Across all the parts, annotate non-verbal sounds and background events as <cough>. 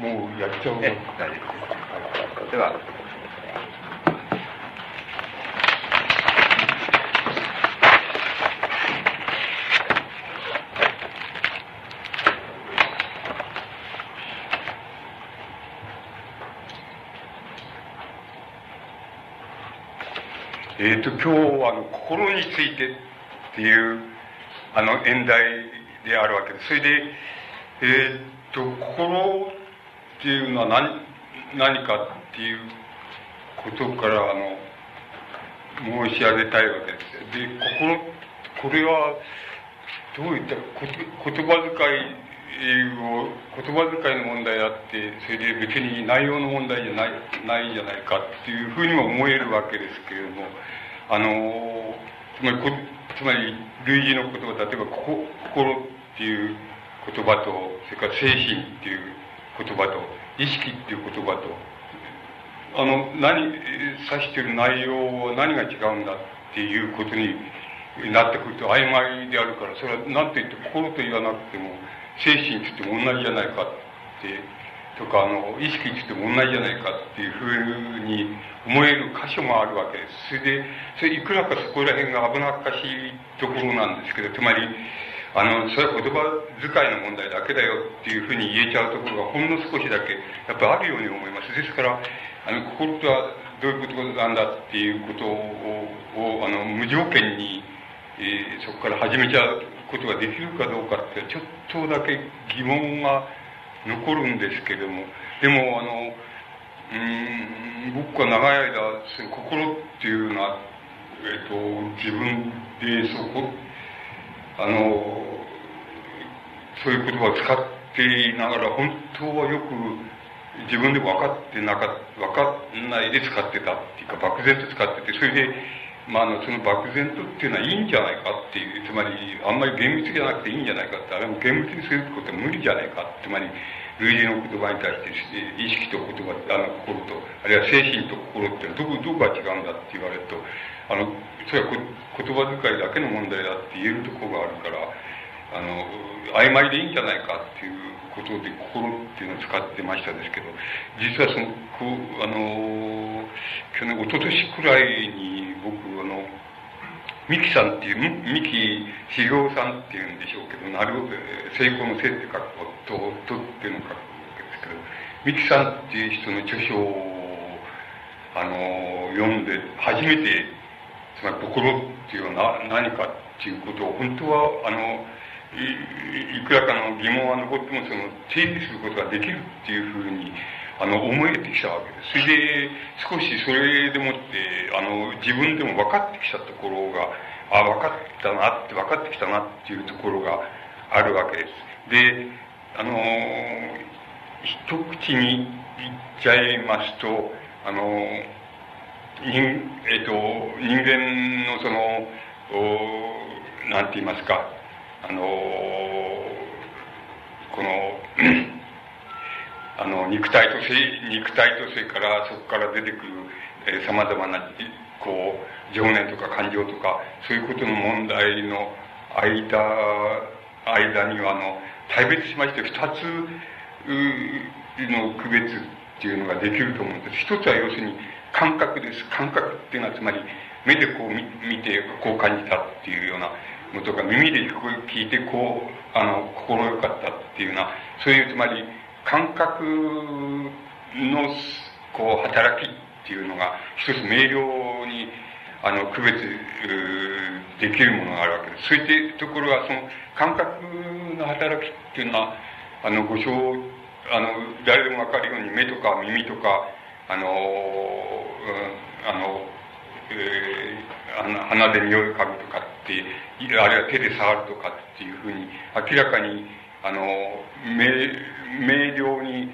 もうやっちゃう大丈夫です。では、えっ、ー、と、今日は、あの、心についてっていう、あの、演題であるわけです。それで、えっ、ー、と、心っていうのは何、何かっていうことから、あの、申し上げたいわけです。で、心、ここれは、どういったこと言葉遣いを、言葉遣いの問題であって、それで別に内容の問題じゃない、ないんじゃないかっていうふうにも思えるわけですけれども、あの、つまりこ、つまり類似の言葉、例えばこ、こ心っていう言葉と、それから精神っていう言葉と、意識っていう言葉と、あの、何、指してる内容は何が違うんだっていうことになってくると曖昧であるから、それは何と言って心と言わなくても、精神って言っても同じじゃないかって、とか、あの、意識って言っても同じじゃないかっていうふうに思える箇所もあるわけです。それで、それいくらかそこら辺が危なっかしいところなんですけど、つまり、あの、それは言葉遣いの問題だけだよっていうふうに言えちゃうところがほんの少しだけ、やっぱりあるように思います。ですから、あの、心とはどういうことなんだっていうことを、をあの、無条件に、えー、そこから始めちゃうことができるかどうかって、ちょっとだけ疑問が残るんですけれども、でも、あの、うん、僕は長い間、その心っていうのは、えっ、ー、と、自分でそこ、あの、そういう言葉を使っていながら、本当はよく自分で分かってなかった、分かんないで使ってたっていうか、漠然と使ってて、それで、まあ、あの、その漠然とっていうのはいいんじゃないかっていう、つまり、あんまり厳密じゃなくていいんじゃないかって、あれも厳密にすることは無理じゃないか。つまり、類似の言葉に対して、意識と言葉、あの、心と、あるいは精神と心ってどこ、どこが違うんだって言われると、あの、それは言葉遣いだけの問題だって言えるところがあるから、あの、曖昧でいいんじゃないかっていうことで心っていうのを使ってましたですけど、実はその、こ、あの、去年、一昨年くらいに僕、あの、三木さんっていう、三木茂雄さんっていうんでしょうけど、なるほど成功のせいって書くと、とっていうのを書くわけですけど、三木さんっていう人の著書を、あの、読んで、初めて、つまり心っていうのは何かっていうことを、本当は、あの、いくらかの疑問は残っても、その、定義することができるっていうふうに、あの、思えてきたわけです。それで、少しそれでもって、あの、自分でも分かってきたところが、あ、分かったなって、分かってきたなっていうところがあるわけです。で、あの、一口に言っちゃいますと、あの、人、えっ、と、人間のその、おなんて言いますか、あの、この、<clears throat> あの、肉体と性、肉体とそれからそこから出てくる、えー、様々な、こう、情念とか感情とか、そういうことの問題の間、間には、あの、大別しまして、二つの区別っていうのができると思うんです。一つは要するに感覚です。感覚っていうのは、つまり、目でこう見て、こう感じたっていうようなのとか、耳で聞いて、こう、あの、心よかったっていうような、そういう、つまり、感覚の、こう、働きっていうのが、一つ明瞭に、あの、区別できるものがあるわけです。そういったところは、その、感覚の働きっていうのは、あの、ご承、あの、誰でもわかるように目とか耳とか、あの、うん、あの、えー、鼻で匂いを嗅ぐとかって、あるいは手で触るとかっていうふうに、明らかに、あの、明、明瞭に、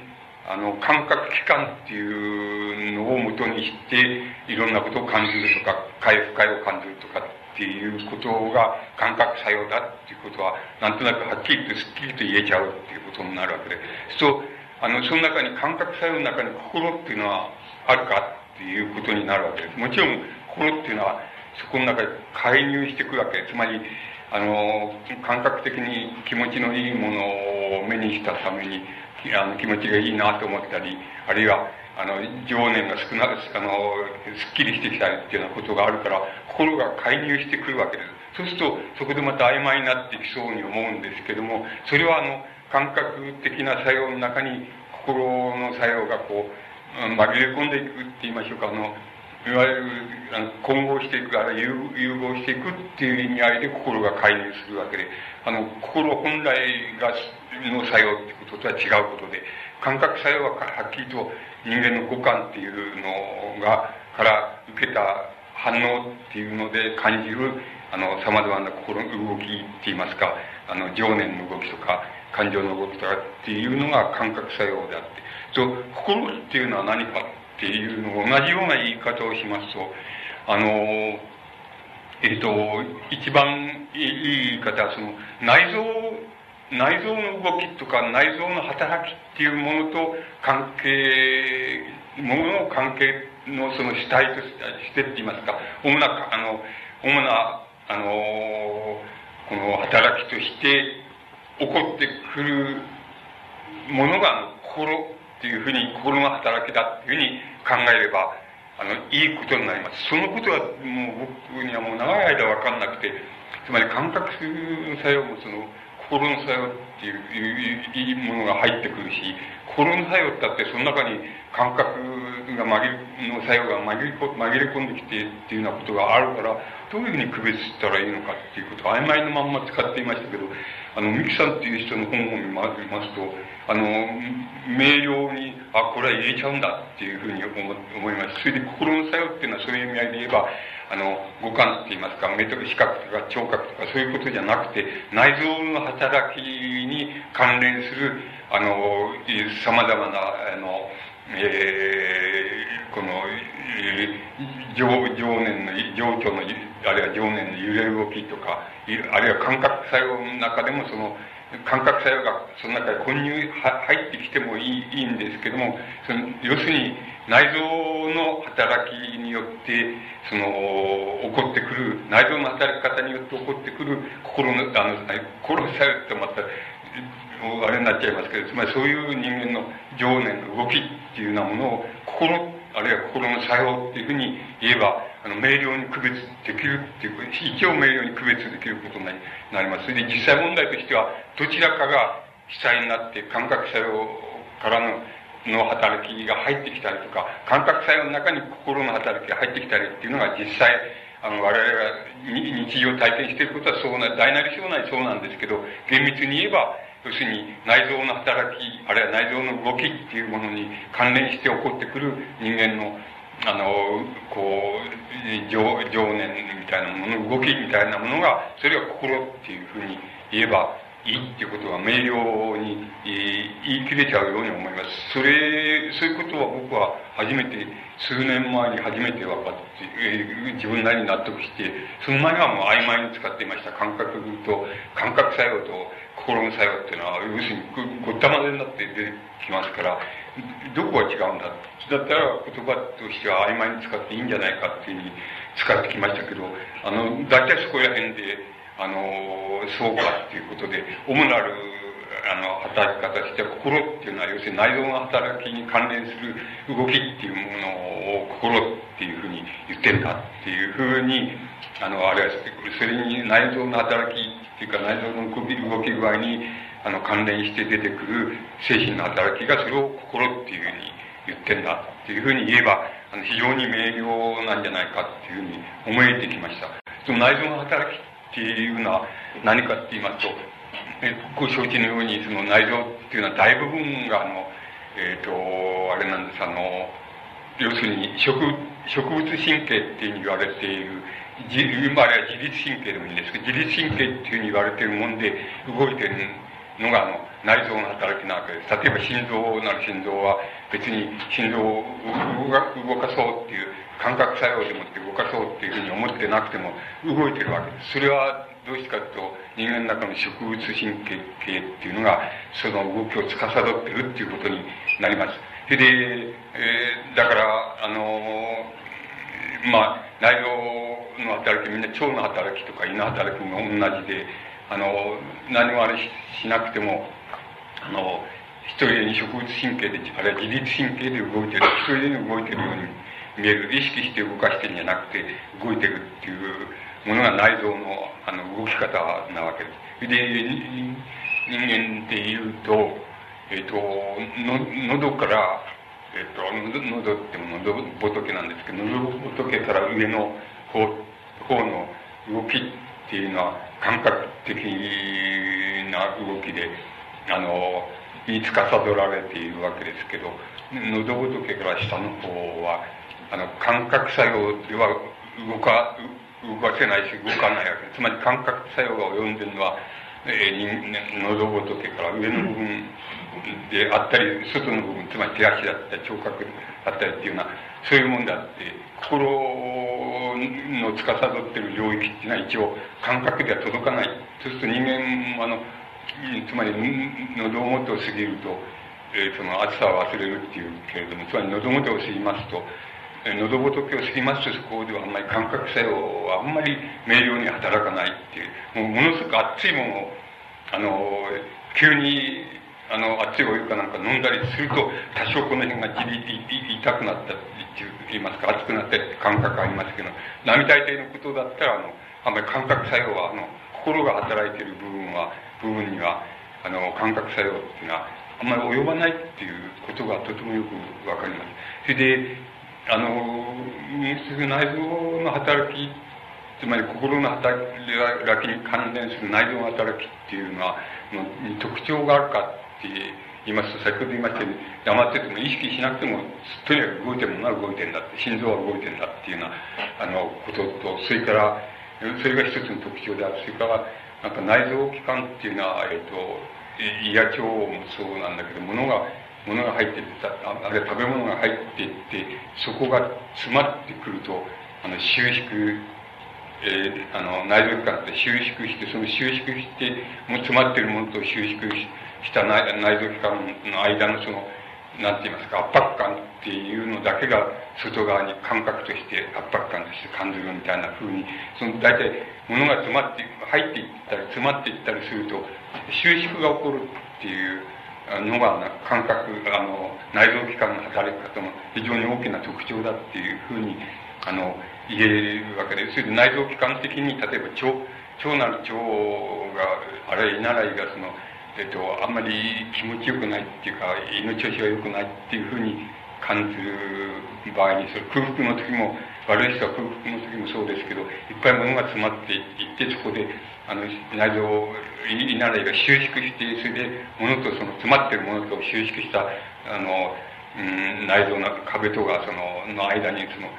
あの、感覚器官っていうのをもとにして、いろんなことを感じるとか、快不快を感じるとかっていうことが感覚作用だっていうことは、なんとなくはっきりとすっきりと言えちゃうっていうことになるわけで。そう、あの、その中に感覚作用の中に心っていうのはあるかっていうことになるわけです。もちろん、心っていうのは、そこの中に介入してくるわけ。つまり、あの、感覚的に気持ちのいいものを目にしたために、あの、気持ちがいいなと思ったり、あるいは、あの、情念が少なく、あの、すっきりしてきたりっていうようなことがあるから、心が介入してくるわけです。そうすると、そこでまた曖昧になってきそうに思うんですけども、それはあの、感覚的な作用の中に、心の作用がこう、紛れ込んでいくって言いましょうか、あの、いわゆる、あの混合していく、あるいは融合していくっていう意味合いで心が介入するわけで、あの、心本来が、の作用ってこととは違うことで、感覚作用ははっきりと人間の五感っていうのが、から受けた反応っていうので感じる、あの、様々な心の動きって言いますか、あの、情念の動きとか、感情の動きとかっていうのが感覚作用であって、と、心っていうのは何かっていうのを同じような言い方をしますと、あの、えっ、と、一番いい言い方は、その、内臓、内臓の動きとか内臓の働きっていうものと関係、ものの関係のその主体としてって言いますか、主な、あの、主な、あの、この働きとして起こってくるものが、心っていうふうに心の働きだっていうふうに考えれば、あの、いいことになります。そのことはもう僕にはもう長い間わかんなくて、つまり感覚の作用もその、心の作用っていういいものが入ってくるし、心の作用だってその中に感覚が紛れ、の作用が紛れ紛れ込んできてっていうようなことがあるから、どういうふうに区別したらいいのかっていうことを曖昧のまんま使っていましたけど、あの、ミキさんっていう人の本を見ますと、あの、明瞭に、あ、これは入れちゃうんだっていうふうに思思います。それで心の作用っていうのはそういう意味合いで言えば、あの、五感って言いますか、目とか視覚とか聴覚とかそういうことじゃなくて、内臓の働きに関連する、あの、様々な、あの、えー、この、えー、情情念の、情緒の、あるいは情念の揺れ動きとか、あるいは感覚作用の中でもその、感覚作用がその中で混入入ってきてもいいいいんですけども、その要するに内臓の働きによって、その、起こってくる、内臓の働き方によって起こってくる心の、あの、心作用ってまた、あれになっちゃいますけど、つまりそういう人間の情念の動きっていうようなものを、心、あるいは心の作用っていうふうに言えば、あの、明瞭に区別できるっていう、一応明瞭に区別できることになります。それで実際問題としては、どちらかが主体になって感覚作用からのの働きが入ってきたりとか、感覚作用の中に心の働きが入ってきたりっていうのが実際、あの、我々が日常体験していることはそうな、大なり小なりそうなんですけど、厳密に言えば、要するに内臓の働き、あるいは内臓の動きっていうものに関連して起こってくる人間の、あの、こう、情情念みたいなもの、動きみたいなものが、それが心っていうふうに言えば、いいっていうことが明瞭に言い切れちゃうように思います。それ、そういうことは僕は初めて、数年前に初めて分かって、自分なりに納得して、その前はもう曖昧に使っていました。感覚と、感覚作用と心の作用っていうのは、要するにごったまぜになって出てきますから、どこが違うんだ？だったら言葉としては曖昧に使っていいんじゃないかっていうふうに使ってきましたけど、あの、大体そこら辺で、あの、そうかっていうことで、主なる、あの、働き方としては、心っていうのは、要するに内臓の働きに関連する動きっていうものを心っていうふうに言ってるんだっていうふうに、あの、あるいは、それに内臓の働きっていうか、内臓の動き具合に、あの、関連して出てくる精神の働きが、それを心っていうふうに言ってんだっていうふうに言えば、あの非常に明瞭なんじゃないかっていうふうに思えてきました。その内臓の働きっていうのは何かって言いますと、えご承知のように、その内臓っていうのは大部分が、あの、えっ、ー、と、あれなんです、あの、要するに植植物神経っていうふうに言われている、じあれは自律神経でもいいんですけど、自律神経っていうふうに言われてるもんで動いてるのが、あの、内臓の働きなわけです。例えば心臓なる心臓は別に心臓を動かそうっていう感覚作用でもって動かそうっていうふうに思ってなくても動いてるわけです。それはどうしてかというと人間の中の植物神経系っていうのがその動きを司ってるっていうことになります。で、えー、だから、あのー、まあ、内臓の働き、みんな腸の働きとか胃の働きも同じで、あの、何もあれしなくても、あの、一人に植物神経で、あるいは自律神経で動いてる、一人で動いてるように見える、意識して動かしてるんじゃなくて、動いてるっていうものが内臓の、あの、動き方なわけです。で、人間で言うと、えっ、ー、と、の、喉から、えっ、ー、と、喉っても喉仏なんですけど、喉仏から上の方、方の動きっていうのは感覚的な動きで、あの、に司られているわけですけど、喉仏から下の方は、あの、感覚作用では動か、動かせないし動かないわけです。つまり感覚作用が及んでるのは、えー、喉仏から上の部分であったり、外の部分、つまり手足だったり、聴覚だったりっていうような、そういうもんであって、心の司ってる領域っていうのは一応感覚では届かない。そうすると人間、あの、つまり喉元を過ぎると、えー、その暑さを忘れるっていうけれども、つまり喉元を過ぎますと、喉仏を過ぎますとそこではあんまり感覚作用はあんまり明瞭に働かないっていう、もうものすごく熱いものを、あの、急に、あの、熱いお湯かなんか飲んだりすると、多少この辺がじり痛くなったって言いますか、熱くなったって感覚ありますけど、並大抵のことだったら、あの、あんまり感覚作用は、あの、心が働いている部分は、部分には、あの、感覚作用っていうのは、あんまり及ばないっていうことがとてもよくわかります。それで、あの、内臓の働き、つまり心の働きに関連する内臓の働きっていうのは、に特徴があるかって言いますと、先ほど言いましたように、黙ってても意識しなくても、とにかく動いてるものは動いてるんだって、心臓は動いてるんだっていうような、あの、ことと、それから、それが一つの特徴である。それから、なんか内臓器官っていうのは、えっ、ー、と、胃や腸もそうなんだけど、ものがものが入ってたあるいは食べ物が入っていってそこが詰まってくるとあの収縮えー、あの内臓器官って収縮してその収縮してもう詰まっているものと収縮した内内臓器官の間のそのなんて言いますか圧迫感っていうのだけが外側に感覚として圧迫感として感じるみたいな風にその大体物が詰まって入っていったり詰まっていったりすると収縮が起こるっていうのが感覚あの内臓器官の働き方の非常に大きな特徴だっていうふうにあの言えるわけでそれで内臓器官的に例えば腸腸なる腸があるいは胃ならいがその、えっと、あんまり気持ちよくないっていうか胃の調子が良くないっていうふうに感じる場合にそれ空腹の時も悪い人は空腹の時もそうですけどいっぱい物が詰まっていってそこであの内臓胃ならいが収縮してそれで物とその詰まってるものと収縮したあの、うん、内臓の壁とかそのの間にその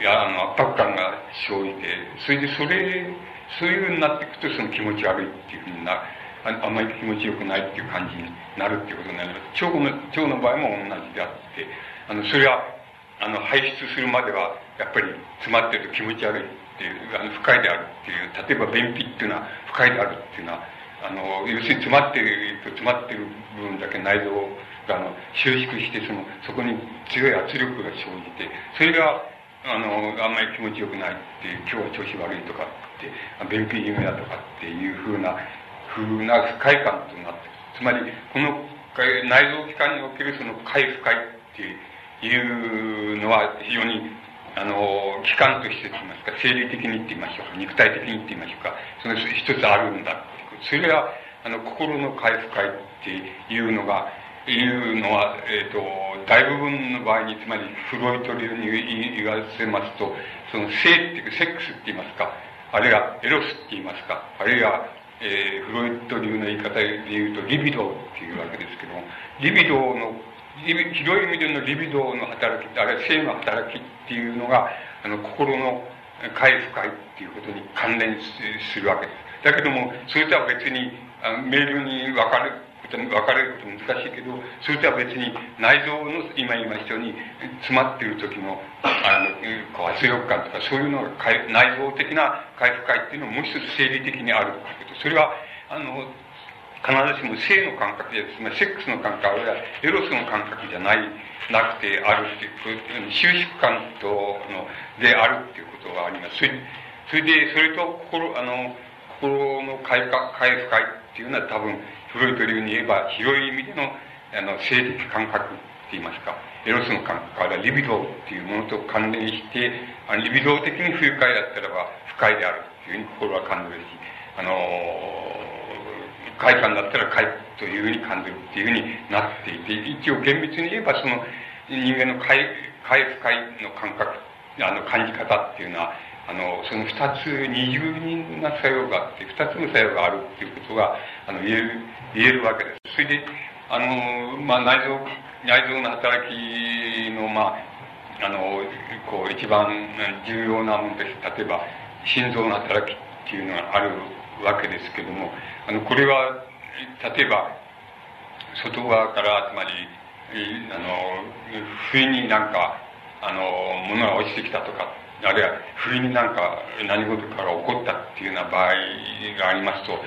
いやあの圧迫感が生じてそれでそれそういうふうになっていくとその気持ち悪いっていうふうになああんまり気持ちよくないっていう感じになるっていうことになります。腸の腸の場合も同じであってあのそれはあの排出するまではやっぱり詰まってると気持ち悪いっていうあの不快であるっていう例えば便秘っていうのは不快であるっていうのはあの要するに詰まっていると詰まっている部分だけ内臓があの収縮してそのそこに強い圧力が生じてそれがあのあんまり気持ちよくないって今日は調子悪いとかって便秘気味だとかっていうふうなふうな不快感となってつまりこの内臓器官におけるその快不快っていうのは非常にあの、機関としてと言いますか、生理的にって言いましょうか、肉体的にって言いましょうか、その一つあるんだそれが、あの、心の回復会っていうのが、いうのは、えっ、ー、と、大部分の場合に、つまり、フロイト流に言わせますと、その性っていうか、セックスって言いますか、あるいはエロスって言いますか、あるいは、えー、フロイト流の言い方で言うと、リビドーっていうわけですけども、リビドーの広い意味でのリビドーの働き、あるいは性の働きっていうのが、あの、心の回復会っていうことに関連するわけです。だけども、それとは別に、あの明瞭に分かること分かれること難しいけど、それとは別に内臓の、今言いましたように、詰まっている時の、あの、圧力感とか、そういうのが内臓的な回復会っていうのももう一つ生理的にあるんだけど、それは、あの、必ずしも性の感覚で、つまりセックスの感覚、あるいはエロスの感覚じゃない、なくてあるっていう、収縮感との、であるっていうことがあります。それそれで、それと心、あの、心の回回復会っていうのは多分、フロイト流に言えば広い意味でのあの性的感覚って言いますかエロスの感覚からリビドーっていうものと関連してあのリビドー的に不愉快だったらば不快であるっていうふうに心は感じるしあの快感だったら快というふうに感じるっていうふうになっていて一応厳密に言えばその人間の快快不快の感覚あの感じ方っていうのはあのその二つ二重にな作用があって二つの作用があるっていうことがあの言える言えるわけです。それであの、まあ、内臓内臓の働きのまああのこう一番重要なものです例えば心臓の働きっていうのがあるわけですけどもあのこれは例えば外側からつまりあの不意になんかあの物が落ちてきたとかあるいは不意になんか何事から起こったっていうような場合がありますと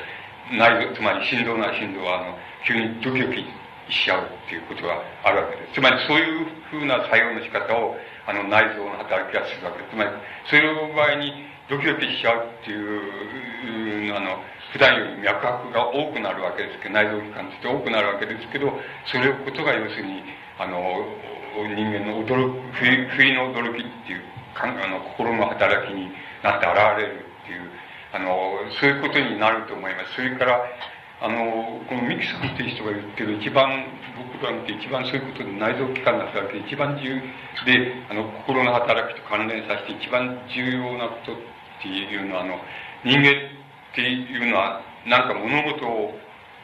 内臓つまり心臓な心臓はあの急にドキドキしちゃうっていうことがあるわけです。つまりそういうふうな作用の仕方をあの内臓の働きがするわけです。つまりそういう場合にドキドキしちゃうっていうあの普段より脈拍が多くなるわけですけど内臓器官として多くなるわけですけどそれことが要するにあの人間の驚不意不意の驚きっていうあの心の働きになって現れるっていうあのそういうことになると思いますそれからあのこのミキさんっていう人が言ってる一番僕ら見て一番そういうことで内臓器官の働き一番重要であの心の働きと関連させて一番重要なことっていうのはあの人間っていうのはなんか物事を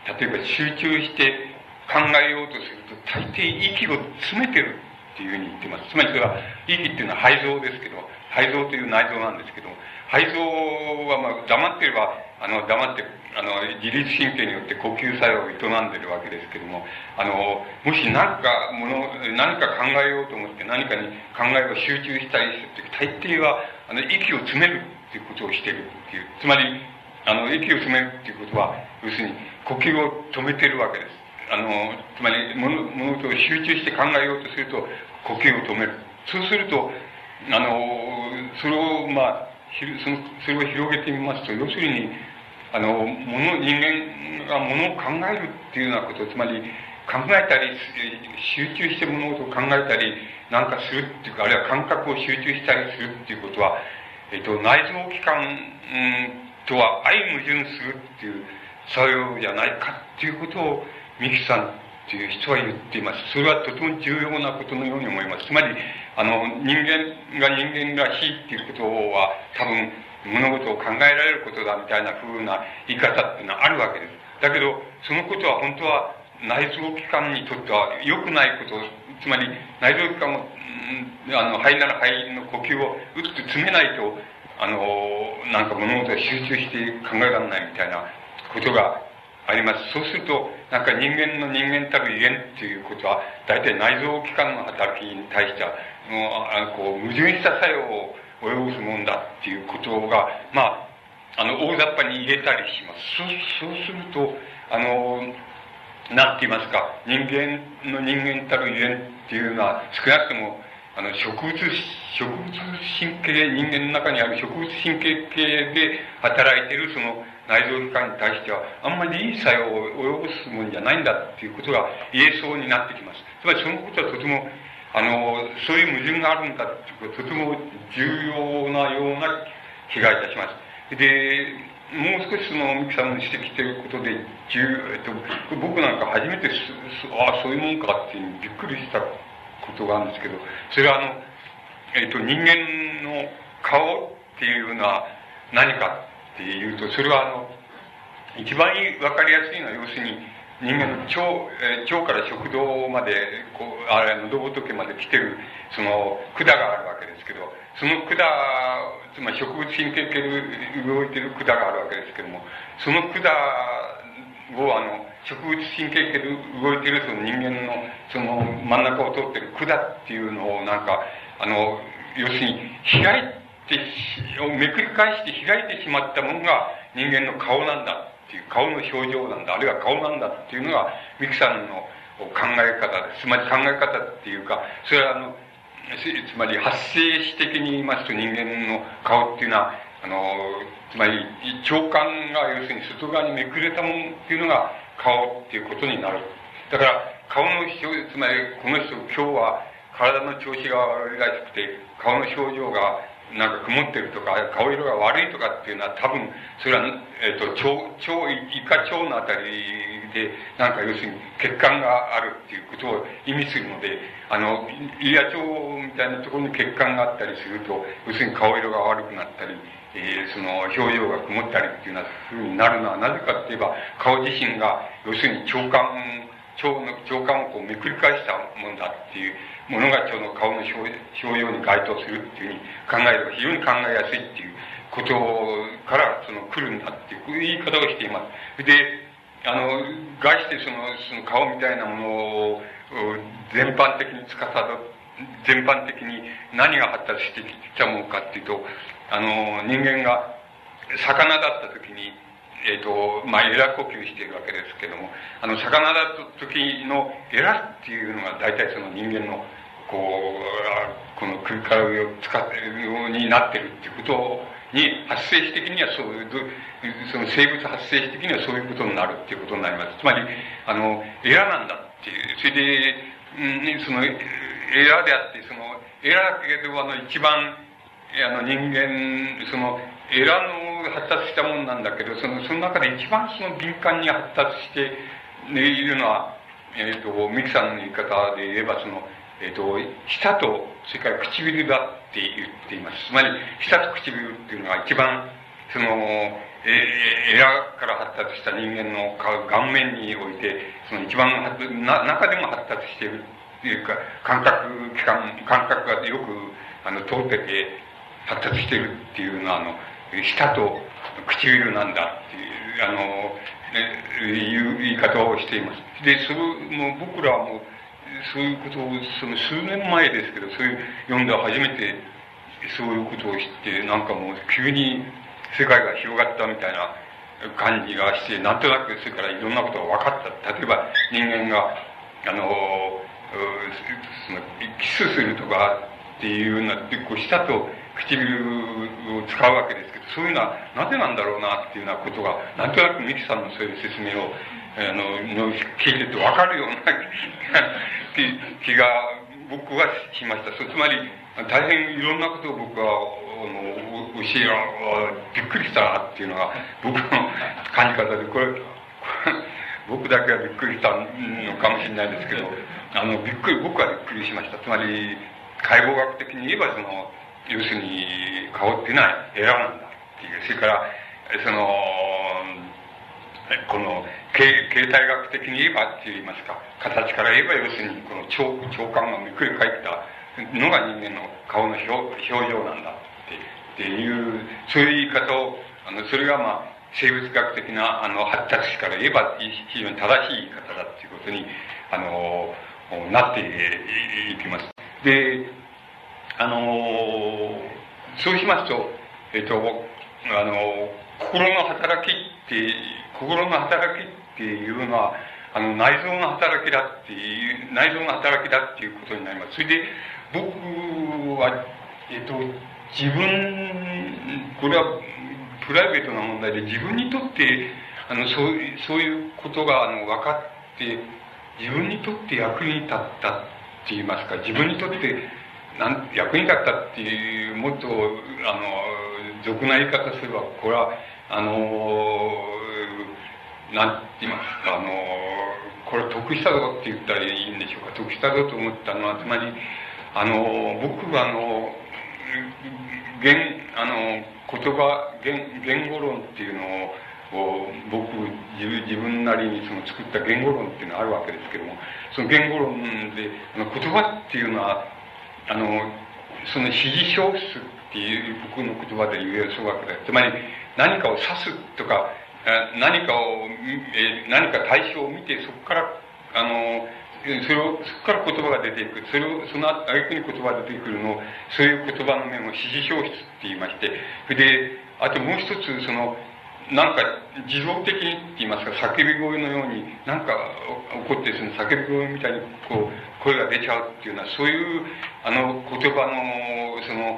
例えば集中して考えようとすると大抵息を詰めてるっていうふうに言ってます。つまりそれは息っていうのは肺臓ですけど、肺臓という内臓なんですけど、肺臓はまあ黙ってれば、あの黙って、あの自律神経によって呼吸作用を営んでるわけですけども、あの、もし何かもの、何か考えようと思って何かに考えを集中したりするとき、大抵は、あの、息を詰めるっていうことをしてるっていう。つまり、あの、息を詰めるっていうことは、要するに、呼吸を止めてるわけです。あの、つまり、物、物事を集中して考えようとすると、呼吸を止める。そうすると、あの、それを、まあ、その、それを広げてみますと、要するに、あの、物、人間が物を考えるっていうようなこと、つまり、考えたり、集中して物事を考えたり、なんかするっていうか、あるいは感覚を集中したりするっていうことは、えっと、内臓器官、うん、とは相矛盾するっていう作用じゃないかっていうことを三木さんっていう人は言っています。それはとても重要なことのように思います。つまり、あの、人間が人間らしいっていうことは多分物事を考えられることだみたいな風な言い方っていうのはあるわけです。だけど、そのことは本当は内臓器官にとっては良くないこと、つまり内臓器官を、あの、肺なら肺の呼吸をうっと詰めないとあの、なんか物事を集中して考えられないみたいなことがあります。そうすると、なんか人間の人間たる威厳っていうことは、大体内臓器官の働きに対しては、もう、あのこう、矛盾した作用を及ぼすもんだっていうことが、まあ、あの、大雑把に入れたりします。そう、そうすると、あの、なんて言いますか、人間の人間たる威厳っていうのは、少なくとも、あの、植物、植物神経、人間の中にある植物神経系で働いてるその内臓器官に対しては、あんまりいい作用を及ぼすもんじゃないんだっていうことが言えそうになってきます。つまりそのことはとても、あの、そういう矛盾があるんだっていうこととても重要なような気がいたします。で、もう少しその三木さんの指摘していることで、重えっと、僕なんか初めてああ、そういうもんかってびっくりしたことがあるんですけど、それはあの、えっ、と、人間の顔っていうのは何かっていうと、それはあの、一番わかりやすいのは、要するに、人間の腸、えー、腸から食道まで、こう、あれ、喉仏まで来てる、その、管があるわけですけど、その管、つまり植物神経系で動いてる管があるわけですけども、その管を、あの、植物神経系で動いてるその人間のその真ん中を通ってる管っていうのをなんかあの要するに開いてめくり返して開いてしまったものが人間の顔なんだっていう顔の表情なんだあるいは顔なんだっていうのがミキさんの考え方ですつまり考え方っていうかそれはあのつまり発生史的に言いますと人間の顔っていうのはあのつまり長官が要するに外側にめくれたものっていうのが顔っていうことになる。だから、顔の表情、つまり、この人、今日は体の調子が悪いらしくて、顔の表情がなんか曇ってるとか、顔色が悪いとかっていうのは多分、それは、えっ、ー、と、腸、腸、胃か腸のあたりで、なんか要するに血管があるっていうことを意味するので、あの、胃や腸みたいなところに血管があったりすると、要するに顔色が悪くなったり、えー、その表情が曇ったりっていうようなふうになるのはなぜかって言えば、顔自身が、要するに腸管、腸の、腸管をこうめくり返したもんだっていう、ものが腸の顔の表表情に該当するっていうふうに考えれば非常に考えやすいっていうことからその来るんだっていう言い方をしています。で、あの、概してその、その顔みたいなものを全般的に司る、全般的に何が発達してきたものかっていうと、あの、人間が魚だった時に、えっ、ー、と、まあ、エラ呼吸しているわけですけども、あの、魚だった時のエラっていうのが大体その人間の、こう、この空間を使ってるようになってるっていうことに、発生史的にはそういう、その生物発生史的にはそういうことになるっていうことになります。つまり、あの、エラなんだっていう。それで、うん、その、エラであって、その、エラだけど、あの、一番、あの、人間、その、エラの発達したもんなんだけど、その、その中で一番その敏感に発達しているのは、えっ、ー、と、ミキさんの言い方で言えば、その、えっ、ー、と、舌と、それから唇だって言っています。つまり、舌と唇っていうのが一番、その、えエラから発達した人間の顔面において、その一番な、中でも発達しているっていうか、感覚、器官、感覚がよく、あの、通ってて、発達しているっていうのは、あの、舌と唇なんだっていう、あの、いう言い方をしています。で、それも僕らも、そういうことを、その数年前ですけど、そういう読んで初めてそういうことを知って、なんかもう急に世界が広がったみたいな感じがして、なんとなくそれからいろんなことが分かった。例えば人間が、あの、そのキスするとかっていうような、こう舌と唇を使うわけですけど、そういうのはなぜなんだろうなっていうようなことが、なんとなくミキさんのそういう説明を、あの、の聞いててわかるような気が僕はしました。そうつまり、大変いろんなことを僕は、あの、教え、びっくりしたなっていうのが僕の感じ方で、これ、僕だけはびっくりしたのかもしれないですけど、あの、びっくり、僕はびっくりしました。つまり、解剖学的に言えば、その、要するに顔っていうのはエラなんだっていう。それから、その、この形形態学的に言えばって言いますか、形から言えば要するにこの腸腸管がめくり返ったのが人間の顔の表表情なんだってっていう、そういう言い方を、あの、それがまあ、生物学的なあの発達史から言えば非常に正しい言い方だっていうことに、あの、なっていきます。で、あの、そうしますと、えっと、あの心の働きって、心の働きっていうのは、あの、内臓の働きだっていう、内臓の働きだっていうことになります。それで、僕は、えっと、自分、これはプライベートな問題で、自分にとって、あの、そういう、そういうことが、あの、分かって、自分にとって役に立ったって言いますか、自分にとってなん役に立ったっていうもっとあの俗な言い方すればこれはあのなんて言いますかあのこれ得したぞって言ったらいいんでしょうか。得したぞと思ったのはつまりあの僕はあの言あの言葉言言語論っていうのを僕自分なりにその作った言語論っていうのがあるわけですけどもその言語論であの言葉っていうのはあの、その指示小数っていう僕の言葉で言えるわけで、つまり何かを指すとか、何かを、え何か対象を見て、そこから、あの、それを、そこから言葉が出ていく。それを、そのあげくに言葉が出てくるのを、そういう言葉の面を指示表出って言いまして、で、あともう一つ、その、なんか自動的にって言いますか、叫び声のように、なんか起こってその叫び声みたいにこう、声が出ちゃうっていうのは、そういう、あの、言葉の、その、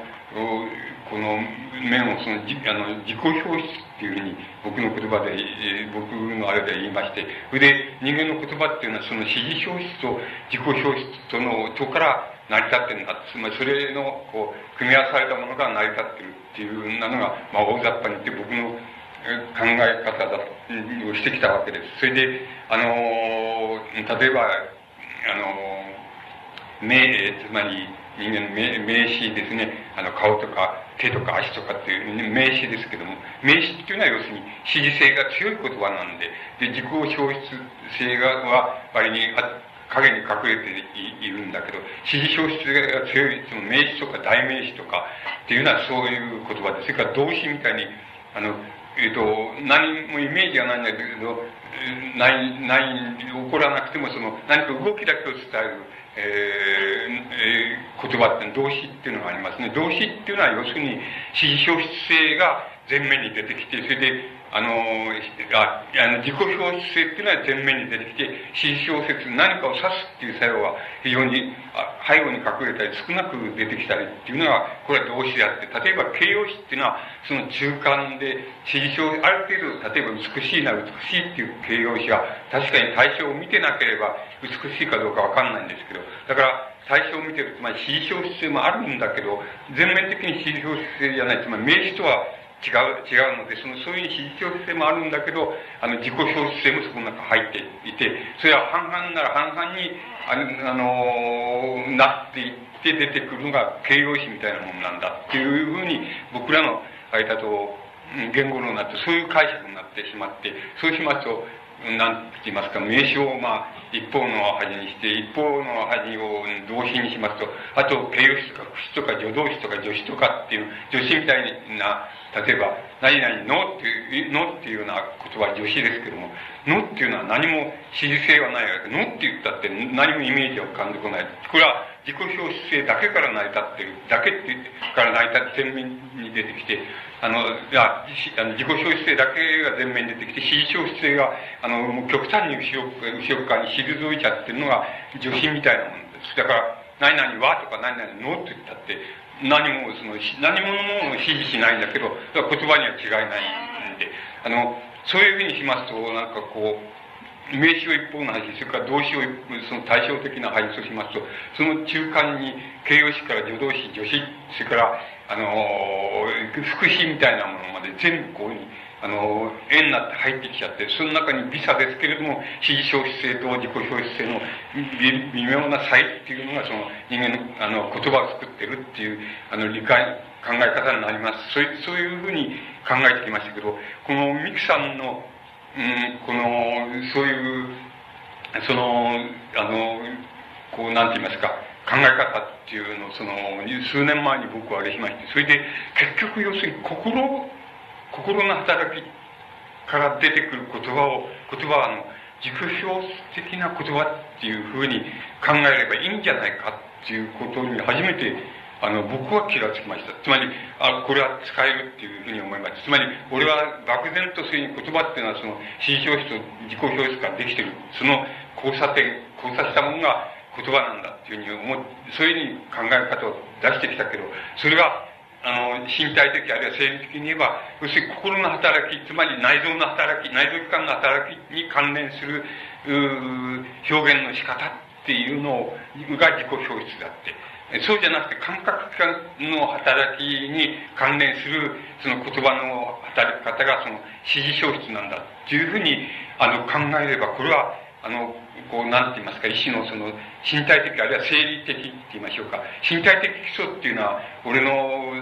この面をその、じあの、自己表出っていうふうに、僕の言葉で、えー、僕のあれで言いまして、それで人間の言葉っていうのは、その指示表出と自己表出との、とから成り立ってるんだ。つまりそれの、こう、組み合わされたものが成り立ってるっていうなのが、まあ、大雑把に言って僕の考え方だをしてきたわけです。それで、あの、例えば、あの、名、つまり人間の名名詞ですね、あの、顔とか手とか足とかっていう名詞ですけども、名詞っていうのは要するに指示性が強い言葉なんで、で、自己表出性がは割に影に隠れているんだけど、指示表出が強い、その名詞とか代名詞とかっていうのはそういう言葉です、それから動詞みたいに、あの、えっ、ー、と、何もイメージがないんだけど、ない、ない、起こらなくても、その、何か動きだけを伝える、えー、えー、言葉って動詞っていうのがありますね。動詞っていうのは要するに、指示表出性が前面に出てきて、それで、あの、ああの自己表出性っていうのは前面に出てきて、指示小説、何かを指すっていう作用は非常に背後に隠れたり少なく出てきたりっていうのは、これは動詞であって、例えば形容詞っていうのは、その中間で指示表、ある程度、例えば美しいな、美しいっていう形容詞は、確かに対象を見てなければ美しいかどうかわかんないんですけど、だから、対象を見てる、つまり指示表出性もあるんだけど、全面的に指示表出性じゃない、つまり名詞とは違う、違うので、その、そういう非常性もあるんだけど、あの、自己表出性もそこの中入っていて、それは半々なら半々に、あの、あのなっていって出てくるのが形容詞みたいなものなんだっていうふうに、僕らの間と、言語論になって、そういう解釈になってしまって、そうしますと、なんて言いますか、名詞を、まあ、一方の端にして、一方の端を動詞にしますと、あと、形容詞とか、口とか助動詞とか助詞とかっていう、助詞みたいな例えば、何々のっていう、のっていうような言葉は助詞ですけども、のっていうのは何も指示性はないわけ。のって言ったって何もイメージは浮かんでこない。これは自己表出性だけから成り立ってる。だけってから成り立って前面に出てきて、あの、いや、あの自己表出性だけが前面に出てきて、指示表出性が、あの、もう極端に後ろ、後ろ側に退いちゃってるのが助詞みたいなものです。だから、何々はとか何々のって言ったって、何もその、何者も指示しないんだけど、言葉には違いないんで、あの、そういうふうにしますと、なんかこう、名詞を一方の端、それから動詞をその対照的な配置としますと、その中間に形容詞から助動詞、助詞、それから、あの、副詞みたいなものまで全部こうに、あの、円になって入ってきちゃって、その中に微差ですけれども、指示消費性と自己消費性の微妙な差異っていうのが、その人間のあの言葉を作ってるっていう、あの理解、考え方になります。そういう、そういうふうに考えてきましたけど、このミクさんの、うん、この、そういう、その、あの、こう、なんて言いますか、考え方っていうのを、その、数年前に僕はあれしまして、それで、結局要するに心心の働きから出てくる言葉を、言葉はあの、自己表的な言葉っていうふうに考えればいいんじゃないかっていうことに初めて、あの、僕は気がつきました。つまり、あ、これは使えるっていうふうに思いました。つまり、俺は漠然とそういう言葉っていうのはその、指示表出と自己表出からできてる。その交差点、交差したものが言葉なんだっていうふうに思う、そういうふうに考え方を出してきたけど、それがあの、身体的あるいは生理的に言えば、要するに心の働き、つまり内臓の働き、内臓器官の働きに関連する、表現の仕方っていうのが自己表出だって。そうじゃなくて感覚の働きに関連するその言葉の働き方がその指示表出なんだっていうふうにあの考えればこれはあのこう、なんて言いますか、意志のその、身体的、あるいは生理的って言いましょうか。身体的基礎っていうのは、俺の、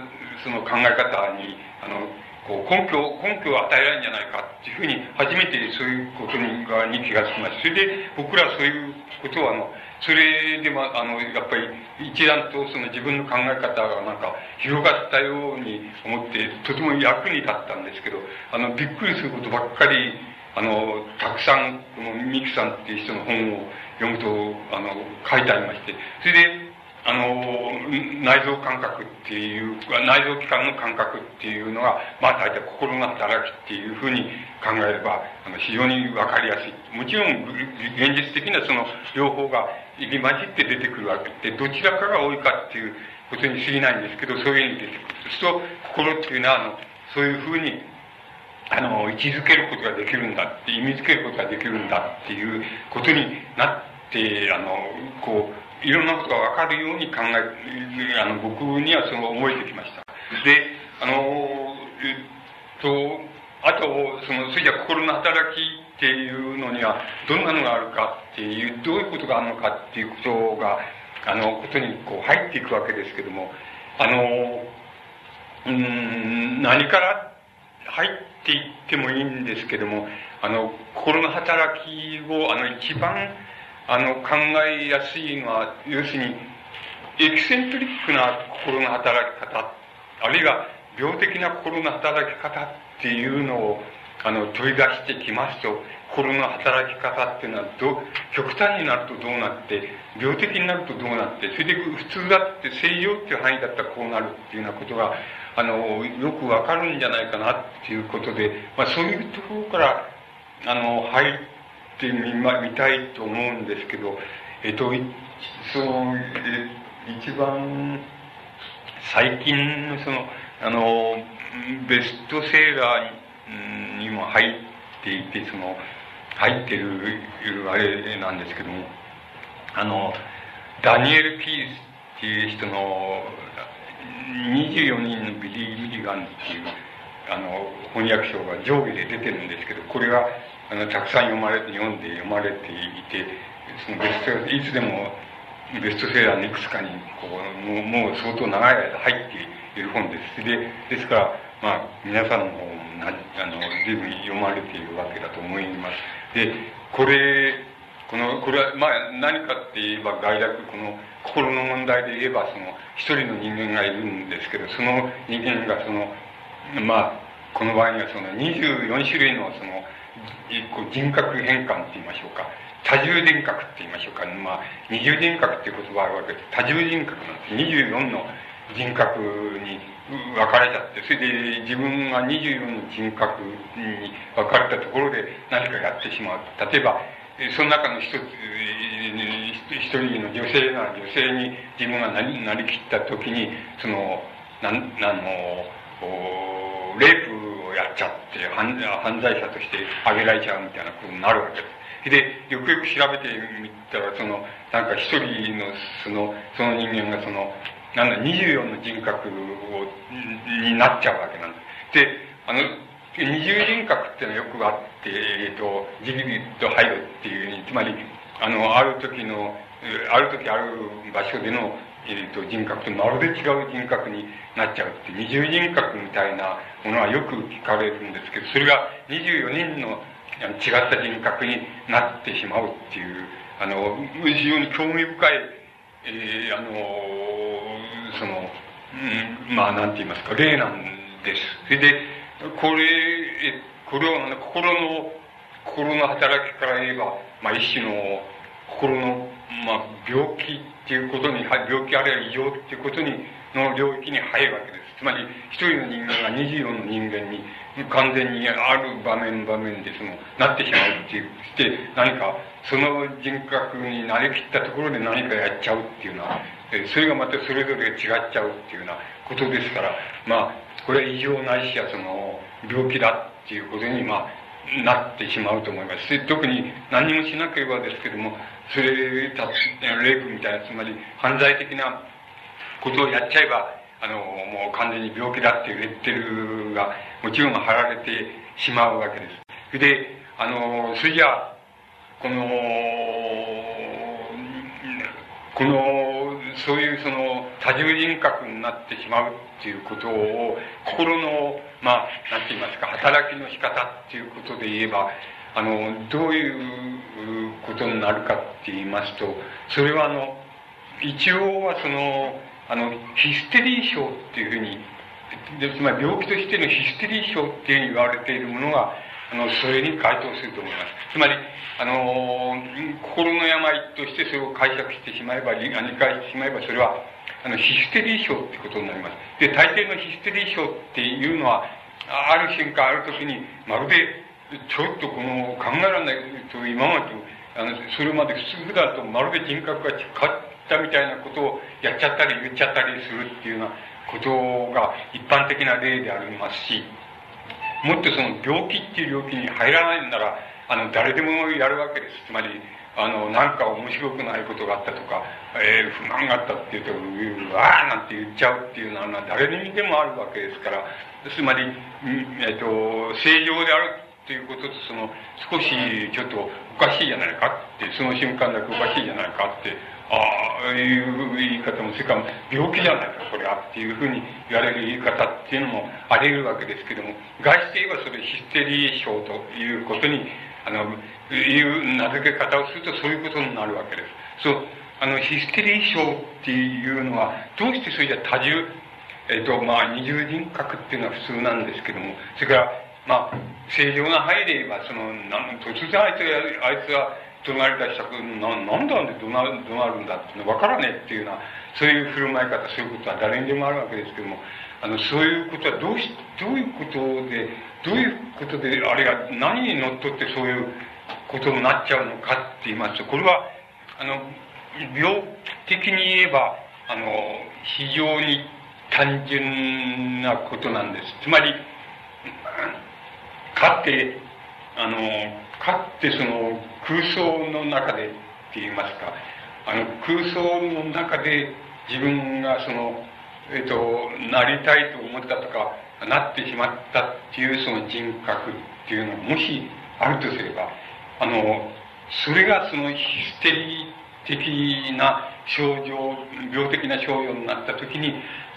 その考え方に、あの、こう、根拠、根拠を与えられるんじゃないかっていうふうに、初めてそういうことにに気がつきました。それで、僕らはそういうことは、あの、それでも、あの、やっぱり、一段とその自分の考え方がなんか、広がったように思って、とても役に立ったんですけど、あの、びっくりすることばっかり、あの、たくさん、このミクさんっていう人の本を読むと、あの、書いてありまして、それで、あの、内臓感覚っていう、内臓器官の感覚っていうのが、まあ大体心の働きっていうふうに考えれば、あの非常にわかりやすい。もちろん、現実的なその両方が入り混じって出てくるわけで、どちらかが多いかっていうことに過ぎないんですけど、そういうふうに出てくる。そうすると、心っていうのは、あの、そういうふうに、あの、位置づけることができるんだって、意味づけることができるんだっていうことになって、あの、こう、いろんなことがわかるように考え、あの、僕にはそう思えてきました。で、あの、えっと、あと、その、それじゃ心の働きっていうのには、どんなのがあるかっていう、どういうことがあるのかっていうことが、あの、ことにこう入っていくわけですけども、あの、うん、何から入っていってもいいんですけども、あの、心の働きを、あの、一番、あの、考えやすいのは、要するに、エキセントリックな心の働き方、あるいは病的な心の働き方っていうのを、あの、取り出してきますと、心の働き方っていうのはど、極端になるとどうなって、病的になるとどうなって、それで普通だって正常っていう範囲だったらこうなるっていうようなことが、あの、よくわかるんじゃないかなっていうことで、まあそういうところから、あの、入って、ってみ、ま、見たいと思うんですけど、えっと、その、え一番最近のその、あの、ベストセーラーにも入っていて、その、入ってる、あれなんですけども、あの、ダニエル・ピースっていう人の、24人のビリー・ミリガンっていう、あの、翻訳賞が上下で出てるんですけど、これがあの、たくさん読まれて、読んで読まれていて、そのベスト、いつでもベストセラーのいくつかに、こう、もう、もう相当長い間入っている本です。で、ですから、まあ、皆さんの方もな、あの、随分読まれているわけだと思います。で、これ、この、これは、まあ、何かって言えば、概略、この、心の問題で言えば、その、一人の人間がいるんですけど、その人間が、その、まあ、この場合には、その、24種類の、その、人格変換って言いましょうか。多重人格って言いましょうか。まあ、二重人格っていう言葉があるわけです。多重人格なんです。24の人格に分かれちゃって、それで自分が24の人格に分かれたところで何かやってしまう。例えば、その中の一つ、一人の女性なら女性に自分がなりなりきった時に、その、なん、あの、レイプをやっちゃって犯犯罪者として挙げられちゃうみたいなことになるわけです。で、よくよく調べてみたら、その、なんか一人の、その、その人間がその、なんだ、24の人格を、になっちゃうわけなんです。で、あの、二重人格っていうのはよくあって、えっ、ー、と、ジギリと入るっていうに、つまり、あの、ある時の、ある時ある場所でのえーと、人格とまるで違う人格になっちゃうって二重人格みたいなものはよく聞かれるんですけどそれが24人の違った人格になってしまうっていうあの非常に興味深い、えー、あのその、うん、まあなんて言いますか例なんです。それでこれこれを心の心の働きから言えば、まあ、一種の心の、まあ、病気っていうことに、病気あるいは異常っていうことに、の領域に入るわけです。つまり、一人の人間が24の人間に完全にある場面場面でその、なってしまうっていう、して、何か、その人格になりきったところで何かやっちゃうっていうのは、それがまたそれぞれ違っちゃうっていうようなことですから、まあ、これは異常ないしはその、病気だっていうことに、まあ、なってしまうと思います。特に何もしなければですけども、それたレイプみたいな、つまり犯罪的なことをやっちゃえば、あの、もう完全に病気だっていうレッテルが、もちろん貼られてしまうわけです。で、あの、それじゃあ、この、この、そういうその多重人格になってしまうっていうことを、心の、まあ、なんて言いますか、働きの仕方っていうことで言えば、あの、どういうことになるかって言いますと、それはあの、一応はその、あの、ヒステリー症っていうふうに、つまり病気としてのヒステリー症っていうふうに言われているものが、あの、それに該当すると思います。つまり、あの、心の病としてそれを解釈してしまえば、理解してしまえば、それは、あの、ヒステリー症ってことになります。で、大抵のヒステリー症っていうのは、ある瞬間、ある時に、まるで、ちょっとこの、考えられないと、今までと、あの、それまで普通だと、まるで人格が変わったみたいなことをやっちゃったり言っちゃったりするっていうようなことが一般的な例でありますし、もっとその病気っていう領域に入らないんなら、あの、誰でもやるわけです。つまり、あの、なんか面白くないことがあったとか、えー、不満があったって言うと、うわーなんて言っちゃうっていうのは、誰にでもあるわけですから、つまり、えっ、ー、と、正常であるっていうことと、その、少しちょっとおかしいじゃないかって、その瞬間だけおかしいじゃないかって、ああいう言い方も、それから病気じゃないか、これはっていうふうに言われる言い方っていうのもあり得るわけですけども、外して言えばそれヒステリー症ということにあの、いう名付け方をするとそういうことになるわけです。そう、あの、ヒステリー症っていうのは、どうしてそれじゃ多重、えっ、と、まあ、二重人格っていうのは普通なんですけども、それから、まあ、正常な範囲で言えば、その、な突然あいつが、あいつが怒鳴り出したく、な、なんでなんで怒鳴る怒鳴るんだっていうの分からねえっていうような、そういう振る舞い方、そういうことは誰にでもあるわけですけども、あの、そういうことはどうし、どういうことで、どういうことで、あれが何にのっとってそういうことになっちゃうのかって言いますと、これは、あの、病的に言えば、あの、非常に単純なことなんです。つまり、かって、あの、かってその空想の中でって言いますか、あの空想の中で自分がその、えっ、と、なりたいと思ったとか、なってしまったっていうその人格っていうのがもしあるとすれば、あの、それがそのヒステリー的な症状、病的な症状になった時に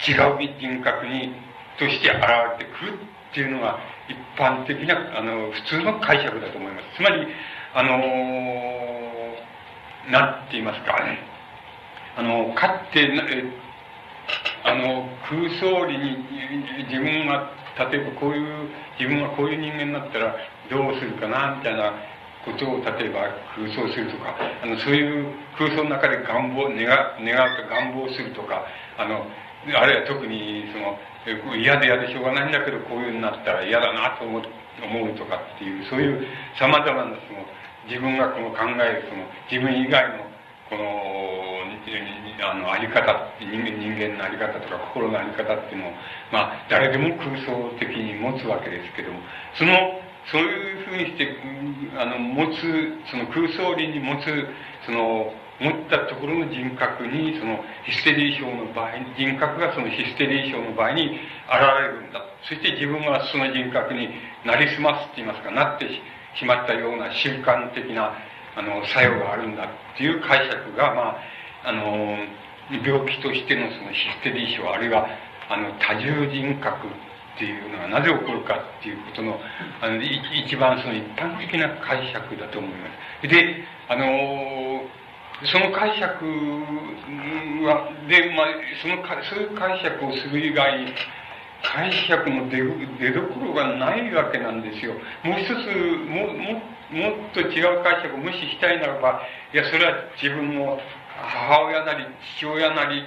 違う人格に、として現れてくるっていうのが一般的な、あの、普通の解釈だと思います。つまり、あのなんて言いますかね、あの、かって、あの、空想理に自分が、例えばこういう、自分はこういう人間になったらどうするかな、みたいなことを例えば空想するとか、あの、そういう空想の中で願望、願願うと願望するとか、あの、あるいは特にその、嫌で嫌でしょうがないんだけど、こういうになったら嫌だなと思う思うとかっていう、そういう様々なその、自分がこの考えるその、自分以外のこの、あの、あり方、人間、人間のあり方とか心のあり方っていうのを、まあ、誰でも空想的に持つわけですけども、その、そういうふうにして、あの、持つ、その空想理に持つ、その、持ったところの人格に、そのヒステリー症の場合、人格がそのヒステリー症の場合に現れるんだ。そして自分はその人格になりすますって言いますか、なってしまったような習慣的な、あの、作用があるんだっていう解釈が、まあ、あの、病気としてのそのヒステリー症、あるいは、あの、多重人格っていうのがなぜ起こるかっていうことの、あの、一番その一般的な解釈だと思います。で、あの、その解釈は、で、まあ、その、そういう解釈をする以外、解釈の出出どころがないわけなんですよ。もう一つ、も、も、もっと違う解釈を無視したいならば、いや、それは自分の母親なり父親なり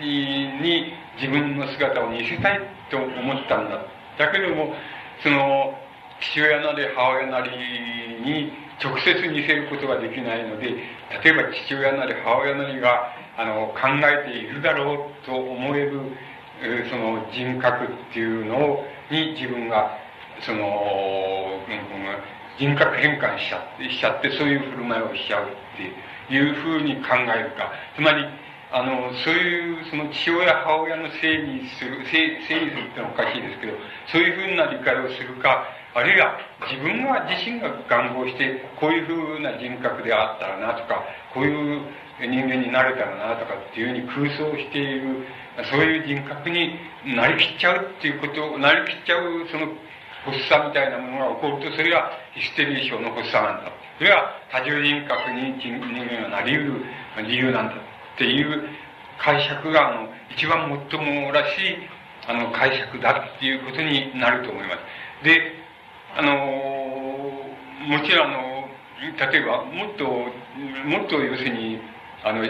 にに自分の姿を似せたいと思ったんだ。だけども、その、父親なり母親なりに直接似せることができないので、例えば父親なり母親なりが、あの、考えているだろうと思える、その人格っていうのに自分が、その、人格変換しちゃって、しちゃって、そういう振る舞いをしちゃうっていうふうに考えるか。つまり、あの、そういう、その父親、母親のせいにする、せい、せいにするってのはおかしいですけど、そういうふうな理解をするか、あるいは自分が自身が願望して、こういうふうな人格であったらなとか、こういう人間になれたらなとかっていうふうに空想している、そういう人格になりきっちゃうっていうこと、なりきっちゃうその発作みたいなものが起こると、それがヒステリー症の発作なんだ。それが多重人格に人間がなり得る理由なんだっていう解釈が、あの、一番最もらしい、あの、解釈だっていうことになると思います。で、あの、もちろんあの、例えば、もっと、もっと要するに、あの、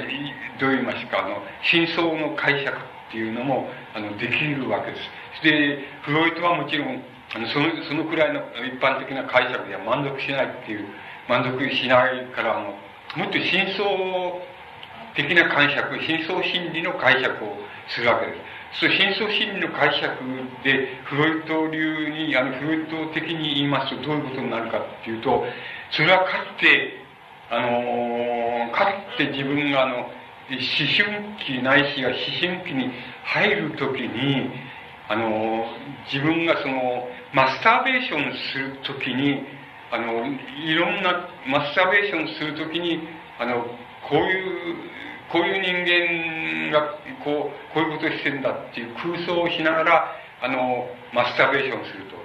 どう言いますか、あの、真相の解釈っていうのも、あの、できるわけです。で、フロイトはもちろん、あの、その、そのくらいの一般的な解釈では満足しないっていう、満足しないからも、もっと真相的な解釈、真相心理の解釈をするわけです。そう、真相心理の解釈で、フロイト流に、あの、フロイト的に言いますとどういうことになるかっていうと、それはかつて、あのかつて自分があの、思春期ないしは思春期に入るときに、あの自分がその、マスターベーションするときに、あの、いろんな、マスターベーションするときに、あの、こういう、こういう人間が、こう、こういうことをしてるんだっていう空想をしながら、あの、マスターベーションすると。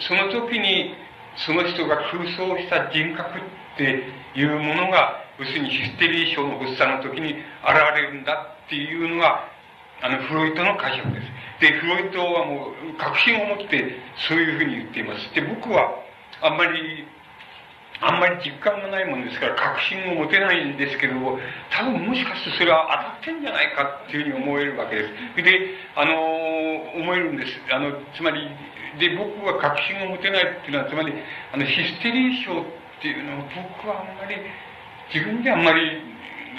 その時に、その人が空想した人格っていうものが、要するにヒステリー症の発作の時に現れるんだっていうのが、あの、フロイトの解釈です。で、フロイトはもう確信を持ってそういうふうに言っています。で、僕はあんまりあんまり実感がないもんですから確信を持てないんですけど多分もしかしてそれは当たってんじゃないかっていうふうに思えるわけです。で、あの、思えるんです。あの、つまり、で、僕は確信を持てないっていうのは、つまり、あの、ヒステリー症っていうのを僕はあんまり、自分であんまり、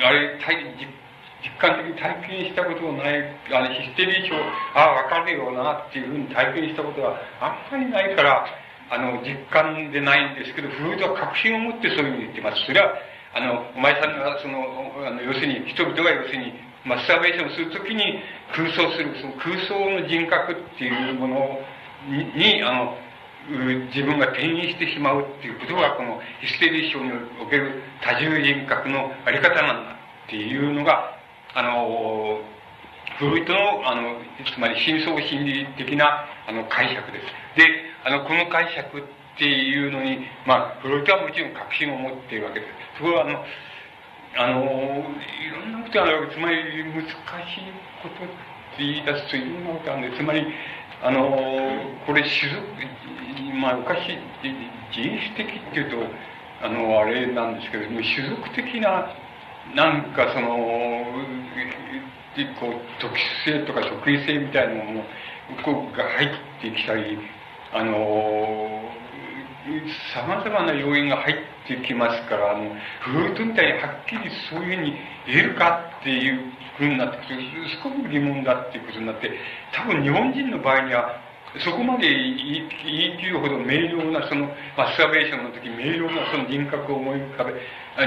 あれ、実感的に体験したことがない、あの、ヒステリー症、ああ、わかるよなっていうふうに体験したことはあんまりないから、あの、実感でないんですけど、フロイトは確信を持ってそういうふうに言ってます。それは、あの、お前さんが、その、あの要するに、人々が要するに、マスターベーションするときに空想する、その空想の人格っていうものに、にあの、自分が転移してしまうっていうことが、このヒステリー症における多重人格のあり方なんだっていうのが、あの、フロイトの、あの、つまり深層心理的な、あの、解釈です。で、あの、この解釈っていうのに、まあ、フロイトはもちろん確信を持っているわけです。そこは、あの、あの、いろんなことがあるわけつまり、難しいことって言い出すといろんなことがあるんで、つまり、あの、これ、種族、まあ、おかしい、人種的っていうと、あの、あれなんですけども、種族的な、なんかその、こう、特殊性とか特異性みたいなものが入ってきたり、あのさまざまな要因が入ってきますから、あの、フロイトみたいにはっきりそういうふうに言えるかっていうふうになってくる、すごく疑問だっていうことになって、多分日本人の場合には、そこまで言い切るほど明瞭なそのマスターベーションの時明瞭なその人格を思い浮かべ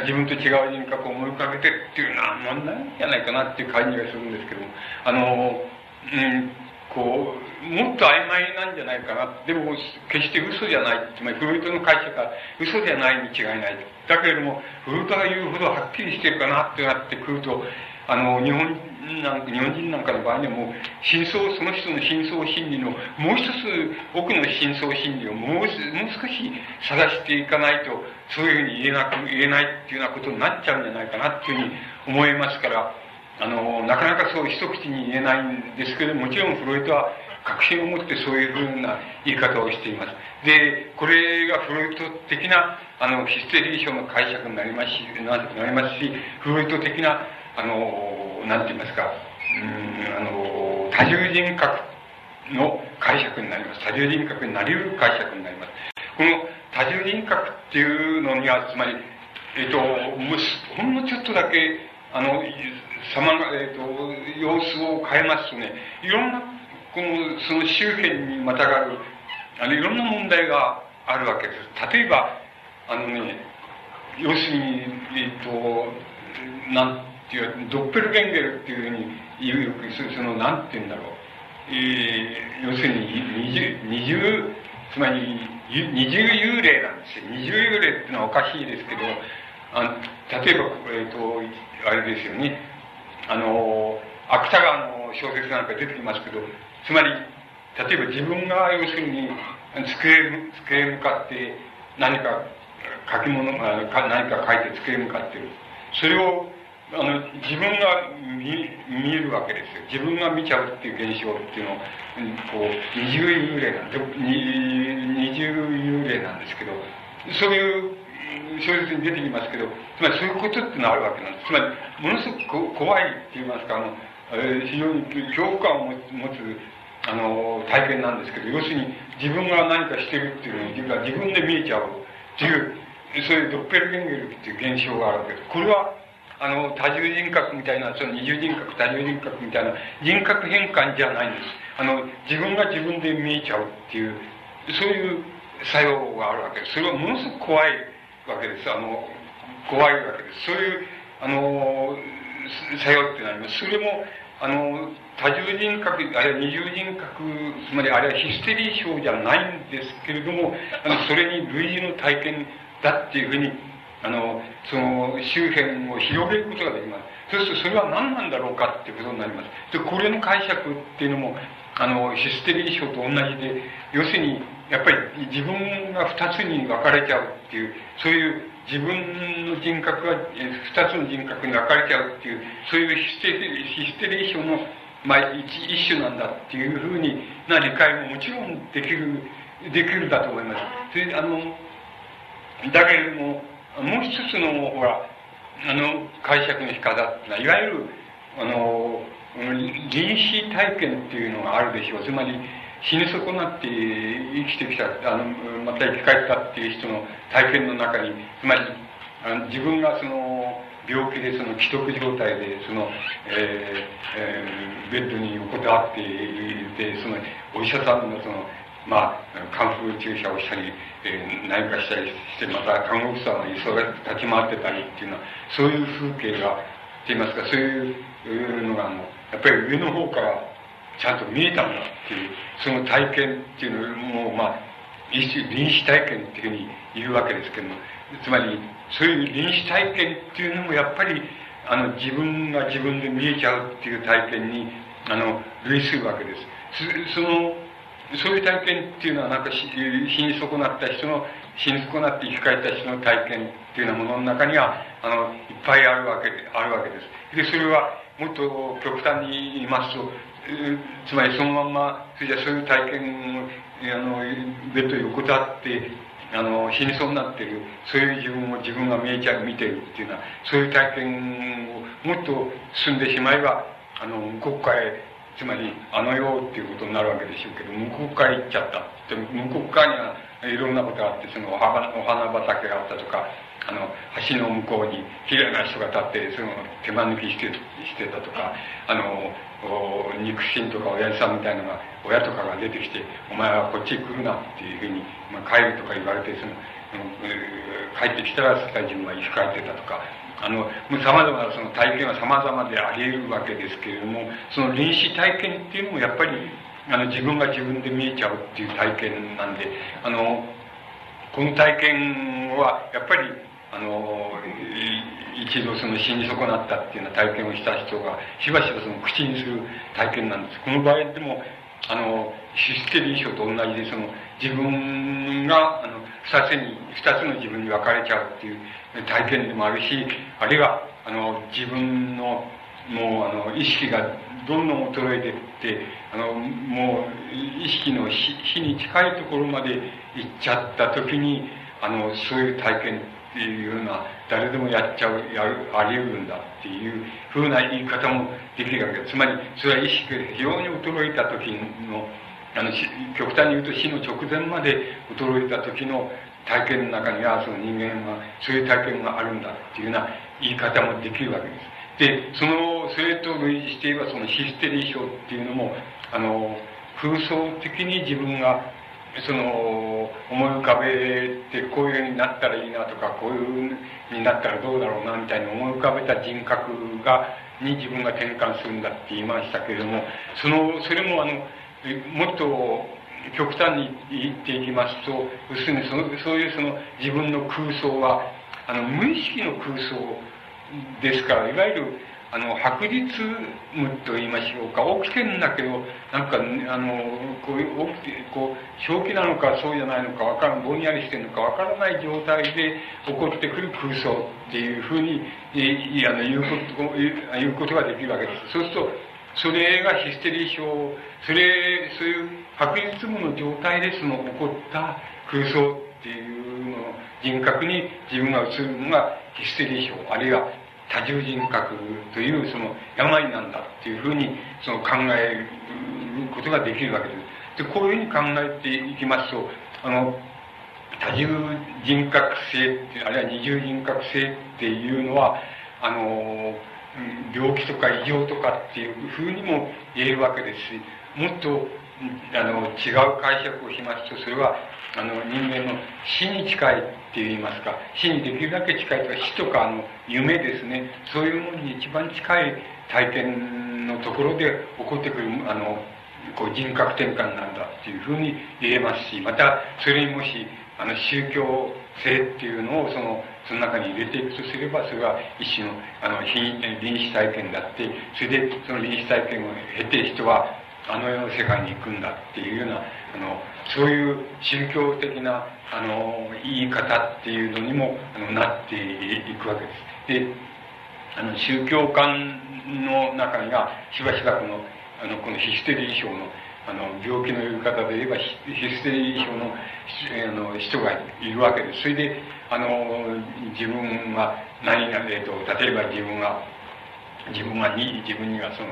自分と違う人格を思い浮かべてっていうのはなんないんじゃないかなっていう感じがするんですけどもあのうんこう、もっと曖昧なんじゃないかな。でも、決して嘘じゃない。つまり、フロイトの解釈は嘘じゃないに違いない。だけれども、フロイトが言うほどはっきりしてるかなってなってくると、あの、日本なんか日本人なんかの場合にはもう、真相、その人の真相心理の、もう一つ奥の真相心理をもうもう少し探していかないと、そういうふうに言えなく、言えないっていうようなことになっちゃうんじゃないかなっていうふうに思いますから、あの、なかなかそう一口に言えないんですけど、もちろんフロイトは確信を持ってそういうふうな言い方をしています。で、これがフロイト的な、あの、ヒステリー書の解釈になりますし、なりますし、フロイト的な、あの、なんて言いますか、うん、あの、多重人格の解釈になります。多重人格になり得る解釈になります。この多重人格っていうのには、つまり、えっ、と、ほんのちょっとだけ、あの、様が、えっ、と、様子を変えますとね、いろんな、この、その周辺にまたがる、あの、いろんな問題があるわけです。例えば、あのね、要するに、えっ、と、なんていうドッペルゲンゲルっていうふうに言う、その、なんて言うんだろう。えー、要するに、二重、二重、つまり、二重幽霊なんですよ。二重幽霊っていうのはおかしいですけど、あ例えば、えっ、ー、と、あれですよね。あの、芥川の小説なんか出てきますけど、つまり、例えば自分が要するに、机、机向かって何か書き物、何か書いて机向かってる。それを、あの、自分が見見えるわけですよ。自分が見ちゃうっていう現象っていうのを、こう、二重幽霊なんで、二重幽霊なんですけど、そういう小説に出てきますけど、つまりそういうことってのあるわけなんです。つまり、ものすごく怖いって言いますか、あの、非常に恐怖感を持つ、あの、体験なんですけど、要するに自分が何かしてるっていうのに自分が自分で見えちゃうっていう、そういうドッペルゲンゲルっていう現象があるわけで。これは、あの、多重人格みたいな、その二重人格、多重人格みたいな人格変換じゃないんです。あの、自分が自分で見えちゃうっていう、そういう作用があるわけです。それはものすごく怖いわけです。あの、怖いわけです。そういう、あの、作用っていうのはあります。それも、あの、多重人格、あるいは二重人格、つまりあれはヒステリー症じゃないんですけれども、あの、それに類似の体験だっていうふうに、あの、その周辺を広げることができます。そうするとそれは何なんだろうかっていうことになります。で、これの解釈っていうのも、あの、ヒステリー症と同じで、要するに、やっぱり自分が二つに分かれちゃうっていう、そういう自分の人格が二つの人格に分かれちゃうっていう、そういうヒステリヒステリー症の、まあ、一一種なんだっていうふうにな理解ももちろんできる、できるだと思います。それあの、だけれども、もう一つの、ほら、あの、解釈の仕方っていうのは、いわゆる、あの、臨死体験っていうのがあるでしょう。つまり、死に損なって生きてきた、あの、また生き返ったっていう人の体験の中に、つまり、あの自分がその、病気でその既得状態で、その、えーえー、ベッドに横たわっていて、その、お医者さんのその、まあ、カンフー注射をしたり、えー、何かしたりして、また看護婦さんが急が立ち回ってたりっていうのは、そういう風景が、って言いますか、そういうのが、あの、やっぱり上の方からちゃんと見えたんだっていう、その体験っていうのも、まあ、一種臨死体験っていうふうに言うわけですけども、つまり、そういう臨死体験っていうのもやっぱり、あの、自分が自分で見えちゃうっていう体験に、あの、類するわけです。その、そういう体験っていうのはなんか死に損なった人の、死に損なって生き返った人の体験っていうようなものの中には、あの、いっぱいあるわけで、あるわけです。で、それは、もっと極端に言いますと、つまりそのまんま、それじゃそういう体験を、あの、ベッドに横たって、あの、死にそうになってる、そういう自分を自分が見えちゃう、見てるっていうのは、そういう体験をもっと進んでしまえば、あの、向こう側へ、つまり、あの世っていうことになるわけでしょうけど、向こう側へ行っちゃった。で向こう側にはいろんなことがあって、そのお花畑があったとか、あの、橋の向こうに綺麗な人が立って、その手間抜きしてしてたとか、あの、肉親とか親父さんみたいなのが、親とかが出てきて、お前はこっちに来るなっていうふうに、まあ、帰るとか言われて、その、帰ってきたら、自分は生き返ってたとか、あの、様々なその体験は様々であり得るわけですけれども、その臨死体験っていうのもやっぱり、あの、自分が自分で見えちゃうっていう体験なんで、あの、この体験は、やっぱり、あの、一度その死に損なったっていうような体験をした人が、しばしばその口にする体験なんです。この場合でも、あの、システリー症と同じで、その、自分が、あの、二つに、二つの自分に分かれちゃうっていう体験でもあるし、あるいは、あの、自分の、もう、あの、意識がどんどん衰えていって、あの、もう、意識の死に近いところまで行っちゃった時に、あの、そういう体験っていうような、誰でもやっちゃう、やる、あり得るんだっていうふうな言い方もできるわけです。つまり、それは意識が非常に衰えた時の、あの、極端に言うと死の直前まで衰えた時の体験の中には、その人間は、そういう体験があるんだっていうような言い方もできるわけです。で、その、それと類似して言えば、そのヒステリー症っていうのも、あの、空想的に自分がその思い浮かべてこういうふうになったらいいなとかこういうふうになったらどうだろうなみたいに思い浮かべた人格がに自分が転換するんだって言いましたけれどもそのそれもあのもっと極端に言っていきますと要するにそのそういうその自分の空想はあの無意識の空想ですからいわゆるあの、白日夢と言いましょうか、起きてるんだけど、なんか、あの、こういう、起きて、こう、正気なのかそうじゃないのかわからん、ぼんやりしてるのかわからない状態で起こってくる空想っていうふうに、いあの、言うこと、言うことができるわけです。そうすると、それがヒステリー症、それ、そういう白日夢の状態でその起こった空想っていうの人格に自分が映るのがヒステリー症、あるいは多重人格というその病なんだっていうふうにその考えることができるわけです。で、こういうふうに考えていきますと、あの、多重人格性あるいは二重人格性っていうのは、あの、病気とか異常とかっていうふうにも言えるわけですし、もっと、あの、違う解釈をしますと、それは、あの、人間の死に近いって言いますか、死にできるだけ近いとか、死とか、あの、夢ですね、そういうものに一番近い体験のところで起こってくる、あの、こう人格転換なんだっていうふうに言えますし、また、それにもし、あの、宗教性っていうのを、その、その中に入れていくとすれば、それは一種の、あの、臨死体験だって、それで、その臨死体験を経て人は、あの世の世界に行くんだっていうような、あの、そういう宗教的な、あの、言い方っていうのにも、あの、なっていくわけです。で、あの、宗教観の中には、しばしばこの、あの、このヒステリー症の、あの、病気の呼び方で言えば、ヒステリー症のあの人がいるわけです。それで、あの、自分は何々、えっと、例えば自分が、自分はに、自分にはその、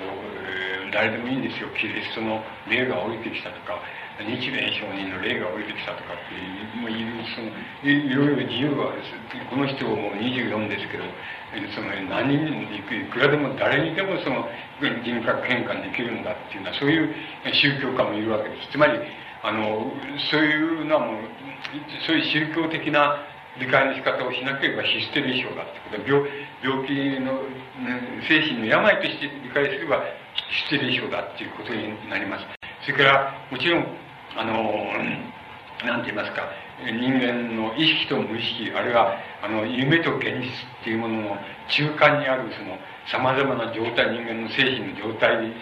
う、誰でもいいんですよ。キリストの霊が降りてきたとか、日蓮上人の霊が降りてきたとかっていう、もうい、その、いろいろ自由はです。この人も24ですけど、その何人いくいくらでも誰にでもその人格変換できるんだっていうのは、そういう宗教家もいるわけです。つまり、あの、そういうのはもう、そういう宗教的な理解の仕方をしなければヒステリー症だってこと病病気の、ね精神の病として理解すればヒステリー症だっていうことになります。それから、もちろん、あの、なんて言いますか、人間の意識と無意識、あるいは、あの、夢と現実っていうものの中間にある、その、様々な状態、人間の精神の状態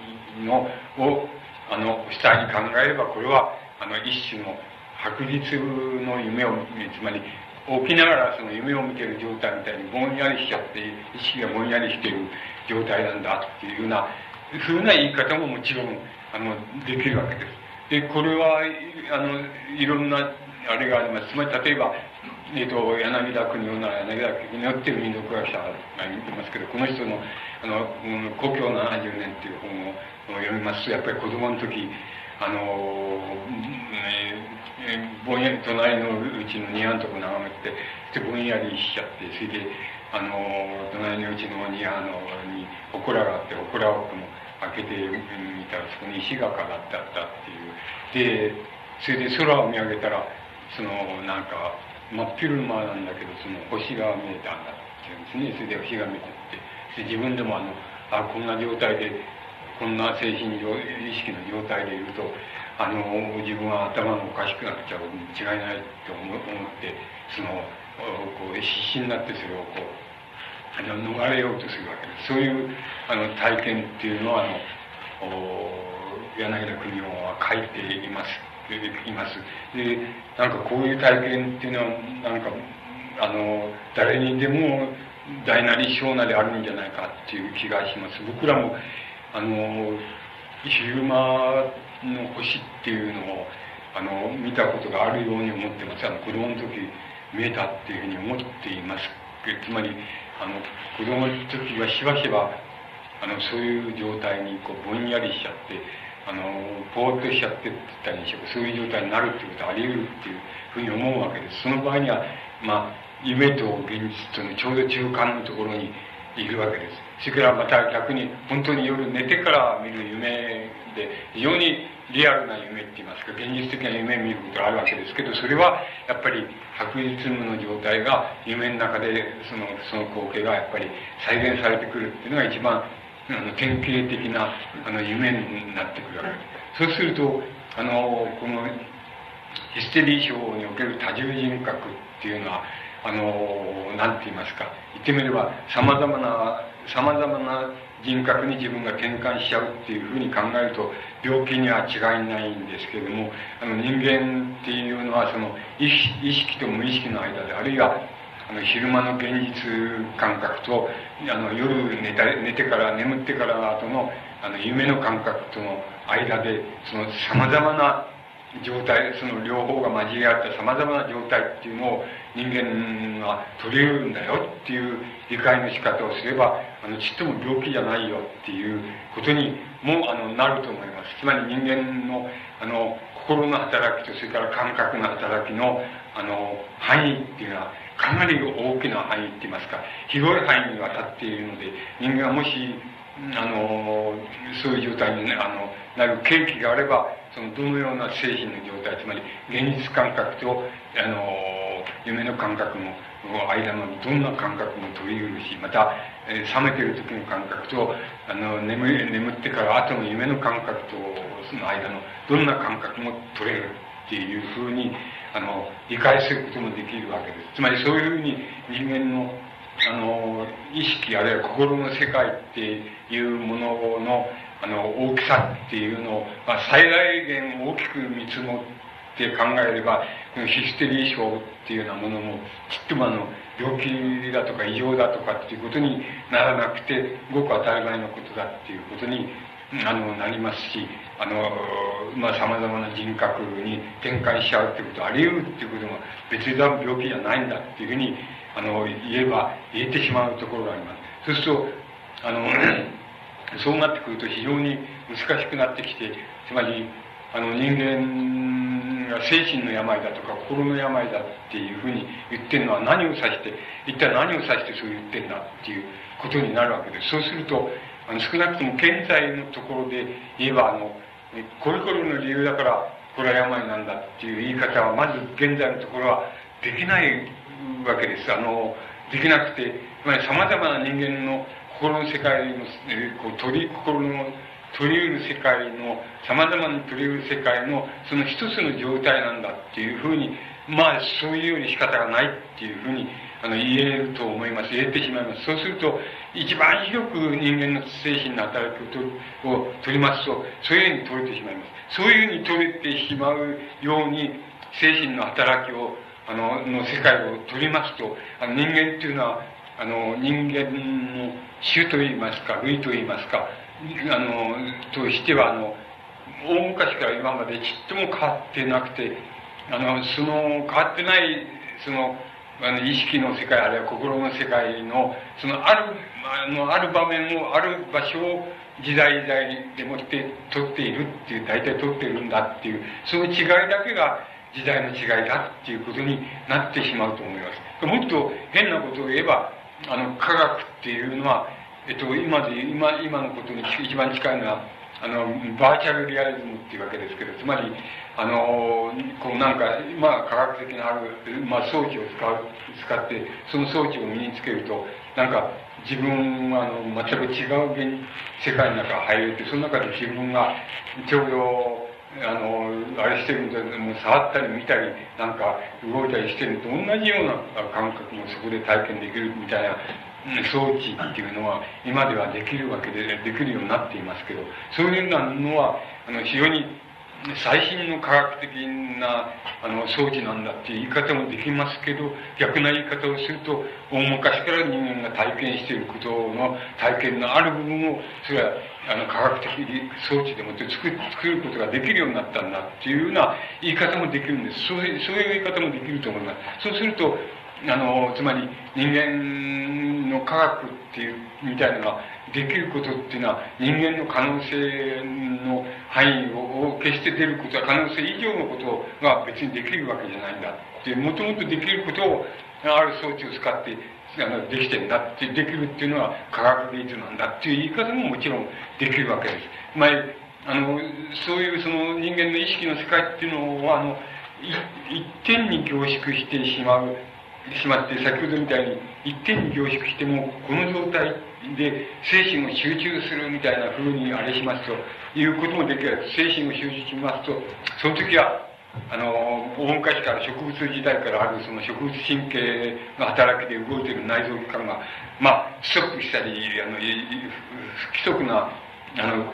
の、を、あの、主体に考えれば、これは、あの、一種の白日の夢を、つまり、起きながらその夢を見てる状態みたいにぼんやりしちゃって、意識がぼんやりしている状態なんだっていうような、ふうな言い方ももちろん、あの、できるわけです。で、これは、あの、いろんな、あれがあります。つまり、例えば、えっ、と、柳田国夫なら柳田国夫っていう民族学者がいますけど、この人の、あの、故郷70年っていう本を読みますと、やっぱり子供の時、あの、えー、ぼんやり隣のうちの庭のとこ眺めて、で、ぼんやりしちゃって、それで、あの、隣のうちの庭のに、祠があって、祠をこの開けてみたら、そこに石が飾ってあったっていう。で、それで空を見上げたら、その、なんか、真っ昼間なんだけど、その星が見えたんだっていうんですね。それで星が見えてって、で自分でもあの、あ、こんな状態で、こんな精神上、意識の状態でいると、あの、自分は頭がおかしくなっちゃうに違いないと思って、その、こう、必死になってそれをこう、あの、逃れようとするわけです。そういう、あの、体験っていうのは、あの、柳田国夫は書いています。います。で、なんかこういう体験っていうのは、なんか、あの、誰にでも大なり小なりあるんじゃないかっていう気がします。僕らもあの昼間の星っていうのをあの見たことがあるように思ってます。あの子供の時見えたっていうふうに思っています。つまりあの子供の時はしばしばあのそういう状態にこうぼんやりしちゃってあのぼーっとしちゃってって言ったりしそういう状態になるっていうことはあり得るっていうふうに思うわけです。その場合にはまあ夢と現実とのちょうど中間のところにいるわけです。それからまた逆に本当に夜寝てから見る夢で非常にリアルな夢って言いますか現実的な夢を見ることがあるわけですけどそれはやっぱり白日夢の状態が夢の中でそのその光景がやっぱり再現されてくるっていうのが一番あの典型的なあの夢になってくるわけですそうするとあのこのヒステリー症における多重人格っていうのはあの、なんて言いますか、言ってみれば、様々な様々な人格に自分が転換しちゃうっていうふうに考えると、病気には違いないんですけれども、あの人間っていうのはその意識と無意識の間で、あるいはあの昼間の現実感覚と、あの夜寝た寝てから眠ってからの後のあの夢の感覚との間で、その様々な状態、その両方が交り合った様々な状態っていうのを人間は取り得るんだよっていう理解の仕方をすれば、あの、ちっとも病気じゃないよっていうことにも、あの、なると思います。つまり人間の、あの、心の働きと、それから感覚の働きの、あの、範囲っていうのは、かなり大きな範囲って言いますか、広い範囲にわたっているので、人間はもし、あの、そういう状態に、ね、あの、なる契機があれば、そのどのような精神の状態、つまり現実感覚と、あの、夢の感覚の間のどんな感覚も取り得るし、また、えー、覚めてる時の感覚と、あの、眠眠ってから後の夢の感覚と、その間のどんな感覚も取れるっていうふうに、あの、理解することもできるわけです。つまりそういうふうに人間の、あの、意識あるいは心の世界っていうものの、あの、大きさっていうのを、まあ、最大限大きく見積もって考えれば、ヒステリー症っていうようなものも、ちっともあの、病気だとか異常だとかっていうことにならなくて、ごく当たり前のことだっていうことに、あの、なりますし、あの、まあ、様々な人格に展開しちゃうってことあり得るっていうことも、別に病気じゃないんだっていうふうに、あの、言えば、言えてしまうところがあります。そうすると、あの、<clears throat> そうなってくると非常に難しくなってきて、つまり、あの人間が精神の病だとか心の病だっていうふうに言ってるのは何を指して、一体何を指してそう言ってんだっていうことになるわけです。そうすると、あの少なくとも現在のところで言えば、あの、これこれの理由だから、これは病なんだっていう言い方は、まず現在のところはできないわけです。あの、できなくて、つまり様々な人間の心の世界の、えー、こう取り、心の取り得る世界の、様々に取り得る世界の、その一つの状態なんだっていうふうに、まあ、そういうように仕方がないっていうふうに、あの、言えると思います。言えてしまいます。そうすると、一番広く人間の精神の働きをを取りますと、そういうふうに取れてしまいます。そういうふうに取れてしまうように、精神の働きを、あの、の世界を取りますと、あの人間っていうのは、あの、人間の種といいますか、類といいますか、あの、としては、あの、大昔から今までちっとも変わってなくて、あの、その、変わってない、その、あの、意識の世界、あるいは心の世界の、その、ある、あの、ある場面を、ある場所を、時代時代でもって取っているっていう、大体取っているんだっていう、その違いだけが時代の違いだっていうことになってしまうと思います。もっと変なことを言えば、あの、科学っていうのは、えっと、今で、今、今のことに一番近いのは、あの、バーチャルリアリズムっていうわけですけど、つまり、あの、こうなんか、まあ科学的なある、まあ装置を使う、使って、その装置を身につけると、なんか、自分はあの、全く違う世界の中入れて、その中で自分がちょうど、あの、あれしてるんで、も触ったり見たり、なんか動いたりしてると同じような感覚もそこで体験できるみたいな装置っていうのは今ではできるわけで、できるようになっていますけど、そういうようなのは、あの、非常に最新の科学的なあの装置なんだっていう言い方もできますけど、逆な言い方をすると、大昔から人間が体験していることの体験のある部分を、それはあの科学的装置でもって作作ることができるようになったんだっていうような言い方もできるんです。そういうそういう言い方もできると思います。そうすると、あの、つまり人間の科学っていう、みたいなのができることっていうのは人間の可能性の範囲を決して出ることは可能性以上のことが別にできるわけじゃないんだって、もともとできることをある装置を使ってあのできてんだって、できるっていうのは科学技術なんだっていう言い方ももちろんできるわけです。まあ、あの、そういうその人間の意識の世界っていうのは、あの、一点に凝縮してしまうしまって、先ほどみたいに一点に凝縮しても、この状態で精神を集中するみたいな風にあれしますと、いうこともできる。精神を集中しますと、その時は、あの、大昔から植物時代からあるその植物神経の働きで動いている内臓器官が、まあ、不足したり、あの、不規則な、あの、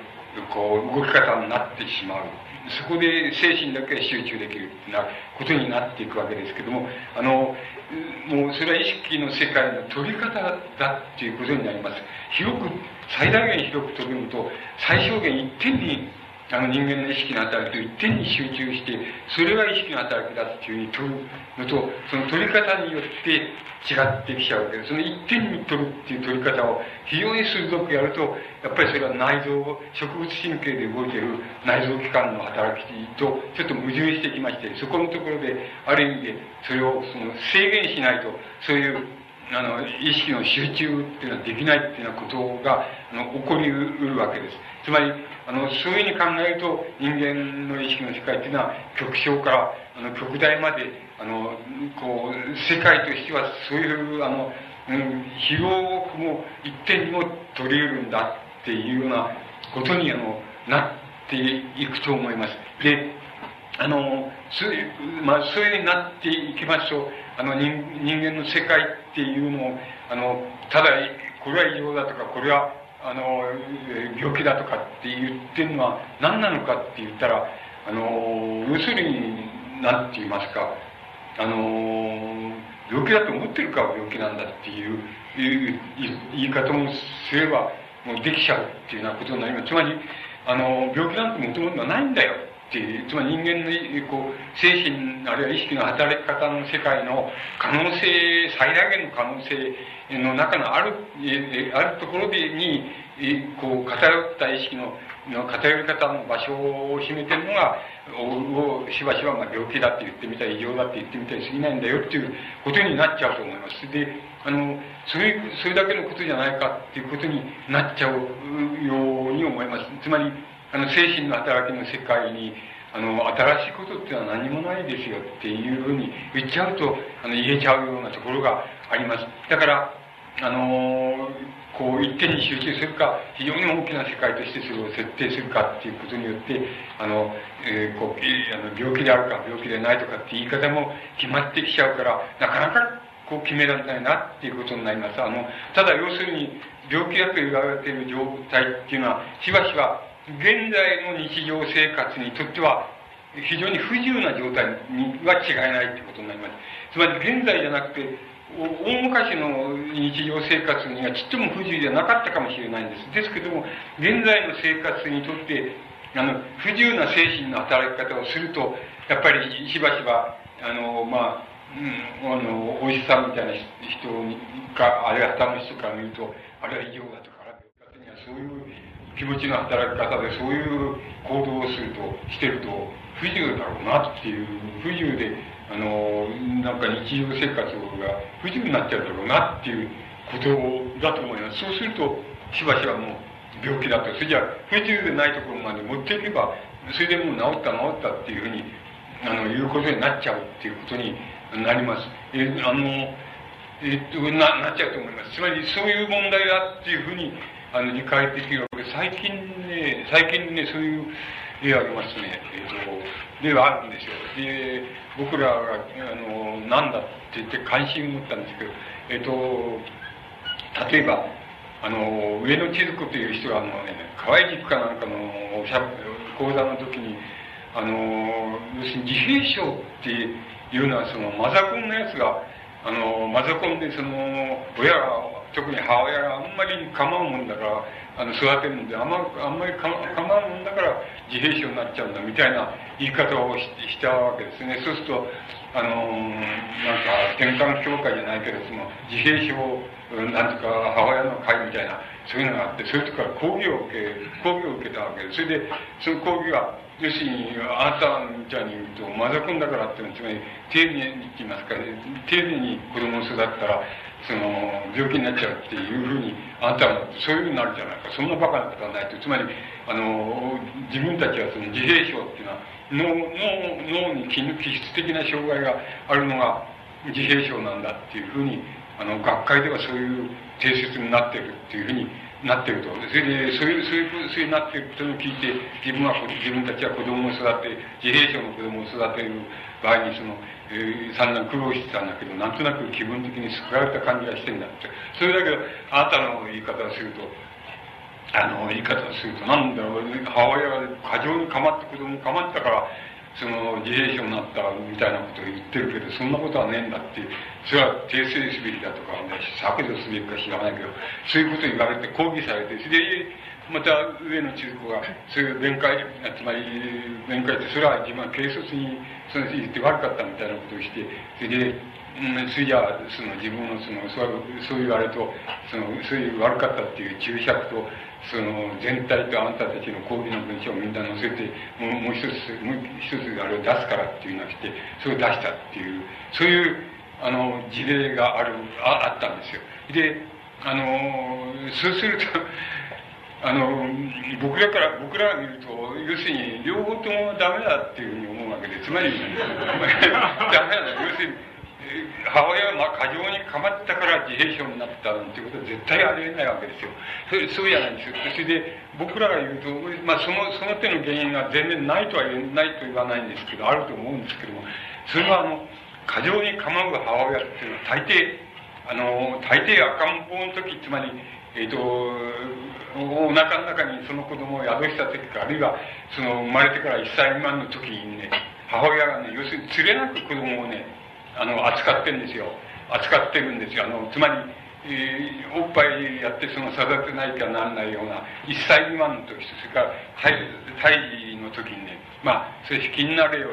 こう、動き方になってしまう。そこで精神だけ集中できるなことになっていくわけですけども、あの、もうそれは意識の世界の取り方だっていうことになります。広く、最大限広く取るのと、最小限一点にあの人間の意識の働きを一点に集中して、それが意識の働きだっていうふうに取るのと、その取り方によって違ってきちゃうわけで。その一点に取るっていう取り方を非常に鋭くやると、やっぱりそれは内臓、植物神経で動いてる内臓器官の働きとちょっと矛盾してきまして、そこのところで、ある意味でそれをその制限しないと、そういうあの、意識の集中っていうのはできないっていうようなことが、あの、起こりうるわけです。つまり、あの、そういうふうに考えると、人間の意識の世界っていうのは、極小から、あの、極大まで、あの、こう、世界としては、そういう、あの、うん、広くも一点にも取り得るんだっていうようなことに、あの、なっていくと思います。で、あの、そういう、まあ、そういうふうになっていきますと、あの人、人間の世界っていうのを、あの、ただ、これは異常だとか、これはあの、病気だとかって言ってるのは何なのかって言ったら、あの、要するに、何て言いますか、あの、病気だと思ってるから病気なんだっていう言い方もすれば、もうできちゃうっていうようなことになります。つまり、あの、病気なんてもともとはないんだよっていう、つまり人間のこう精神、あるいは意識の働き方の世界の可能性、最大限の可能性の中のある、あるところでに、こう、偏った意識の、の偏り方の場所を占めてるのが、をしばしばまあ病気だって言ってみたり、異常だって言ってみたりすぎないんだよっていうことになっちゃうと思います。で、あの、それ、それだけのことじゃないかっていうことになっちゃうように思います。つまり、あの、精神の働きの世界に、あの、新しいことっていうのは何もないですよっていうふうに言っちゃうと、あの、言えちゃうようなところがあります。だから、あのこう一点に集中するか、非常に大きな世界としてそれを設定するかっていうことによって、あの、えー、こう、あの病気であるか病気でないとかって言い方も決まってきちゃうから、なかなかこう決められないなっていうことになります。あの、ただ要するに、病気だと言われている状態っていうのは、しばしば現在の日常生活にとっては、非常に不自由な状態には違いないってことになります。つまり現在じゃなくて、大昔の日常生活にはちっとも不自由ではなかったかもしれないんです。ですけども、現在の生活にとって、あの、不自由な精神の働き方をすると、やっぱりしばしば、あの、まあ、うん、あの、お医者さんみたいな人か、あるいは他の人から見ると、あれは異常だとか、勝手にはそういう気持ちの働き方で、そういう行動をすると、してると、不自由だろうなっていう、不自由で、あの、なんか日常生活が不自由になっちゃうだろうなっていうことだと思います。そうすると、しばしばもう病気だと。それじゃ、不自由でないところまで持っていけば、それでもう治った治ったっていうふうに、あの、いうことになっちゃうっていうことになります。え、あの、えっと、な、なっちゃうと思います。つまり、そういう問題だっていうふうに、あの、理解できるわけで、最近ね、最近ね、そういう例ありますね。えっと、例はあるんですよ。で、僕らが、あの、なんだって言って関心を持ったんですけど、えっと、例えば、あの、上野千鶴子という人が、あのね、河合塾かなんかのおしゃ講座の時に、あの、要するに自閉症っていうのは、その、マザコンのやつが、あの、マザコンで、その、親が、特に母親があんまり構うもんだから、あの、育てるんで、あんまあんまり構うもんだから、自閉症になっちゃうんだ、みたいな言い方をしたわけですね。そうすると、あのなんか、転換協会じゃないけど、その、自閉症、なんとか、母親の会みたいな、そういうのがあって、そういうとこから講義を受け、講義を受けたわけです。それで、その講義は、要するに、あなたみたいに言うと、マザコンだからっていうのは、つまり、丁寧にって言いますかね、丁寧に子供を育ったら、その、病気になっちゃうっていうふうに、あんたはそういうふうになるじゃないか。そんなバカなことはないと。つまり、あの、自分たちはその自閉症っていうのは、脳、脳、脳に気質的な障害があるのが自閉症なんだっていうふうに、あの、学会ではそういう定説になってるっていうふうになってると。それで、そういう、そういう、そういうなってることを聞いて、自分は、自分たちは子供を育て、自閉症の子供を育てる場合に、その、えー、散々苦労してたんだけど、なんとなく気分的に救われた感じがしてんだって。それだけ、あなたの言い方をすると、あの、言い方をすると、なんだろう、母親が過剰に構って子供に構ってたから、その自閉症になったみたいなことを言ってるけど、そんなことはねえんだって、それは訂正すべきだとか、ね、削除すべきか知らないけど、そういうことを言われて抗議されて、それで、また上の中高が、そういう弁解、つまり弁解って、それは自分は軽率にその言って悪かったみたいなことをして、それで、それじゃあ、その自分のその、そうそう言われと、その、そういう悪かったっていう注釈と、その全体とあなたたちの講義の文章をみんな載せてもうもう一つもう一つあれを出すからっていうのが来てそれを出したっていうそういうあの事例があるああったんですよであのそうするとあの僕らから僕らが見ると要するに両方ともダメだっていうふうに思うわけでつまりダメだ要するに母親が過剰に構ったから自閉症になったなんていうことは絶対ありえないわけですよ。それそうじゃないんですよ。それで僕らが言うと、まあその、その手の原因が全然ないとは言えないと言わないんですけど、あると思うんですけども、それはあの、過剰に構う母親っていうのは大抵、あの、大抵赤ん坊の時、つまり、えっ、ー、と、お腹の中にその子供を宿した時か、あるいは、その生まれてから1歳未満の時にね、母親がね、要するに連れなく子供をね、あの、扱ってんですよ。扱ってるんですよ。あの、つまり、えー、おっぱいやってその育てないかならないような、1歳未満の時、それから胎児の時にね、まあ、それ卑近な例を、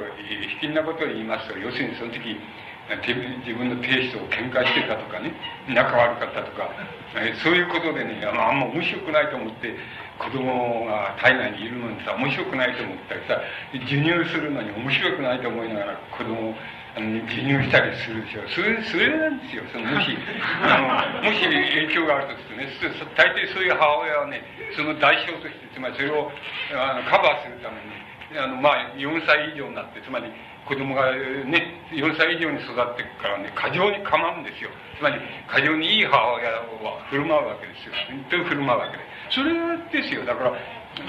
卑近なことを言いますと、要するにその時、自分の亭主と喧嘩してたとかね、仲悪かったとか、え、そういうことでね、あ、んま面白くないと思って、子供が体内にいるのにさ、面白くないと思ったりさ、授乳するのに面白くないと思いながら子供をあの授乳したりするでしょそれそれなんですよ。そのもし <laughs> あのもし影響があるとするとね大抵そういう母親はねその代償としてつまりそれをあのカバーするためにあのまあ4歳以上になってつまり子供がね4歳以上に育っていくからね過剰に構うんですよ。つまり過剰にいい母親は振る舞うわけですよ。と振る舞うわけで。それですよ。だから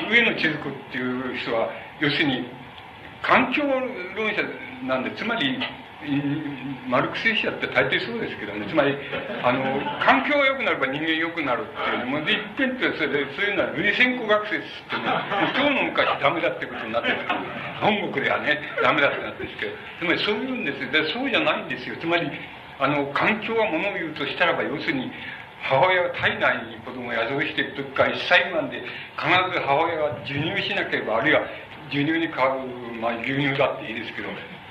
上野千鶴子っていう人は要するに環境論者なんで、つまり、マルクス主義って大抵そうですけどね、つまり、あの、環境が良くなれば人間良くなるっていうね、もで、一遍ってそれで、そういうのは、類先行学説ってね、今日の昔ダメだってことになってる本国ではね、ダメだってなってるんですけど、つまりそういうんですよ。でそうじゃないんですよ。つまり、あの、環境がものを言うとしたらば、要するに、母親が体内に子供を宿している時から1歳未満で必ず母親が授乳しなければあるいは授乳に変わる、まあ、牛乳だっていいですけど、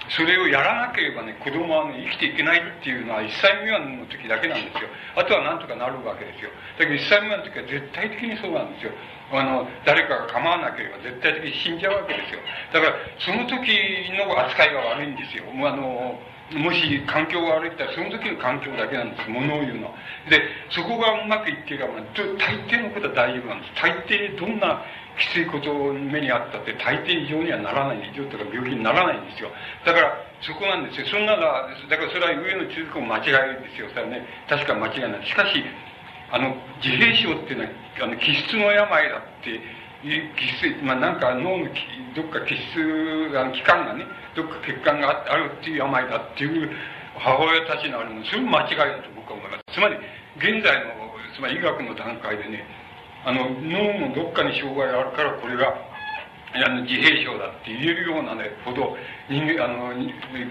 それをやらなければね、子供はね、生きていけないっていうのは1歳未満の時だけなんですよ。あとはなんとかなるわけですよ。だけど1歳未満の時は絶対的にそうなんですよ。あの、誰かが構わなければ絶対的に死んじゃうわけですよ。だから、その時の扱いが悪いんですよ。もうあの、もし環境が悪いったらその時の環境だけなんです。ものを言うのは。で、そこがうまくいっていれば、大抵のことは大丈夫なんです。大抵どんなきついことを目にあったって大抵異常にはならない異常とか病気にならないんですよ。だからそこなんですよ。そんながだからそれは上の中国も間違いですよ。それはね確か間違いない。しかしあの自閉症っていうのはあの気質の病だって気質まあなんか脳のどっか気質あの器官がねどっか血管があるっていう病だっていう母親たちのあるのそれも間違いだと僕は思います。つまり現在のつまり医学の段階でねあの、脳のどっかに障害があるから、これが、あの、自閉症だって言えるようなね、ほど、人間、あの、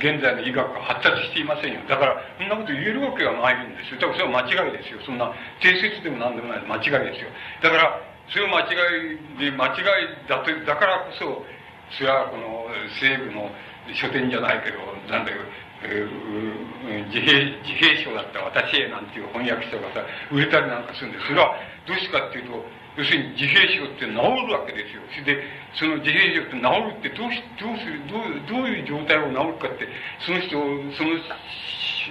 現在の医学が発達していませんよ。だから、そんなこと言えるわけがないんですよ。だからそれは間違いですよ。そんな、定説でも何でもない間違いですよ。だから、それを間違いで、間違いだと、だからこそ、それはこの西部の書店じゃないけど、なんだよ、自閉、自閉症だった私へなんていう翻訳者がさ、売れたりなんかするんです。それは、どうしてかっていうと、要するに自閉症って治るわけですよ。それで、その自閉症って治るってどうし、どうする、どう、どういう状態を治るかって、その人、その、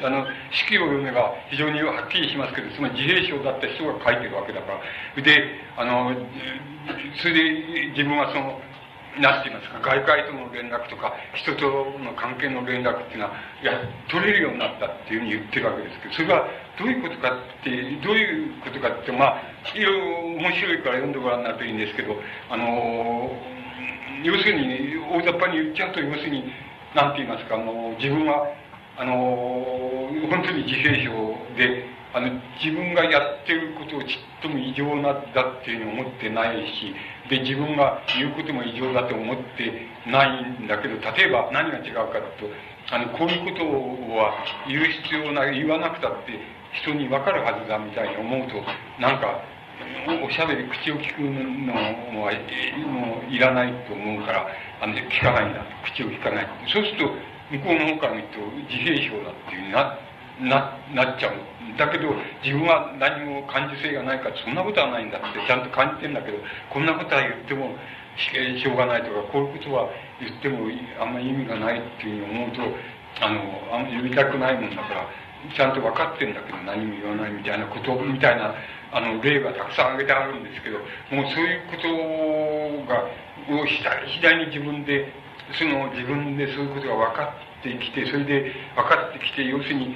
あの、式を読めば非常にはっきりしますけど、つまり自閉症だった人が書いてるわけだから。で、あの、それで自分はその、なんています。か、外界との連絡とか、人との関係の連絡っていうのは、いや、取れるようになったっていうふうに言ってるわけですけど、それはどういうことかって、どういうことかって、まあ、いろいろ面白いから読んでごらんなるといいんですけど、あの、要するに、大雑把に言っちゃうと、要するに、なんて言いますか、あの、自分は、あの、本当に自閉症で、あの、自分がやってることをちっとも異常な、だっていうふうに思ってないし、で、自分が言うことも異常だと思ってないんだけど、例えば何が違うかとあの、こういうことは言う必要ない、言わなくたって人にわかるはずだみたいに思うと、なんか、おしゃべり、口を聞くのは、もういらないと思うから、あの、聞かないんだ。口を聞かない。そうすると、向こうの方から見ると自閉症だっていうふうにな、な、なっちゃう。だけど、自分は何も感受性がないから、そんなことはないんだってちゃんと感じてんだけど、こんなことは言ってもしょうがないとか、こういうことは言ってもあんまり意味がないっていうふうに思うと、あの、あんまり言いたくないもんだから、ちゃんと分かってんだけど何も言わないみたいなことみたいな、あの、例がたくさん挙げてあるんですけど、もうそういうことが、を次第次第に自分で、その自分でそういうことが分かってきて、それで分かってきて、要するに、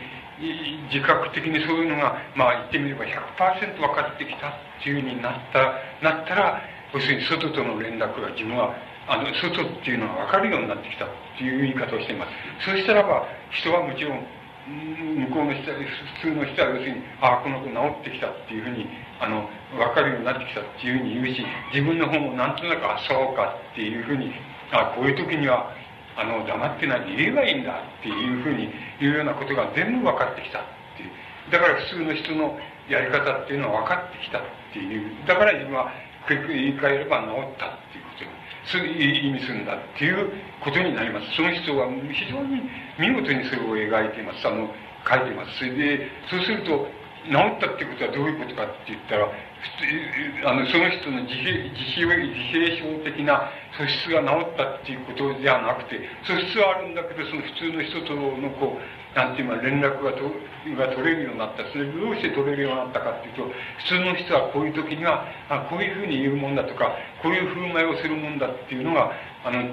自覚的にそういうのが、まあ言ってみれば100%分かってきたっていうふうになった、なったら、要するに外との連絡が自分は、あの、外っていうのが分かるようになってきたっていう言い方をしています。そうしたらば、人はもちろん、向こうの人は、普通の人は要するに、ああ、この子治ってきたっていうふうに、あの、分かるようになってきたっていうふうに言うし、自分の方もなんとなく、あ、そうかっていうふうに、あこういう時には、あの、黙ってないで言えばいいんだっていうふうに言うようなことが全部分かってきたっていう。だから普通の人のやり方っていうのは分かってきたっていう。だから自分は、言い換えれば治ったっていうことに、そういう意味するんだっていうことになります。その人は非常に見事にそれを描いています。あの、書いてます。それで、そうすると、治ったってことはどういうことかって言ったら、あの、その人の自閉、自閉、自閉症的な素質が治ったっていうことではなくて、素質はあるんだけど、その普通の人とのこう、なんていうか、連絡がとが取れるようになった。それどうして取れるようになったかっていうと、普通の人はこういう時には、あこういうふうに言うもんだとか、こういう振る舞いをするもんだっていうのが、あの、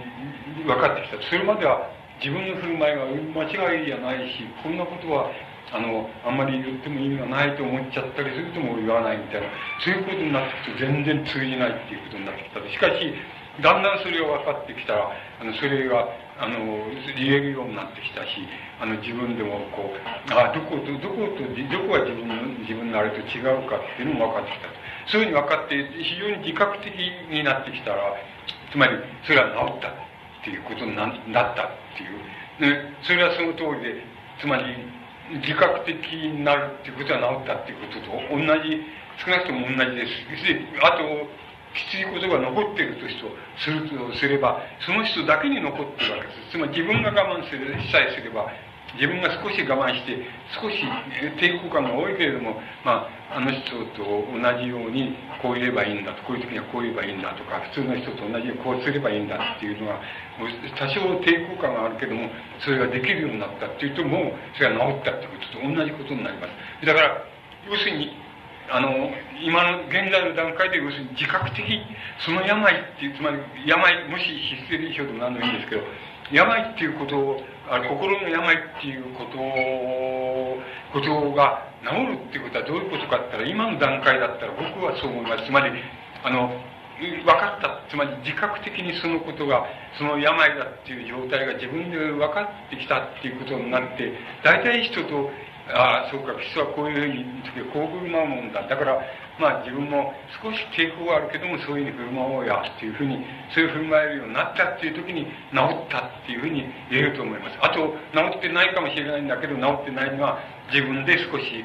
分かってきた。それまでは自分の振る舞いが間違いじゃないし、こんなことはあの、あんまり言っても意味がないと思っちゃったりするとも言わないみたいな、そういうことになってくると全然通じないっていうことになってきた。しかし、だんだんそれが分かってきたら、あの、それが、あの、言えるようになってきたし、あの、自分でもこう、あ、どこと、どこと、どこが自分の、自分のあれと違うかっていうのも分かってきた。そういうふうに分かって、非常に自覚的になってきたら、つまり、それは治ったっていうことになったっていう。で、それはその通りで、つまり、自覚的になるっていうことは治ったっていうことと同じ、少なくとも同じです。で、あと、きついことが残っているとするとすれば、その人だけに残ってるわけです。つまり自分が我慢する、さえすれば、自分が少し我慢して、少し抵抗感が多いけれども、まあ、あの人と同じように、こう言えばいいんだと、こういう時にはこう言えばいいんだとか、普通の人と同じようにこうすればいいんだっていうのが、多少抵抗感があるけども、それができるようになったっていうと、もう、それが治ったってことと同じことになります。だから、要するに、あの、今の現在の段階で、要するに自覚的、その病っていう、つまり病、もしヒステリー症でも何でもいいんですけど、病っていうことを、あの心の病っていうことことが治るっていうことはどういうことかって言ったら、今の段階だったら僕はそう思います。つまり、あの、分かった。つまり自覚的にそのことが、その病だっていう状態が自分で分かってきたっていうことになって、大体人と、ああ、そうか、人はこういうふうに、こう振る舞うもんだ。だから、まあ自分も少し抵抗があるけども、そういうふうに振る舞おうやっていうふうに、そういう振る舞えるようになったっていう時に、治ったっていうふうに言えると思います。あと、治ってないかもしれないんだけど、治ってないのは自分で少し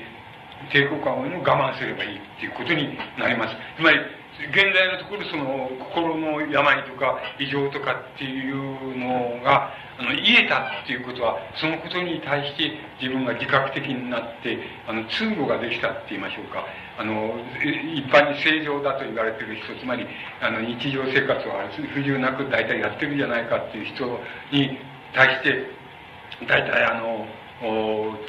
抵抗感を我慢すればいいっていうことになります。つまり、現在のところその心の病とか異常とかっていうのがあの癒えたっていうことはそのことに対して自分が自覚的になってあの通語ができたって言いましょうかあの一般に正常だと言われてる人つまりあの日常生活は不自由なく大体やってるじゃないかっていう人に対して大体あの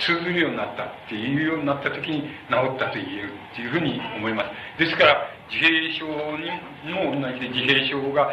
通ずるようになったっていうようになった時に治ったと言えるっていうふうに思います。ですから、自閉症にも同じで自閉症が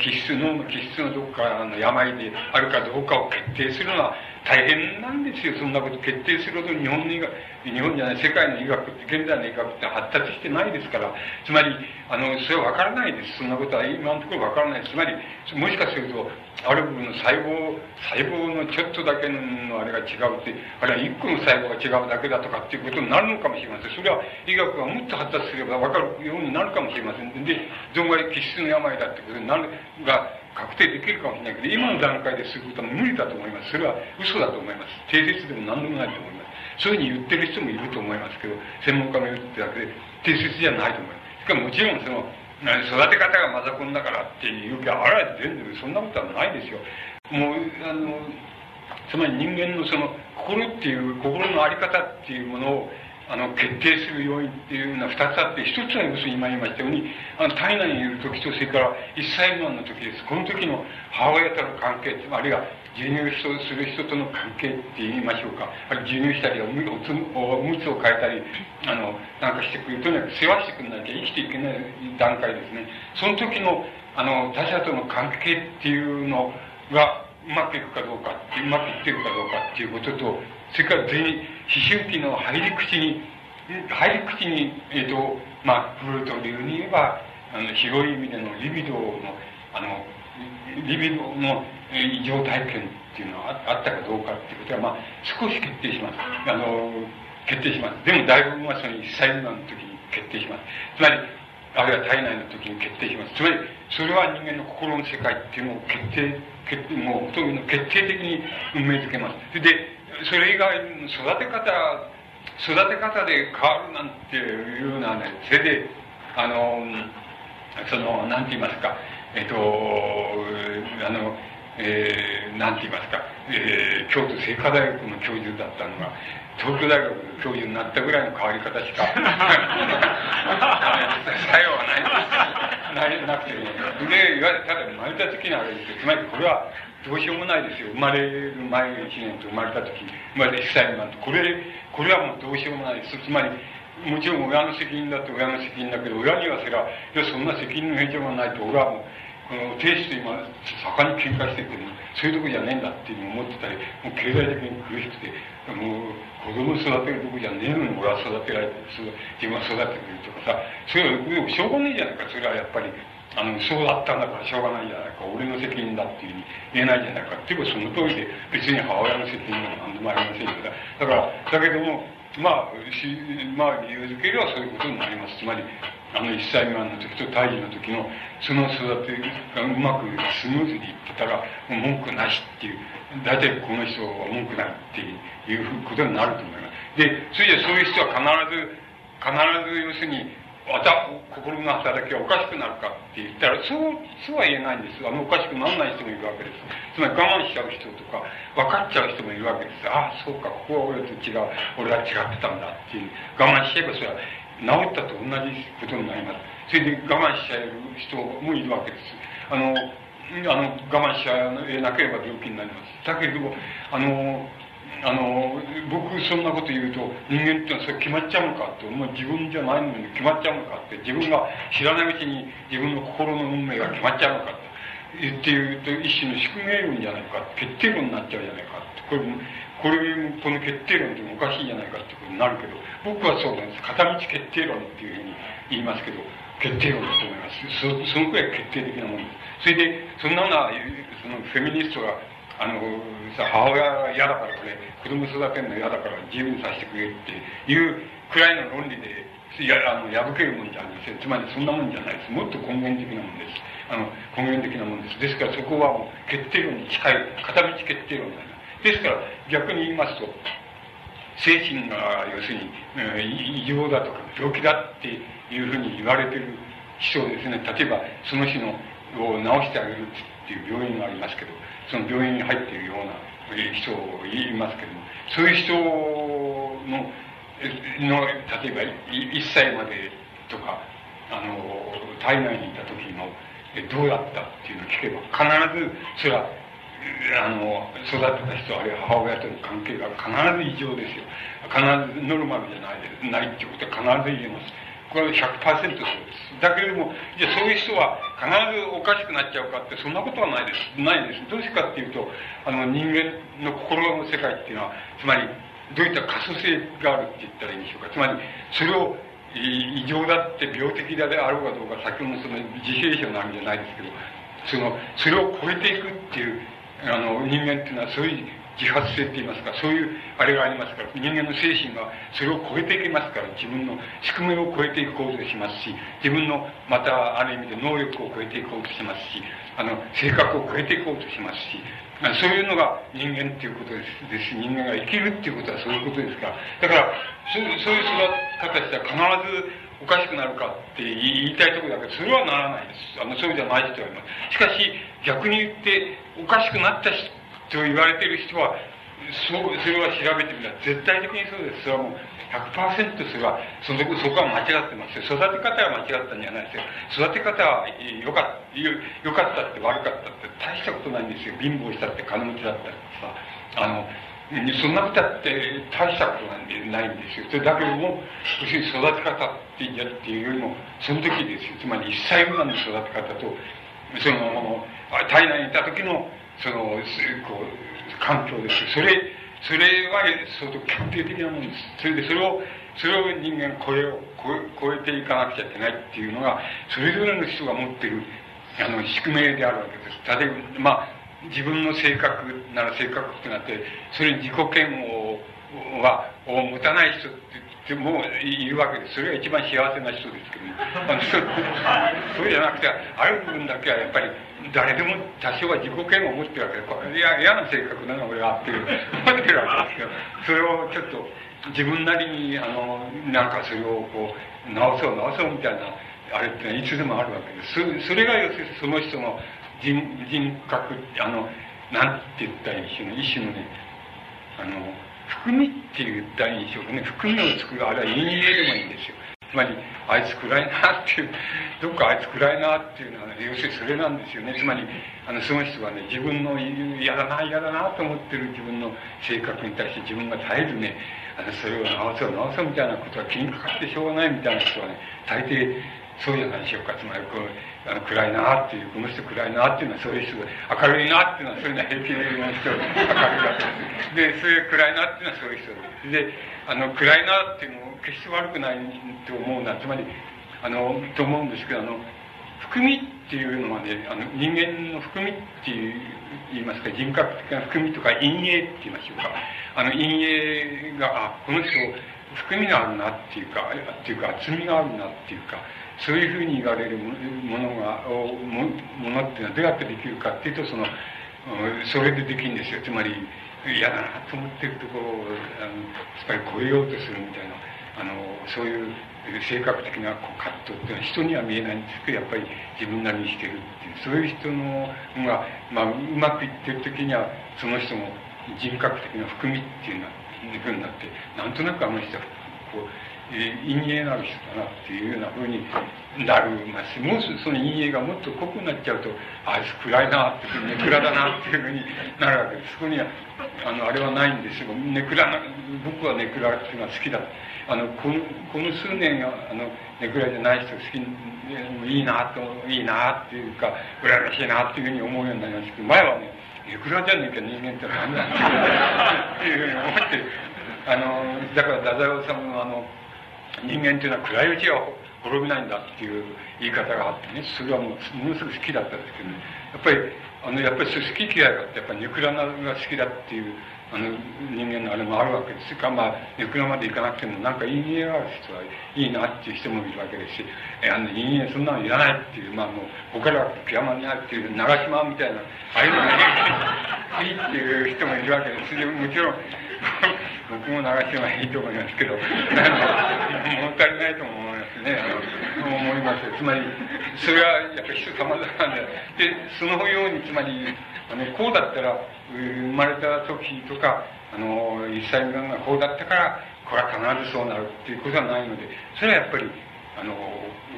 気質の気質のどこかの病であるかどうかを決定するのは大変なんですよ。そんなこと。決定するほど日本の医学日本じゃない世界の医学って現代の医学って発達してないですから。つまりあのそれは分からないです。そんなことは今のところ分からない。つまりもしかするとある部分の細胞細胞のちょっとだけのあれが違うってあるいは一個の細胞が違うだけだとかっていうことになるのかもしれません。それは医学がもっと発達すれば分かるようになるかもしれません。で存外気質の病だってことになるが確定できるかもしれないけど、今の段階ですることは無理だと思います。それは嘘だと思います。定説でも何でもないと思います。そういうふうに言ってる人もいると思いますけど、専門家の言ってだけで、定説じゃないと思います。しかももちろんその、育て方がマザコンだからっていうけあら全然そんなことはないですよ。もう、あの、つまり人間のその心っていう、心の在り方っていうものを、あの、決定する要因っていうのは二つあって、一つは要するに今言いましたように、あの、体内にいる時と、それから一歳未満の時です。この時の母親との関係、あるいは授乳する人との関係って言いましょうか。ある授乳したり、おむつおむつを変えたり、あの、なんかしてくる。とにかく世話してくれなきゃ生きていけない段階ですね。その時の、あの、他者との関係っていうのが、うまくいくかどうかうまくいってるかどうかっていうことと、それから全員、思春期の入り口に、入り口に、えっ、ー、と、まあ、フルート流に言えば、あの、広い意味でのリビドの、あの、リビドの異常体験っていうのはあったかどうかっていうことは、まあ、少し決定します。あの、決定します。でも大部分はその1歳未の時に決定します。つまり、あるいは体内の時に決定します。つまり、それは人間の心の世界っていうのを決定、決定、もう、そういうの決定的に運命づけます。で、それ以外の育て方、育て方で変わるなんていうのはね、それで、あの、その、なんて言いますか、えっと、あの、えー、なんて言いますか、えー、京都精華大学の教授だったのが、東京大学の教授になったぐらいの変わり方しか、<laughs> 作用はない。ないなくてね。で、いわゆるただ生まれた時にあれですつまりこれはどうしようもないですよ。生まれる前1年と生まれた時、生まれて1歳未満と。これ、これはもうどうしようもないです。つまり、もちろん親の責任だって親の責任だけど、親にはそれは、いや、そんな責任の返上がないと、俺はもう、この亭主と今、盛んに喧嘩してても、そういうとこじゃねえんだっていうふうに思ってたり、もう経済的に苦しくて、もう子供育てるとこじゃねえのに俺は育てられて、自分は育ててくるとかさ、それはしょうがねえじゃないか、それはやっぱり。あの、そうだったんだからしょうがないじゃないか、俺の責任だっていうふうに言えないじゃないか。っていうかその通りで、別に母親の責任なんでもありませんよ。だから、だけども、まあ、しまあ、理由づければそういうことになります。つまり、あの、1歳未満の時と胎児の時の、その育てがうまくスムーズにいってたら、文句なしっていう、大体この人は文句ないっていうことになると思います。で、それじゃそういう人は必ず、必ず要するに、また心の働きがおかしくなるかって言ったら、そう、そうは言えないんです。あの、おかしくならない人もいるわけです。つまり我慢しちゃう人とか、分かっちゃう人もいるわけです。ああ、そうか、ここは俺と違う、俺は違ってたんだっていう。我慢しちゃえばそれは治ったと同じことになります。それで我慢しちゃえる人もいるわけです。あの、あの、我慢しちゃえなければ病気になります。だけど、あの、あの、僕そんなこと言うと、人間ってのはそれ決まっちゃうのかって、もう自分じゃないのに決まっちゃうのかって、自分が知らないうちに自分の心の運命が決まっちゃうのかって言って言うと、一種の宿命論じゃないか、決定論になっちゃうじゃないかって、これ、これ、この決定論っておかしいじゃないかってことになるけど、僕はそうなんです。片道決定論っていうふうに言いますけど、決定論だと思います。そそのくらい決定的なものです。それで、そんなような、そのフェミニストがあの、さ、母親が嫌だからこれ、子供育てるの嫌だから自由にさせてくれっていうくらいの論理で、いや、あの、破けるもんじゃありません。つまりそんなもんじゃないです。もっと根源的なもんです。あの、根源的なもんです。ですからそこはもう決定論に近い、片道決定論になります。ですから、逆に言いますと、精神が要するに、異常だとか病気だっていうふうに言われてる人をですね、例えばその人のを治してあげるってっていう病院がありますけど、その病院に入っているような人を言いますけども、そういう人の、の例えば1歳までとか、あの、体内にいた時の、どうだったっていうのを聞けば、必ず、それは、あの、育てた人、あるいは母親との関係が必ず異常ですよ。必ずノルマルじゃないないっていうことは必ず言えます。これは100%そうです。だけれども、じゃそういう人は必ずおかしくなっちゃうかって、そんなことはないです。ないです。どうしてかっていうと、あの、人間の心の世界っていうのは、つまり、どういった可塑性があるって言ったらいいんでしょうか。つまり、それを、異常だって病的だであろうかどうか、先ほどのその自閉症のあるんじゃないですけど、その、それを超えていくっていう、あの、人間っていうのはそういう自発性って言いますか、そういうあれがありますから、人間の精神がそれを超えていきますから、自分の宿命を超えていこうとしますし、自分のまたある意味で能力を超えていこうとしますし、あの、性格を超えていこうとしますし、そういうのが人間っていうことですです、人間が生きるっていうことはそういうことですから、だから、そういう育方したら必ずおかしくなるかって言いたいところだけど、それはならないです。あの、そうじゃない人はいます。しかし、逆に言って、おかしくなった、と言われている人は、そう、それは調べてみたら絶対的にそうです。それはもう100%それは、そのそこは間違ってます。育て方は間違ったんじゃないですよ。育て方はよかった、よかったって悪かったって大したことないんですよ。貧乏したって金持ちだったりさ。あの、そんなことだって大したことなんでないんですよ。それだけども、要するに育て方っていうよりも、その時ですよ。つまり1歳未満の育て方と、その、体内にいた時のその、こう、環境です。それ、それは相当決定的なものです。それで、それを、それを人間超えを超えていかなくちゃいけないっていうのが、それぞれの人が持ってる、あの、宿命であるわけです。例えば、まあ、自分の性格なら性格ってなって、それに自己嫌悪は、を持たない人ってもいるわけです。それが一番幸せな人ですけども。あのそ <laughs> そうじゃなくて、ある部分だけはやっぱり、誰でも多少は自己嫌悪を持ってるわけで、いや嫌な性格なの俺はってる、思ってるわけですけど、それをちょっと自分なりに、あの、なんかそれをこう、直そう直そうみたいな、あれってのはいつでもあるわけです。それが要するにその人の人人格、あの、なんて言ったらいい一種の、一種のね、あの、含みって言ったらいいでしょうかね。含みを作る、あるいは陰影でもいいんですよ。つまり、あいつ暗いなっていう、どっかあいつ暗いなっていうのは、ね、要するにそれなんですよね。つまり、あの、その人はね、自分の嫌だな、嫌だなと思ってる自分の性格に対して自分が絶えずね、あの、それを直そう直そうみたいなことは気にかかってしょうがないみたいな人はね、大抵そうじゃないでしょうか。つまり、こう、あの暗いなっていう、この人暗いなっていうのはそういう人で、明るいなっていうのはそういうのは平気な人、明るいわけです。で、そういう暗いなっていうのはそういう人で。あの、暗いなっていうのも決して悪くないと思うのは、つまり、あの、と思うんですけど、あの、含みっていうのはね、あの、人間の含みっていう、言いますか、人格的な含みとか陰影って言いましょうか。あの、陰影が、あ、この人、含みがあるなっていうか、っていうか、厚みがあるなっていうか、そういうふうに言われるものが、もものっていうのはどうやってできるかっていうと、その、それでできるんですよ。つまり、嫌だなと思ってるところを、あの、やっぱり超えようとするみたいな、あの、そういう性格的な葛藤っていうのは人には見えないんですけど、やっぱり自分なりにしてるっていう、そういう人のが、まあ、うまくいってる時には、その人の人格的な含みっていうのは、ふうになって、なんとなくあの人は、こう、陰影のある人だなっていうようなふうになるます、もうその陰影がもっと濃くなっちゃうと、あいつ暗いなっていうふうに、ネクラだなっていうふうになるわけです。そこには、あの、あれはないんですよ。ネクラ、僕はネクラっていうのは好きだ。あの、この、この数年が、あの、ネクラじゃない人好き、いいなと、いいなっていうか、羨ましいなっていうふうに思うようになりましたけど、前はね、ネクラじゃねえか人間って何だっていうふうに思って、あの、だから太宰治のあの、人間っていうのは暗いうちは滅びないんだっていう言い方があってね、それはもうものすごく好きだったんですけどね、やっぱり、あの、やっぱり好き嫌いがあって、やっぱりネクラが好きだっていう、あの、人間のあれもあるわけです。か、まあ、ネクラまで行かなくても、なんか陰影がある人はいいなっていう人もいるわけですし、え、あの、陰影そんなのいらないっていう、まあもう、僕らピアノにあるっていう、長島みたいな、ああいうのがいいっていう人もいるわけです。もちろん、僕も長島いいと思いますけど、物足りないと思いますね、あの思います。つまり、それはやっぱり人様々で、で、そのように、つまり、あの、こうだったら、生まれた時とか、あの、一歳ぐらいがこうだったから、これは必ずそうなるっていうことはないので、それはやっぱり、あの、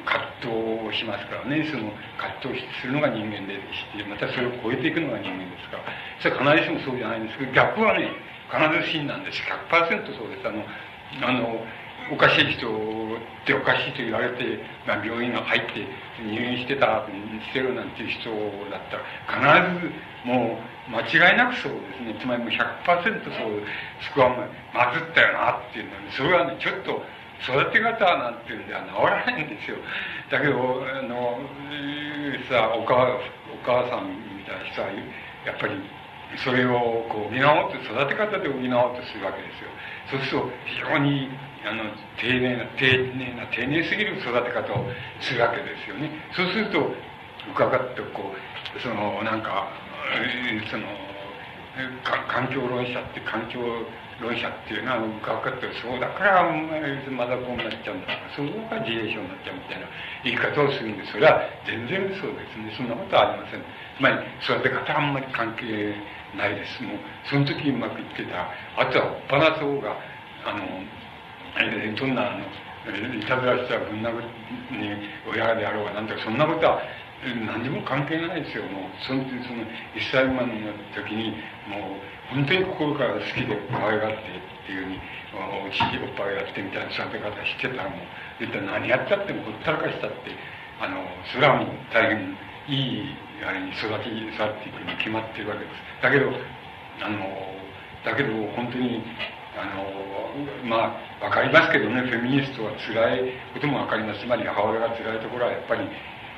葛藤をしますからね、その葛藤するのが人間でして、またそれを超えていくのが人間ですから、それは必ずしもそうじゃないんですけど、逆はね、必ず真なんです。100%そうです。あの、あの、おかしい人っておかしいと言われて、まあ、病院が入って入院してた、してるなんていう人だったら、必ずもう間違いなくそうですね。つまりもう100%そう、そこはもうまずったよなっていうのは、それはね、ちょっと育て方なんていうんでは治らないんですよ。だけど、あの、さ、お母、お母さんみたいな人は、やっぱり、それをこう補おうと、育て方で補おうとするわけですよ。そうすると、非常に、あの、丁寧な、丁寧な、丁寧すぎる育て方をするわけですよね。そうすると、伺ってこう、その、なんか、その、環境論者って環境論者っていうのは伺ってそうだからまだこうなっちゃうんだからそうが自衛症になっちゃうみたいな言い方をするんですそれは全然そうですねそんなことはありませんつまり育て方あんまり関係ないです。もうその時うまくいってたあとはおっぱなそうがあのどんなあのいたずらしたらぶん殴に親であろうがなんとかそんなことは何にも関係ないですよ。もうそのその1歳未満の時にもう本当に心から好きで可愛がってっていうふうにおちおっぱいやってみたいな育て方してたらもう一体何やったってもほったらかしたってあのそれはもう大変いいあれに育ち育っていくに決まってるわけです。だけどあのだけど本当にあのまあわかりますけどねフェミニストは辛いこともわかりますつまり母親が辛いところはやっぱり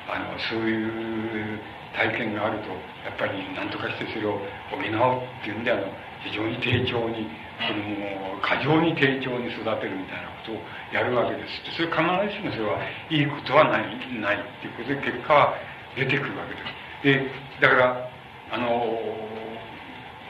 あのそういう体験があるとやっぱり何とかしてそれを補おうっていうんであの非常に丁重に子供を過剰に丁重に育てるみたいなことをやるわけです。それ必ずしもそれはいいことはないないっていうことで結果は出てくるわけです。でだからあの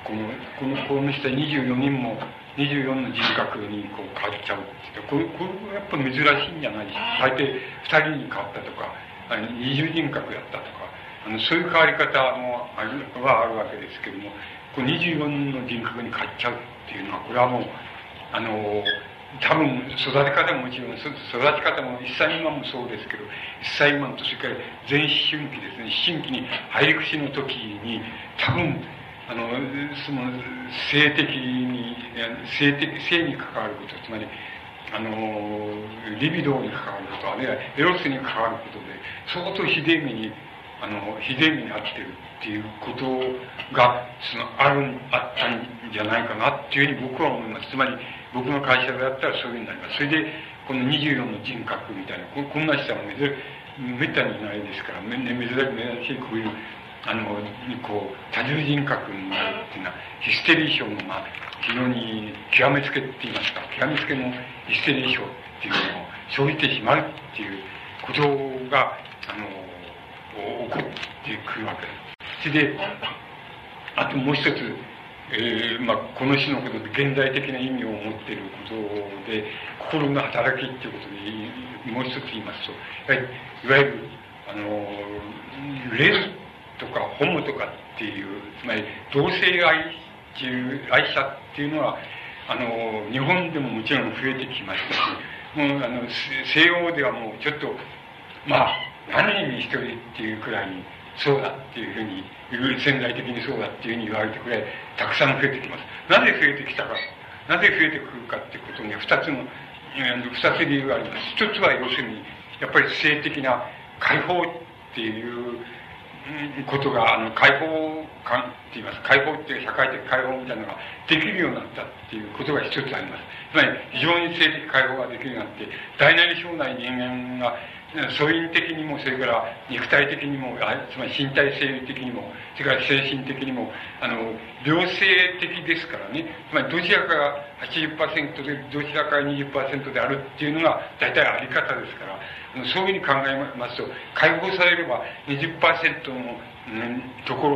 このこのこの人24人も24の人格にこう変わっちゃうってこれこれやっぱ珍しいんじゃないし大抵2人に変わったとか二重人格やったとか、あのそういう変わり方もあるはあるわけですけども、こう24の人格に変わっちゃうっていうのは、これはもう、あの、多分育て方ももちろん、育ち方も1歳未満もそうですけど、1歳未満とそれから全思春期ですね、思春期に入り口の時に、多分、あの、その、性的に、性的、性に関わること、つまり、あの、リビドーに関わること、あるいはエロスに関わることで、相当ひでえ目に、あの、ひでえ目に遭ってるっていうことが、その、ある、あったんじゃないかなっていうふうに僕は思います。つまり、僕の会社でやったらそういうふうになります。それで、この24の人格みたいな、ここんな人は珍めったにいないですから、め珍しいこういう、あの、こう、多重人格になるっていうのは、ヒステリー症の、まあ、非常に極めつけって言いますか、極めつけのヒステリー症っていうのを生じてしまうっていうことが、あの、起こってくわけです。それで、あともう一つ、えー、まあ、この詩のことで現代的な意味を持っていることで、心の働きっていうことで、もう一つ言いますと、いわゆる、あの、レズとかホモとかっていう、つまり同性愛っていう愛者っていうのはあの日本でももちろん増えてきましたしもうあの西欧ではもうちょっとまあ何人に一人っていうくらいにそうだっていうふうに潜在的にそうだっていうふうに言われてくらいたくさん増えてきますなぜ増えてきたかなぜ増えてくるかっていうことには二つの二つ理由があります一つは要するにやっぱり性的な解放っていうことが、あの、解放感って言います。解放っていう社会的解放みたいなのができるようになったっていうことが一つあります。つまり、非常に性的解放ができるようになって、大なり小なり人間が、素因的にも、それから肉体的にも、つまり身体生理的にも、それから精神的にも、あの、良性的ですからね。つまり、どちらかが80%で、どちらかが20%であるっていうのが、大体あり方ですから、そういうふうに考えますと、解放されれば20%の、うん、とこ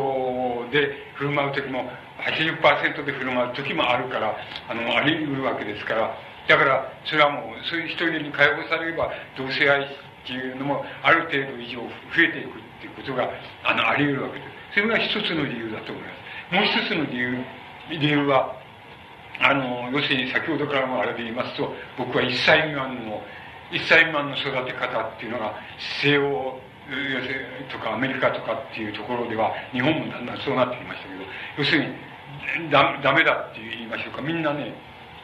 ろで振る舞う時も、80%で振る舞う時もあるから、あの、あり得るわけですから、だから、それはもう、そういう人に解放されれば、同性愛っていうのも、ある程度以上増えていくっていうことが、あの、あり得るわけです。それが一つの理由だと思います。もう一つの理由、理由は、あの、要するに先ほどからもあれで言いますと、僕は一切未満の一歳未満の育て方っていうのが西欧とかアメリカとかっていうところでは日本もだんだんそうなってきましたけど要するにだダメだって言いましょうかみんなね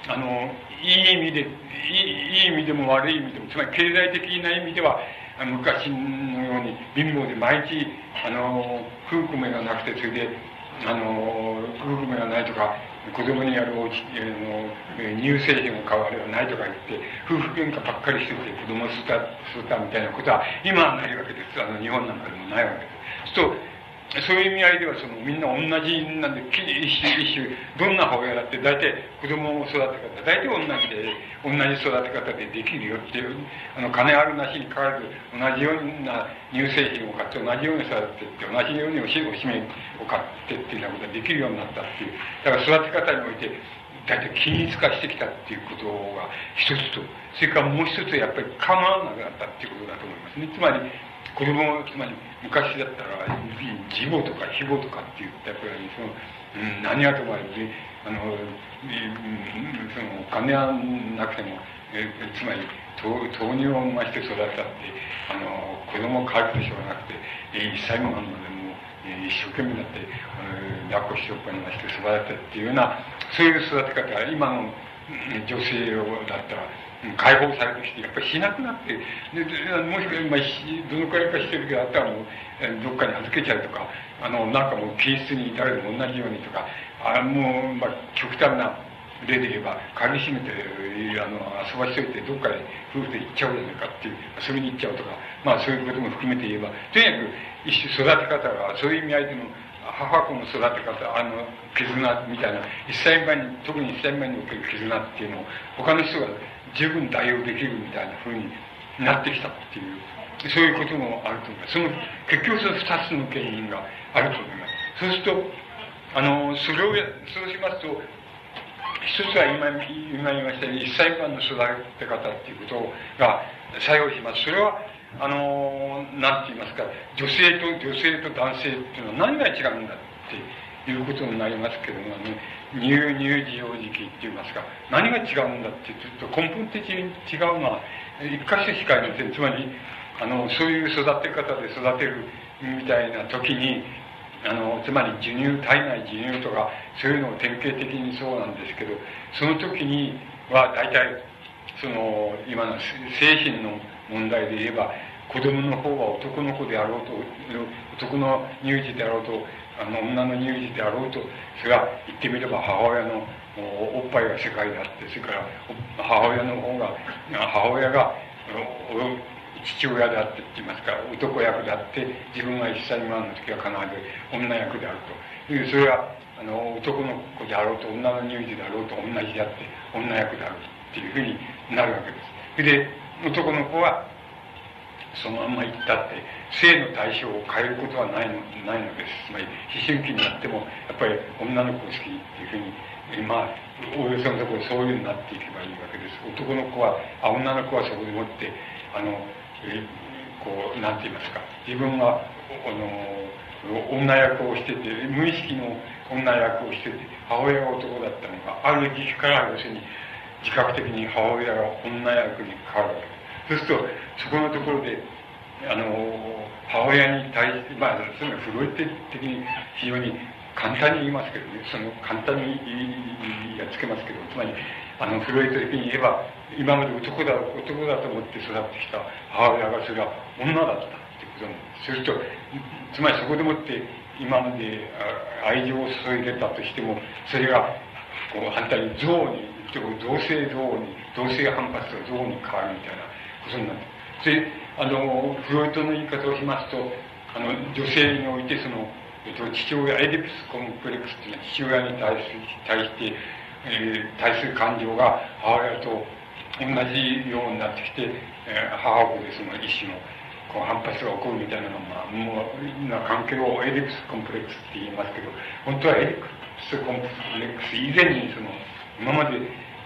あのいい意味でいいいい意味でも悪い意味でもつまり経済的な意味ではあの昔のように貧乏で毎日あの夫婦目がなくてそれであの夫婦目がないとか子供にやるおちの乳製品を買うあれはないとか言って夫婦喧嘩ばっかりしてて子供を吸ったたみたいなことは今はないわけです。あの日本なんかでもないわけです。そうそういう意味合いではそのみんな同じなんで一種一種どんな母親だって大体子供を育て方大体同じで同じ育て方でできるよっていうあの金あるなしに変わらず同じような乳製品を買って同じように育てて同じようにおしおしめを買ってっていうようなことができるようになったっていうだから育て方において大体均一化してきたっていうことが一つとそれからもう一つやっぱり構わなくなったっていうことだと思いますね。つまり子供つまり昔だったら義母とか非母とかって言ったくらいにその、うん、何はともあれあの、うん、そのお金はなくてもえつまり豆乳を産まして育てたってあの子供を飼うでしょうがなくて一歳もあるのでもう一生懸命だって、えー、抱っこしよっぱにまして育てたっていうようなそういう育て方は今の女性だったら解放されてきて、やっぱりしなくなって、でもしかまあ、どのくらいかしてるけど、あったらもう、どっかに預けちゃうとか、あの、なんかもう、気質に誰でも同じようにとか、あもう、まあ、極端な例で言えば、鍵閉めて、あの、遊ばしといて、どっかで夫婦で行っちゃうじゃないかっていう、遊びに行っちゃうとか、まあ、そういうことも含めて言えば、とにかく、一種育て方が、そういう意味合いでの、母子の育て方、あの、絆みたいな、一歳前に、特に一歳前における絆っていうのを、他の人が十分対応できるみたいな風になってきたっていう、そういうこともあると思います。その、結局その二つの原因があると思います。そうすると、あの、それを、そうしますと、一つは今、今言いましたように、一歳間の育て方っていうことが作用します。それは、あの、なんて言いますか、女性と、女性と男性っていうのは何が違うんだっていうことになりますけども、あの、乳乳児幼児期って言いますか何が違うんだってちょっと根本的に違うのは一箇所しかありません。つまりあのそういう育て方で育てるみたいな時にあのつまり授乳体内授乳とかそういうのを典型的にそうなんですけどその時には大体その今の精神の問題で言えば子供の方は男の子であろうと男の乳児であろうとあの女の乳児であろうとそれは言ってみれば母親のおっぱいが世界であってそれから母親の方が母親が父親であってって言いますか男役であって自分が一歳未満の時は必ず女役であるというそれはあの男の子であろうと女の乳児であろうと同じであって女役であるっていうふうになるわけです。で男の子はそのまんま行ったって性の対象を変えることはないのないのです。つまり思春期になってもやっぱり女の子好きっていうふうにまあおおよそのところそういうになっていけばいいわけです。男の子はあ女の子はそこでもってあのえこうなんて言いますか。自分はあの女役をしてて無意識の女役をしてて母親が男だったのがある時期から要するに自覚的に母親が女役に変わるわけそうすると、そこのところで、あの、母親に対して、まあ、つまりフロイト的に非常に簡単に言いますけどね、その簡単にやっつけますけど、つまり、あの、フロイト的に言えば、今まで男だ、男だと思って育ってきた母親がそれは女だったってことなんです。そうすると、つまりそこでもって、今まで愛情を注いでたとしても、それが、こう、反対に憎悪に、同性憎悪に、同性反発が憎悪に変わるみたいな、ことになる。で、あの、フロイトの言い方をしますと、あの、女性においてその、えっと、父親、エディプスコンプレックスっていうのは父親に対し対して、えー、対する感情が母親と同じようになってきて、えー、母子でその一種のこう反発が起こるみたいなのが、まあ、もうな関係をエディプスコンプレックスって言いますけど、本当はエディプスコンプレックス以前にその、今まで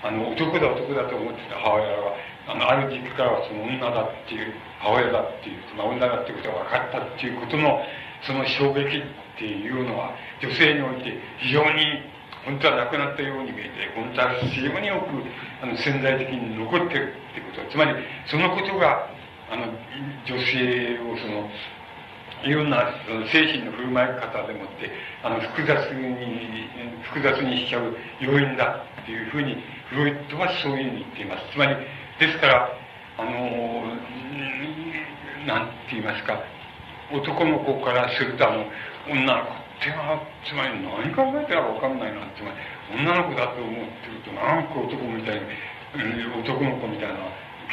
あの男だ男だと思ってた母親があのある時期からはその女だっていう母親だっていうその女だっていうことが分かったっていうことのその衝撃っていうのは女性において非常に本当はなくなったように見えて本当は非常によくあの潜在的に残ってるっていうことつまりそのことがあの女性をそのいろんなその精神の振る舞い方でもって、あの、複雑に、複雑にしちゃう要因だっていうふうに、フロイトはそういうふうに言っています。つまり、ですから、あの、なんて言いますか、男の子からすると、あの、女の子っては、つまり何考えてるかわかんないな、つまり、女の子だと思ってると、なんか男みたいに、男の子みたいな、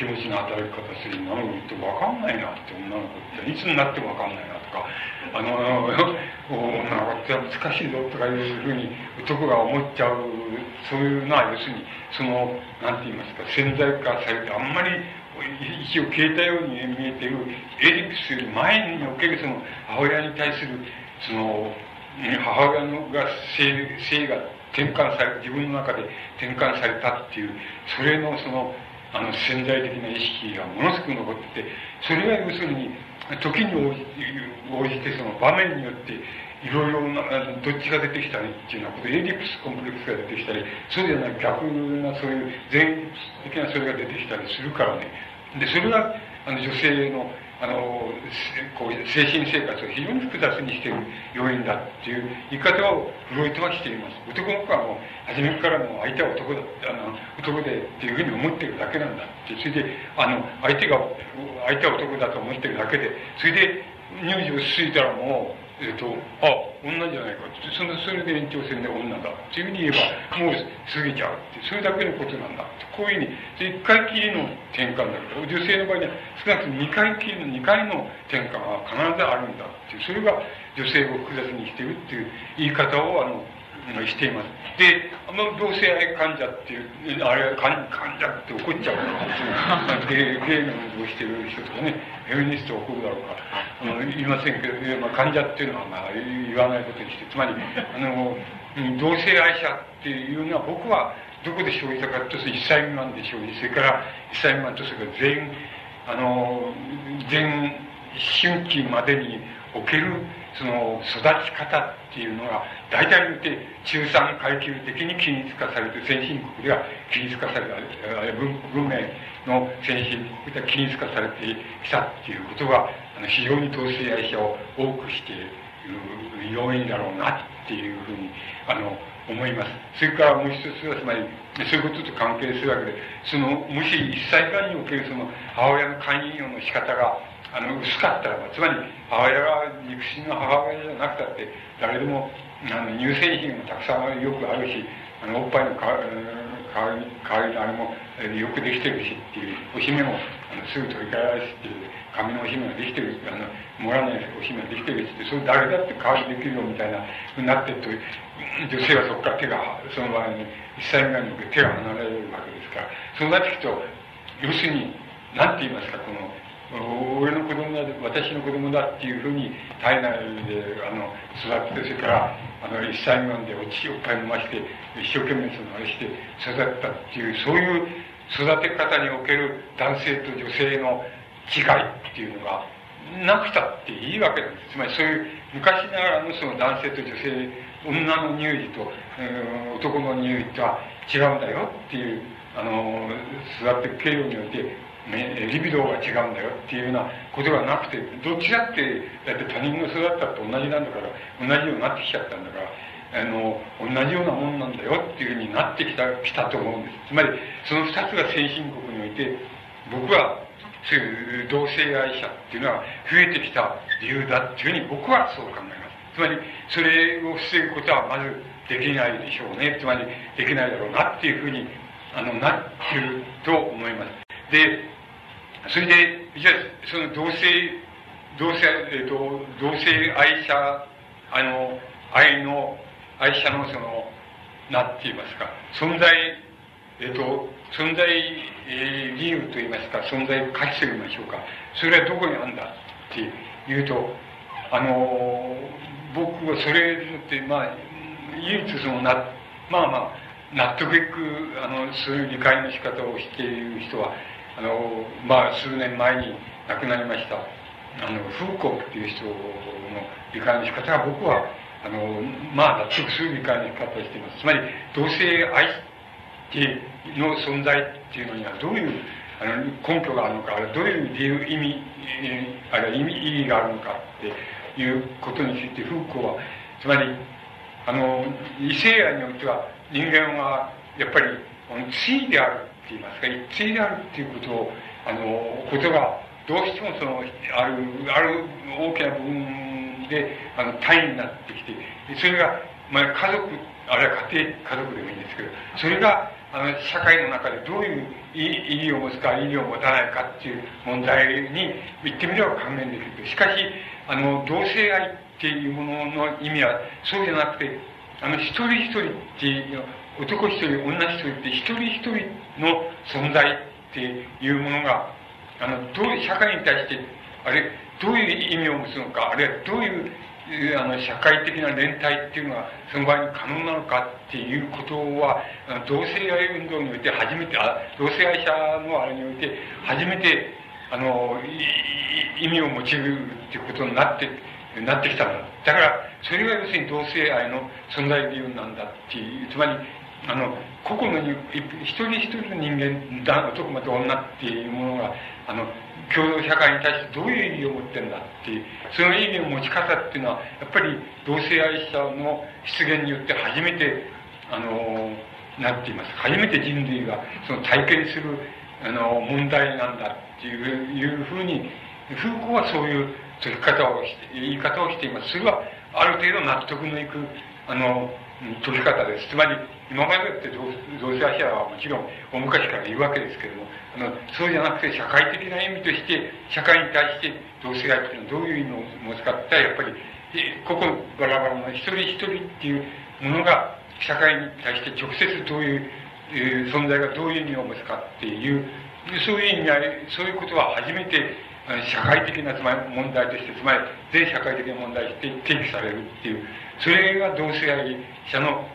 気持ちの与え方するなのにって分かんないなって女の子っていつになっても分かんないなとかあの女の子って難しいぞとかいうふうに男が思っちゃうそういうのは要するにその何て言いますか潜在化されてあんまり一応消えたように見えているエリクスより前におけるその母親に対するその母親のが性性が転換され自分の中で転換されたっていうそれのそのあの潜在的な意識がものすごく残っててそれが要するに時に応じ応じてその場面によっていろいろなどっちが出てきたりっていうようなことエリプスコンプレックスが出てきたりそうじゃない逆なそういう全的なそれが出てきたりするからね。でそれがあの女性のあのこう精神生活を非常に複雑にしている要因だっていう言い方をフロイトはしています。男の子はもう初めからもう相手は男だあの男でっていうふうに思ってるだけなんだってそれであの相手が相手は男だと思ってるだけでそれで乳児をついたらもうえっ、ー、と、あ、女じゃないか、その、それで延長線で女だ。っていうふうに言えば、もう過ぎちゃうって、それだけのことなんだ、こういうふうに、一回きりの転換だけど、女性の場合には少なくとも二回きりの二回の転換は必ずあるんだって。いう、それが女性を複雑にしてるっていう言い方を、あの、のしています。で、あの同性愛患者っていう、あれは患者って怒っちゃうから、ゲイ、ゲイの運動してる人とかね、フェミニスト怒るだろうか、あの、言いませんけど、まあ、患者っていうのはまあ言わないことにして、つまり、あの、同性愛者っていうのは僕はどこで生じたかというと、一歳未満で生じ、それから一歳未満とそれから全、あの、全春期までにおけるその育ち方っていうのが大体によって中産階級的に均一化されて先進国では均一化された文文明の先進国では均一化されてきたっていうことがあの非常に同性愛者を多くしている要因だろうなっていうふうにあの思います。それからもう一つはつまりそういうことと関係するわけでそのもし一歳間におけるその母親の勧誘の仕方があの薄かったらばつまり母親が肉親の母親じゃなくたって誰でもあの乳製品もたくさんよくあるしあのおっぱいの代わり代わあれもよくできてるしっていうお姫もあのすぐ取り替えられるしっていう髪のお姫ができてるあの盛らないお姫ができてるしってそれ誰だって代わりできるよみたいなふうになってると女性はそこから手がその場合に一歳ぐらいに手が離れるわけですからそうなっていくと要するに何て言いますかこの俺の子供だ私の子供だっていうふうに体内であの育ってそれからあの一歳未満でおちおっぱい飲まして一生懸命そのあれして育ったっていうそういう育て方における男性と女性の違いっていうのがなくたっていいわけなんです。つまりそういう昔ながらのその男性と女性女の乳児と、うん、男の乳児とは違うんだよっていうあの育ていく経路において、リビドーが違うんだよっていうようなことがなくてどっちだってだって他人の育ったって同じなんだから同じようになってきちゃったんだからあの同じようなもんなんだよっていうふうになってきたきたと思うんです。つまりその二つが先進国において僕はそういう同性愛者っていうのは増えてきた理由だっていうふうに僕はそう考えます。つまりそれを防ぐことはまずできないでしょうね。つまりできないだろうなっていうふうにあのなってると思います。で、それで、じゃ、その同性、同性、えっ、ー、と、同性愛者、あの、愛の、愛者のその、なって言いますか、存在、えっ、ー、と、存在、えー、理由と言いますか、存在価値と言いましょうか、それはどこにあるんだって言うと、あの、僕はそれによって、まあ、唯一そのな、まあまあ、納得いく、あの、そういう理解の仕方をしている人は、あのまあ数年前に亡くなりました。あのフーコーっていう人の理解の仕方は僕はあのまあ納得する理解の仕方をしています。つまり同性愛の存在っていうのにはどういうあの根拠があるのかどういう理由意味ある意味意義があるのかっていうことについてフーコーはつまりあの異性愛においては人間はやっぱり対であるって言いますか一対であるっていうことをあのことがどうしてもそのあるある大きな部分であの単位になってきてそれが、まあ、家族あるいは家庭家族でもいいんですけどそれがあの社会の中でどういう意義を持つか意義を持たないかっていう問題に言ってみれば関連できるしかしあの同性愛っていうものの意味はそうじゃなくてあの一人一人っていうの男一人女一人って一人一人の存在っていうものがあのどう社会に対してあれどういう意味を持つのかあるいはどういうあの社会的な連帯っていうのはその場合に可能なのかっていうことは同性愛運動において初めてあ同性愛者のあれにおいて初めてあの意味を持ちるっていうことになってなってきたんだだからそれが要するに同性愛の存在理由なんだっていうつまりあの個々の一人一人の人間男また女っていうものがあの共同社会に対してどういう意味を持ってるんだっていうその意味を持ち方っていうのはやっぱり同性愛者の出現によって初めてあのなっています。初めて人類がその体験するあの問題なんだっていうふうにフーコーはそういう解き方を言い方をしています。それはある程度納得のいくあの解き方です。つまり今までって同性愛者はもちろん大昔から言うわけですけれどもあのそうじゃなくて社会的な意味として社会に対して同性愛っていうのはどういう意味を持つかってやっぱりここバラバラの一人一人っていうものが社会に対して直接どういう、えー、存在がどういう意味を持つかっていうそういう意味合いそういうことは初めて社会的なつまり問題としてつまり全社会的な問題として提起されるっていうそれが同性愛者の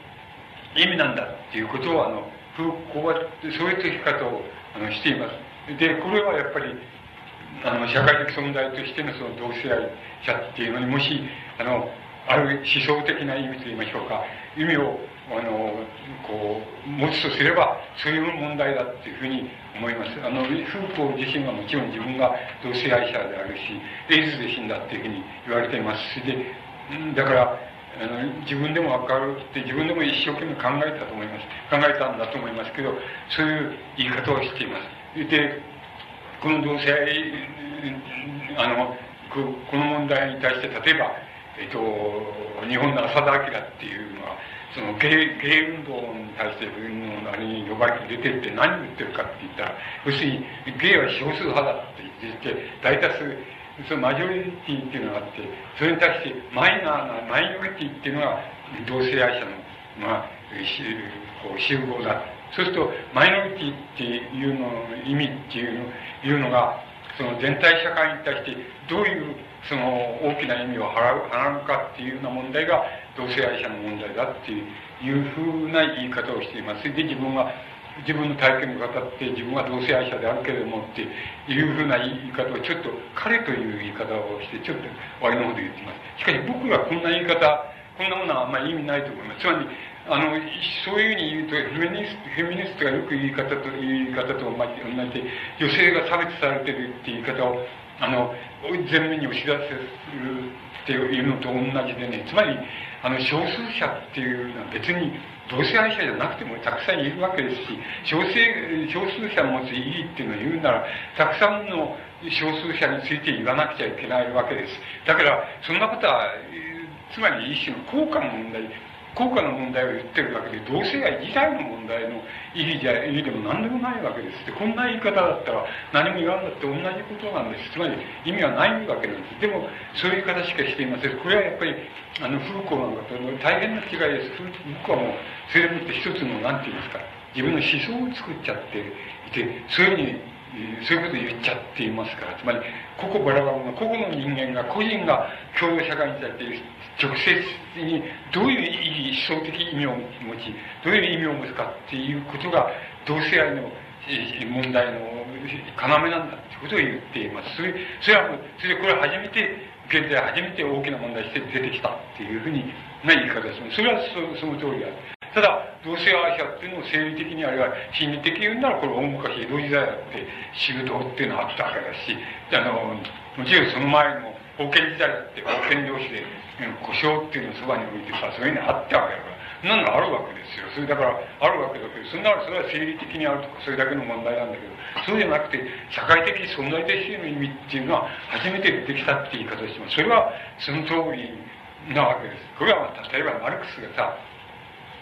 意味なんだっていうことをあのフーコーはそういう解き方をあのしています。でこれはやっぱりあの社会的存在としてのその同性愛者っていうのにもしあのある思想的な意味といいましょうか意味をあのこう持つとすればそういう問題だっていうふうに思います。あのフーコー自身はもちろん自分が同性愛者であるしエイズで死んだっていうふうに言われていますしでだからあの自分でも分かるって自分でも一生懸命考えたと思います考えたんだと思いますけどそういう言い方をしています。でこの同性愛あのこの問題に対して例えば、えっと、日本の浅田明っていうのはその芸芸運動に対してのあれに呼ばれて出てって何を言ってるかって言ったら要するに芸は少数派だって言って大多数そのマジョリティっていうのがあってそれに対してマイナーなマイノリティっていうのが同性愛者の、まあ、こう集合だそうするとマイノリティっていうのの意味っていうのいうのがその全体社会に対してどういうその大きな意味を払う払うかっていうような問題が同性愛者の問題だっていうふうな言い方をしています。で自分は自分の体験を語って自分は同性愛者であるけれどもっていうふうな言い方をちょっと彼という言い方をしてちょっと終わりの方で言ってますしかし僕がこんな言い方こんなものはあんまり意味ないと思います。つまりあのそういうふうに言うとフェミニストフェミニストがよく言い方と言い方と同じで女性が差別されてるっていう言い方をあの前面に押し出せるっていうのと同じでねつまりあの少数者っていうのは別に同性愛者じゃなくてもたくさんいるわけですし少数少数者の持つ意義っていうのを言うならたくさんの少数者について言わなくちゃいけないわけです。だからそんなことはつまり一種の効果の問題。効果の問題を言ってるわけで同性愛自体の問題の意義じゃ意義でも何でもないわけですでこんな言い方だったら何も言わんだって同じことなんです。つまり意味はないわけなんですでもそういう言い方しかしていませんこれはやっぱりあのフーコーなんかと大変な違いです僕はもうそれでもって一つの何て言いますか自分の思想を作っちゃっていてそういうふうにそういうことを言っちゃっていますから。つまり個々バラバラの個々の人間が個人が共同社会に対して直接にどういう意義思想的意味を持ちどういう意味を持つかっていうことが同性愛の問題の要なんだってことを言っていますそれそれはそれでこれは初めて現在初めて大きな問題として出てきたっていうふうにな言い方ですそれはそその通りであるただ同性愛者っていうのを生理的にあるいは心理的に言うならこれ大昔江戸時代だって修道っていうのはあったわけだしあのもちろんその前の封建時代だって封建領主で故障っていうのをそばに置いてさそういうのあったわけだからそんなのあるわけですよ。それだからあるわけだけどそんなそれは生理的にあるとかそれだけの問題なんだけどそうじゃなくて社会的存在としての意味っていうのは初めて出てきたって言い方をします。それはその通りなわけです。これは例えばマルクスがさ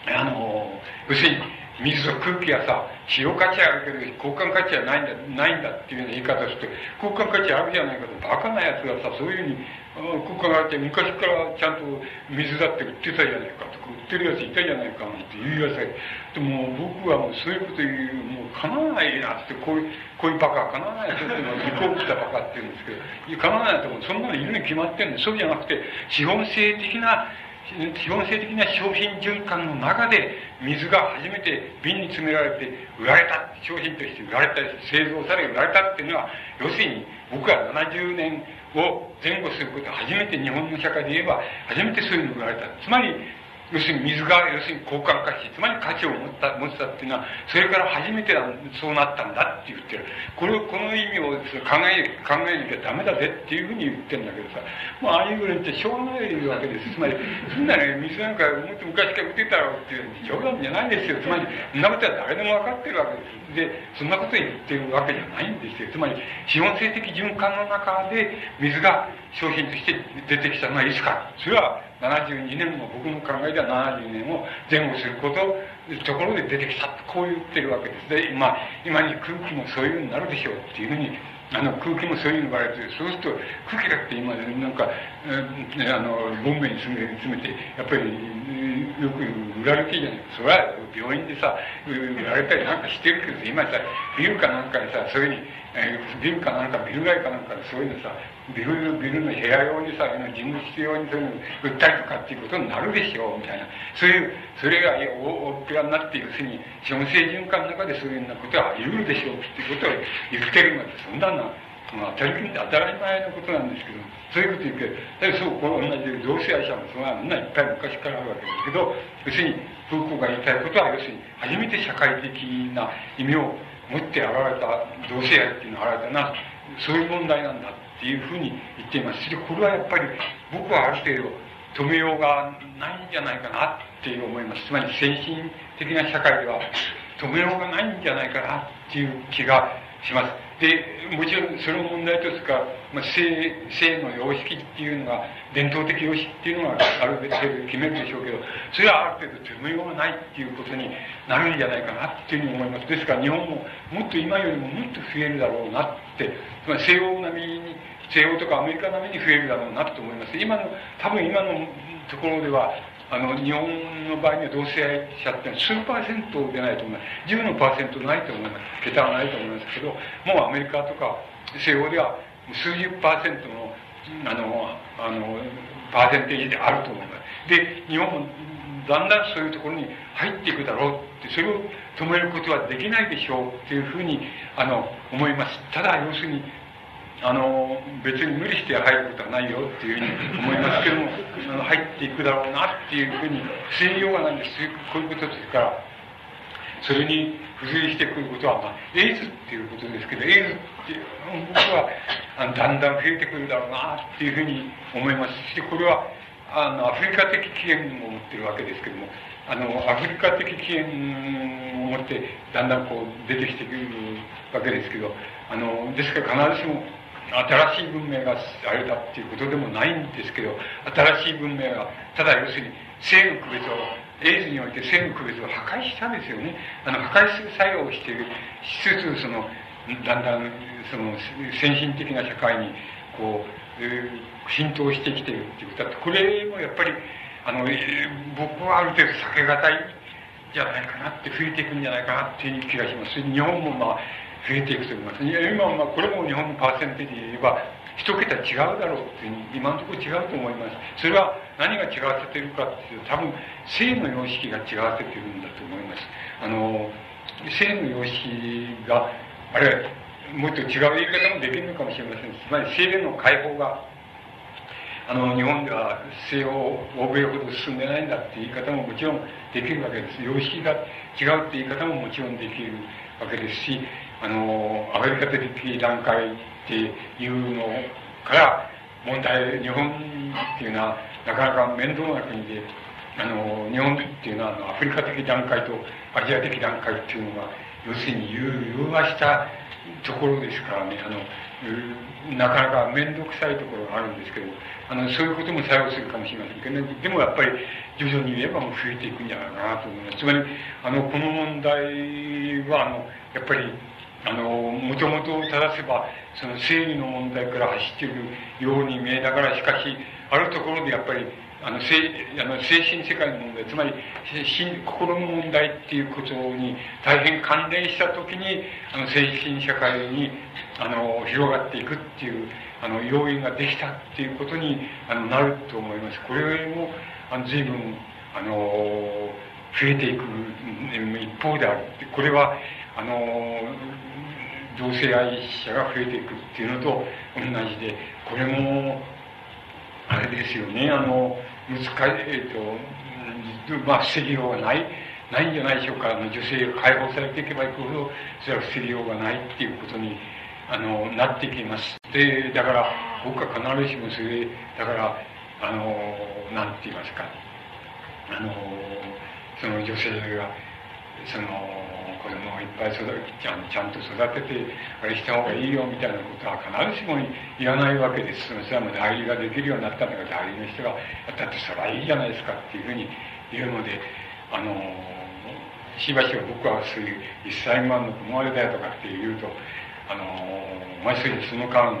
あの要するに水と空気はさ使用価値あるけど交換価値はないんだないんだっていうような言い方をして交換価値あるじゃないかとバカなやつがさそういうふうに交換があって昔からちゃんと水だって売ってたじゃないかとか売ってるやついたじゃないかなんて言いやすい。でも僕はもうそういうこと言うもうかなわないなってこういうこういうバカかなわないやつっていうの離婚したバカって言うんですけどかなわないと思う。そんなのいるに決まってんの。そうじゃなくて資本性的な基本性的な商品循環の中で水が初めて瓶に詰められて売られた商品として売られた製造され売られたっていうのは要するに僕は70年を前後すること初めて日本の社会で言えば初めてそういうのが生まれた。つまり要するに水が要するに交換価値つまり価値を持った持ったっていうのはそれから初めてそうなったんだって言ってる。これこの意味を考え考えなきゃダメだぜっていうふうに言ってるんだけどさ。もうああいうぐらいってしょうがないわけです。つまりそんなね水なんかもっと昔から売ってたろうっていう冗談じゃないですよ。つまりそんなことは誰でも分かってるわけです。でそんなこと言ってるわけじゃないんですよ。つまり資本性的循環の中で水が商品として出てきたのはいつか。それは72年も僕の考えでは70年を前後することところで出てきたとこう言ってるわけです。で、まあ、今に空気もそういうふうになるでしょうっていうふうにあの空気もそういうふうに言われてそうすると空気だって今なんか、えー、あのボンベに詰め詰めてやっぱりよく売られていいじゃない。それは病院でさ売られたりなんかしてるけど今さビルかなんかでさそういうふうにえー、ビルかなんかビル街かなんかでそういうのさビルビルの部屋用にさの事務室用にそういうの売ったりとかっていうことになるでしょうみたいな。そういうそれが大っぺらになって要するに資本性循環の中でそういうようなことはあり得るでしょうっていうことを言ってるのでそんなのまあ、当たり当たり前のことなんですけどそういうこと言うけどだけどそうこの同じ同性愛者もそんなみんないっぱい昔からあるわけですけど要するにフーコーが言いたいことは要するに初めて社会的な意味を持って現れた同性愛っていうのが現れたなそういう問題なんだ。っていうふうに言っています。しこれはやっぱり僕はある程度止めようがないんじゃないかなっていう思いますつまり先進的な社会では止めようがないんじゃないかなっていう気がします。でもちろんその問題とすか、まあ、性性の様式っていうのが伝統的様式っていうのがある程度決めるでしょうけどそれはある程度手めようがないっていうことになるんじゃないかなっていうふうに思います。ですから日本ももっと今よりももっと増えるだろうなって。つまり西欧並みに西欧とかアメリカ並みに増えるだろうなと思います。今の多分今のところではあの日本の場合には同性愛者って数パーセントでないと思います。10のパーセントないと思います。桁はないと思いますけどもうアメリカとか西欧では数十パーセントのあのあのパーセンテージであると思います。で日本もだんだんそういうところに入っていくだろうってそれを止めることはできないでしょうっていうふうにあの思います。ただ要するにあの別に無理して入ることはないよっていうふうに思いますけどもあの入っていくだろうなっていうふうに防ぎようがないんですこういうことですから。それに付随してくることは、まあ、エイズっていうことですけどエイズって僕はあのだんだん増えてくるだろうなっていうふうに思いますしこれはあのアフリカ的起源を持ってるわけですけどもあのアフリカ的起源を持ってだんだんこう出てきてくるわけですけどあのですから必ずしも新しい文明があれだっていうことでもないんですけど新しい文明がただ要するに性の区別をエイズにおいて性の区別を破壊したんですよね。あの破壊する作用をしているしつつそのだんだんその先進的な社会にこう、えー、浸透してきてるっていうことだってこれもやっぱりあの、えー、僕はある程度避けがたいじゃないかなって増えていくんじゃないかなっていう気がします。日本もまあ増えていくと思います今まあこれも日本のパーセンテージで言えば一桁違うだろうっていう今のところ違うと思います。それは何が違わせてるかっていうと多分性の様式が違わせてるんだと思います。あの性の様式があれもっと違う言い方もできるのかもしれませんつまり性の解放があの日本では西欧欧米ほど進んでないんだっていう言い方ももちろんできるわけです。様式が違うって言い方ももちろんできるわけですしあのアメリカ的段階っていうのから問題日本っていうのはなかなか面倒な国であの日本っていうのはアフリカ的段階とアジア的段階っていうのが要するに融和したところですからねあのなかなか面倒くさいところがあるんですけどあのそういうことも作用するかもしれませんけど、ね、でもやっぱり徐々に言えばもう増えていくんじゃないかなと思います。つまりあのこの問題はあのやっぱりあのもともと正せばその正義の問題から走っているように見えながらしかしあるところでやっぱりあの精あの精神世界の問題つまり心の問題っていうことに大変関連した時にあの精神社会にあの広がっていくっていうあの要因ができたっていうことにあのなると思います。これもあの随分あの増えていく一方である。これはあの同性愛者が増えていくっていうのと同じでこれもあれですよね。あの難しいえっ、ー、とまあ防ぎようがないないんじゃないでしょうか。あの女性が解放されていけばいくほどそれは防ぎようがないっていうことにあのなってきますでだから僕は必ずしもそれだからあのなんて言いますか。あのその女性がその子供をいっぱい育ちゃんちゃんと育ててあれした方がいいよみたいなことは必ずしも言わないわけです。それはもう代理ができるようになったんだから代理の人が「だってそれはいいじゃないですか」っていうふうに言うのであのしばしば僕はそういう一歳未満の子供れだよとかって言うとあのましてその間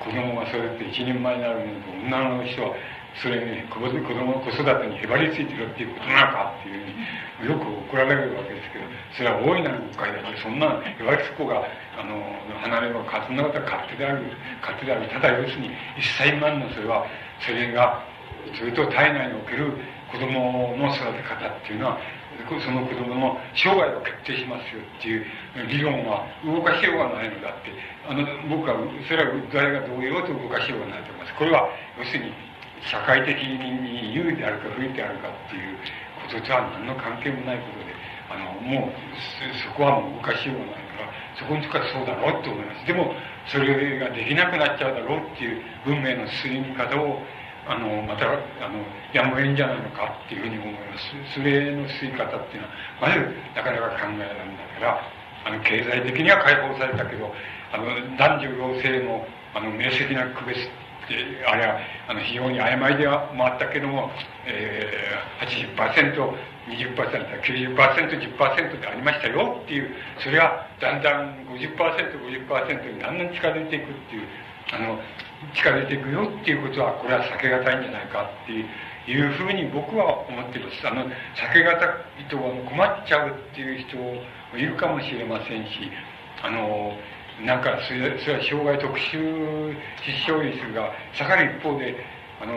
子供が育って一人前になるのと女の人はそれに子供子育てにへばりついてるっていうことなのかっていうふうによく怒られるわけですけどそれは大いなる誤解だしそんなへばりつく子があの離ればそんなことは勝手である勝手であるただ要するに一切万のそれはそれがそれと体内における子供の育て方っていうのはその子供の生涯を決定しますよっていう理論は動かしようがないのだってあの僕はそれは誰がどう言おうと動かしようがないと思います。これは要するに社会的に有利であるか不利であるかっていうこととは何の関係もないことであのもうそこはもう動かしようがないからそこにつかそうだろうと思います。でもそれができなくなっちゃうだろうっていう文明の進み方をあのまたあのやむを得んじゃないのかっていうふうに思います。それの吸い方っていうのはまずなかなか考えられるんだからあの経済的には解放されたけどあの男女同性のあの明晰な区別あれはあの非常に曖昧ではもあったけども、えー、80%、20%、90%、10%でありましたよっていう、それはだんだん50%、50%にだんだん近づいていくっていう、あの、近づいていくよっていうことは、これは避けがたいんじゃないかっていう、いうふうに僕は思っています。あの、避けがたいと困っちゃうっていう人もいるかもしれませんし、あの、なんかそれそれは障害特殊失笑率が下がる一方であの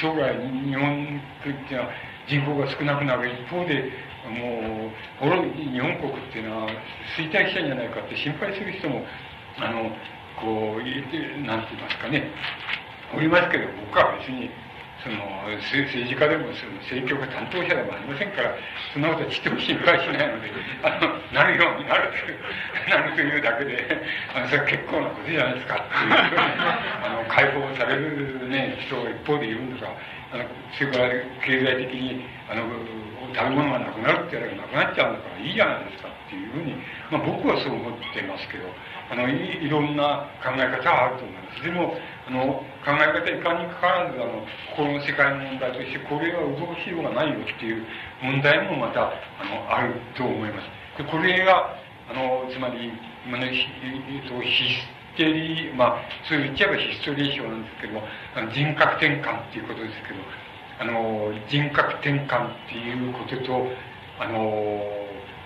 将来日本っていうのは人口が少なくなる一方でもう日本国っていうのは衰退しちゃうんじゃないかって心配する人もあのこうなんて言いますかね。おりますけど僕は別にその政治家でもその政局担当者でもありませんからそんなことはちっとも心配しないのであのなるようになるという <laughs> なるというだけであのそれは結構なことじゃないですか。っていうあの解放される、ね、人が一方でいるんですがあのそれから経済的にあの食べ物がなくなるって言わればなくなっちゃうんだからいいじゃないですかっていうふうに、まあ、僕はそう思ってますけどあのいいろんな考え方はあると思います。でもあの考え方いかにかかわらずあの心の世界の問題としてこれは動きようがないよっていう問題もまたあのあると思います。でこれがあのつまり今の、ヒステリーまあそう言っちゃえばヒストリー賞なんですけどもあの人格転換っていうことですけどあの人格転換っていうこととあの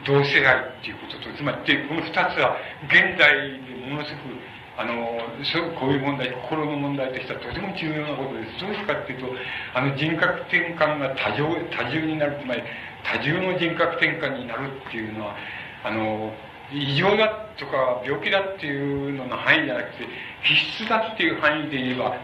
同性愛っていうこととつまりこの二つは現代でものすごくあのそうこういう問題心の問題としてはとても重要なことです。どうしてかっていうとあの人格転換が多重多重になるつまり多重の人格転換になるっていうのはあの異常だとか病気だっていうのの範囲じゃなくて必須だっていう範囲で言えば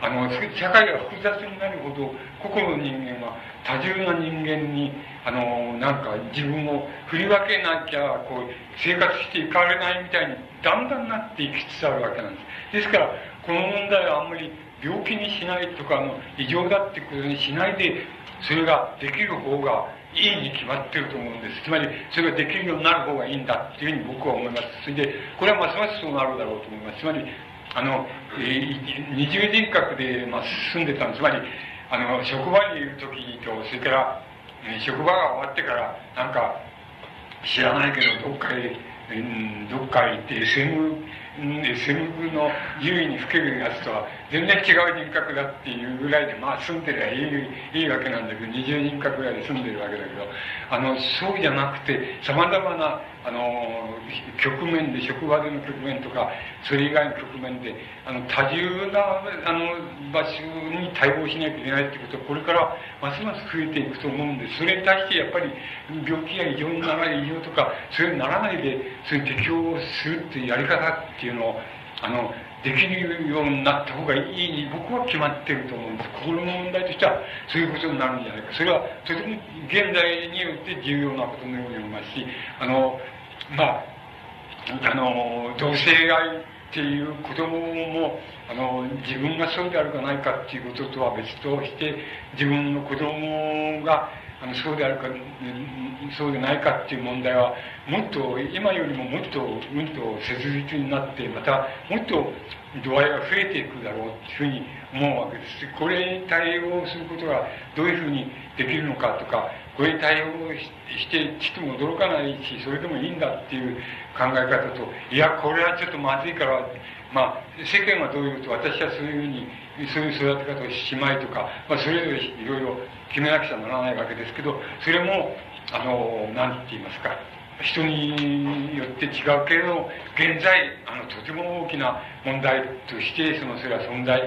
あの社会が複雑になるほど個々の人間は多重な人間にあのなんか自分を振り分けなきゃこう生活していかれないみたいにだんだんなっていきつつあるわけなんですですからこの問題はあんまり病気にしないとか、あの、異常だってことにしないで、それができる方がいいに決まってると思うんです。つまり、それができるようになる方がいいんだっていうふうに僕は思います。それで、これはますますそうなるだろうと思います。つまり、あの、えー、二重人格で、まあ、住んでたつまり、あの、職場にいる時と、それから、え職場が終わってから、なんか、知らないけど、どっかへ、うん、どっかへ行って SM SM の優位にふけるやつとは全然違う人格だっていうぐらいでまあ住んでりゃいいいいわけなんだけど二重人格ぐらいで住んでるわけだけどあのそうじゃなくてさまざまなあの局面で職場での局面とかそれ以外の局面であの多重なあの場所に対応しなきゃいけないってことはこれからますます増えていくと思うんでそれに対してやっぱり病気が異常にならない異常とかそれにならないでそれに適応するっていうやり方っていうのをあのできるようになった方がいいに僕は決まってると思うんです。心の問題としてはそういうことになるんじゃないか。それはとても現代によって重要なことのように思いますしあのまああの同性愛っていう子供もあの自分がそうであるかないかっていうこととは別として自分の子供があのそうであるかそうでないかっていう問題はもっと今よりももっとうんと切実になってまたもっと度合いが増えていくだろうっていうふうに思うわけです。これに対応することがどういうふうにできるのかとかこれに対応してちっとも驚かないしそれでもいいんだっていう考え方といやこれはちょっとまずいからまあ世間はどういうと私はそういうふうにそういう育て方をしまいとか、まあ、それぞれいろいろ決めなくちゃならないわけですけどそれもあの何て言いますか人によって違うけれど現在あのとても大きな問題としてそのそれは存在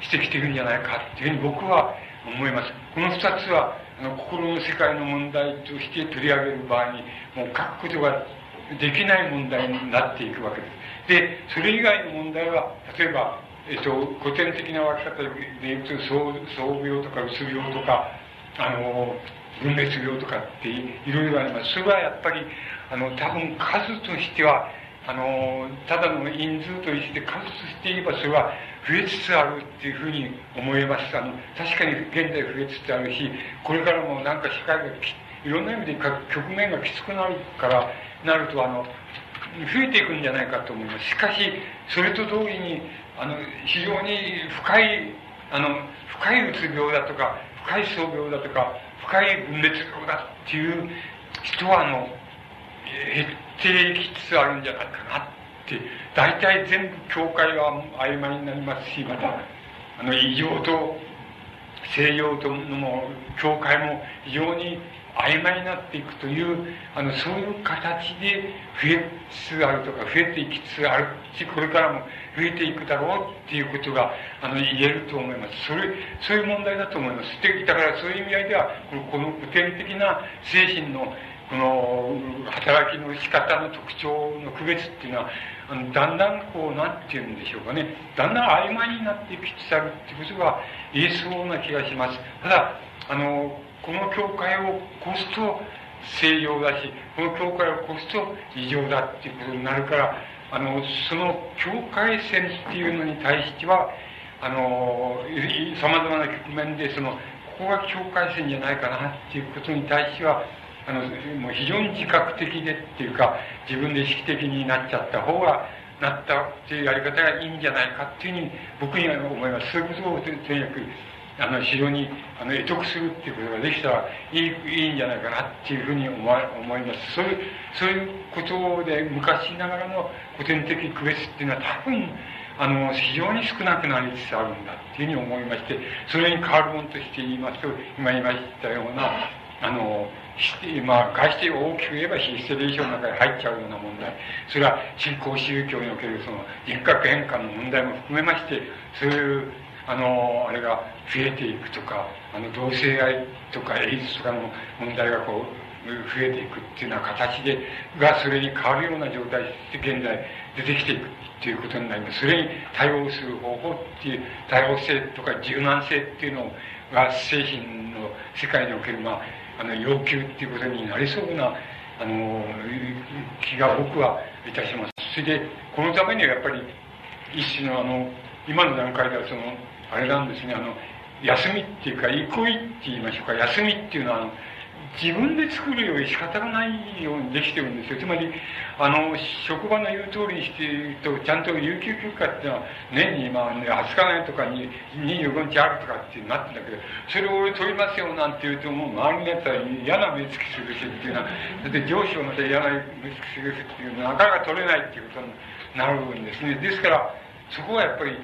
してきてるんじゃないかっていうふうに僕は思います。この二つはあの心の世界の問題として取り上げる場合にもう書くことができない問題になっていくわけです。で、それ以外の問題は、例えば、えっと、古典的な分け方で言うと、創病とかうつ病とか、あの、分裂病とかっていろいろあります。それはやっぱり、あの、多分数としては、あの、ただの因数として数として言えばそれは増えつつあるっていうふうに思います。あの、確かに現在増えつつあるし、これからもなんか社会がいろんな意味で局面がきつくなるから、なると、あの、増えていくんじゃないかと思います。しかし、それと同時に、あの、非常に深い、あの、深いうつ病だとか、深い創病だとか、深い分裂病だっていう人は、あの、減ってきつつあるんじゃないかなって、大体全部境界は曖昧になりますし、また、あの、異常と西洋との境界も非常に曖昧になっていくというあのそういう形で増えつつあるとか増えていきつつあるしこれからも増えていくだろうっていうことがあの言えると思います。それそういう問題だと思います。でだからそういう意味合いではこのこの古典的な精神のこの働きの仕方の特徴の区別っていうのはあのだんだんこうなんて言うんでしょうかねだんだん曖昧になっていきつつあるっていうことが言えそうな気がしますただあのこの教会を越すと正常だしこの教会を越すと異常だっていうことになるからあのその境界線っていうのに対してはあのさまざまな局面でそのここが境界線じゃないかなっていうことに対してはあのもう非常に自覚的でっていうか自分で意識的になっちゃった方がなったっていうやり方がいいんじゃないかっていうふうに僕には思います。そういうことをとにかくあの非常にあの得得するっていうことができたらいいいいんじゃないかなっていうふうに思思います。そういうそういうことで昔ながらの古典的区別っていうのは多分あの非常に少なくなりつつあるんだっていうふうに思いましてそれに変わるものとして言いますと今言いましたようなあのまあ、外して大きく言えばヒステリー症の中に入っちゃうような問題。それは新興宗教におけるその人格変換の問題も含めましてそういうあのあれが増えていくとかあの同性愛とかエイズとかの問題がこう増えていくっていうような形でがそれに変わるような状態で現在出てきていくっていうことになります。それに対応する方法っていう多様性とか柔軟性っていうのが精神の世界における、まあ、あの要求っていうことになりそうなあの気が僕はいたします。それでこのためにはやっぱり一種のあの今の段階ではそのあれなんですねあの休みっていうか憩いって言いましょうか休みっていうのはあの自分で作るより仕方がないようにできてるんですよ。つまり、あの、職場の言う通りにしていると、ちゃんと有給休暇っていうのは、年に、まあ、ね、20日内とかに25日あるとかってなってんだけど、それを俺取りますよなんて言うと、もう周りのやつは嫌な目つきするしっていうのは、で上司をまた嫌な目つきするしっていうのは、なかなか取れないっていうことになるんですね。ですから、そこはやっぱり、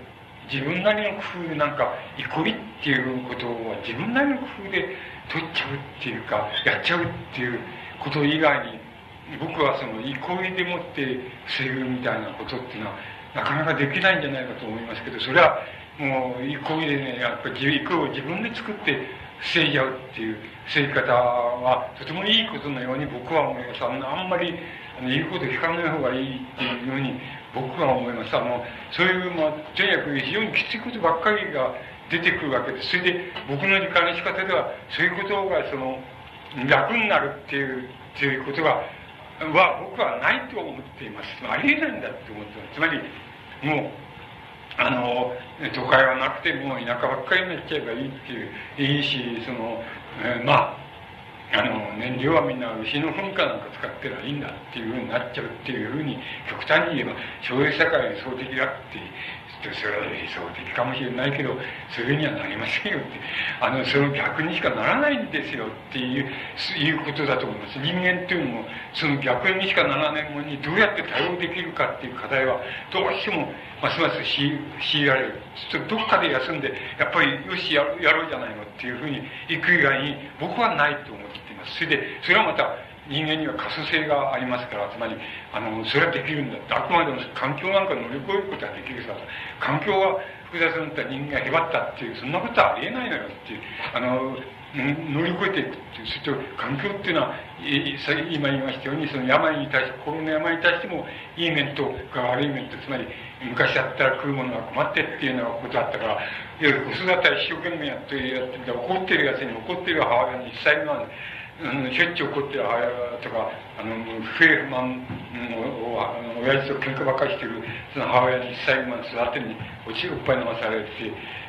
自分なりの工夫でなんか、憩いっていうことは自分なりの工夫で、取っちゃうっていうかやっちゃうっていうこと以外に僕はその憩いでもって防ぐみたいなことっていうのはなかなかできないんじゃないかと思いますけどそれはもう憩いでねやっぱり憩いを自分で作って防いじゃうっていう防ぎ方はとてもいいことのように僕は思います。あんまり言うこと聞かない方がいいっていうように僕は思いましたもうそういう、まあ、とにかく非常にきついことばっかりが出てくるわけです。それで、僕の理解の仕方では、そういうことが、その、楽になるっていう、っていうことが、は、僕はないと思っています。ありえないんだって思ってます。つまり、もう、あの、都会はなくて、もう田舎ばっかりになっちゃえばいいっていう、いいし、その、えー、まあ、あの、燃料はみんな牛の噴火なんか使ってりゃいいんだっていうふうになっちゃうっていうふうに、極端に言えば、そういう社会理想的だってそれは理想的かもしれないけどそれにはなりませんよって。あのその逆にしかならないんですよっていういうことだと思います。人間っていうのもその逆にしかならないものにどうやって対応できるかっていう課題はどうしてもますます強いられる。ちょっとどっかで休んでやっぱりよしやろうじゃないのっていうふうに行く以外に僕はないと思っていますそれでそれはまた人間には可塑性がありますから、つまり、あの、それはできるんだって。あくまでも環境なんか乗り越えることはできるさ。環境が複雑になった人間がへばったっていう、そんなことはありえないのよっていう、あの、乗り越えていくっていう、それと環境っていうのは、今言いましたように、その病に対して、心の病に対しても、いい面と悪い面と、つまり、昔だったら食うものが困ってっていうようなことだったから、いわゆる子育ては一生懸命やってやってて、怒ってるやつに怒ってる母親に一切のあのしょっちゅう怒ってる母親とか、あの、不平不満を、あの親父と喧嘩ばっかりしてる、その母親に最後まで育てに、おちおっぱい飲まされて、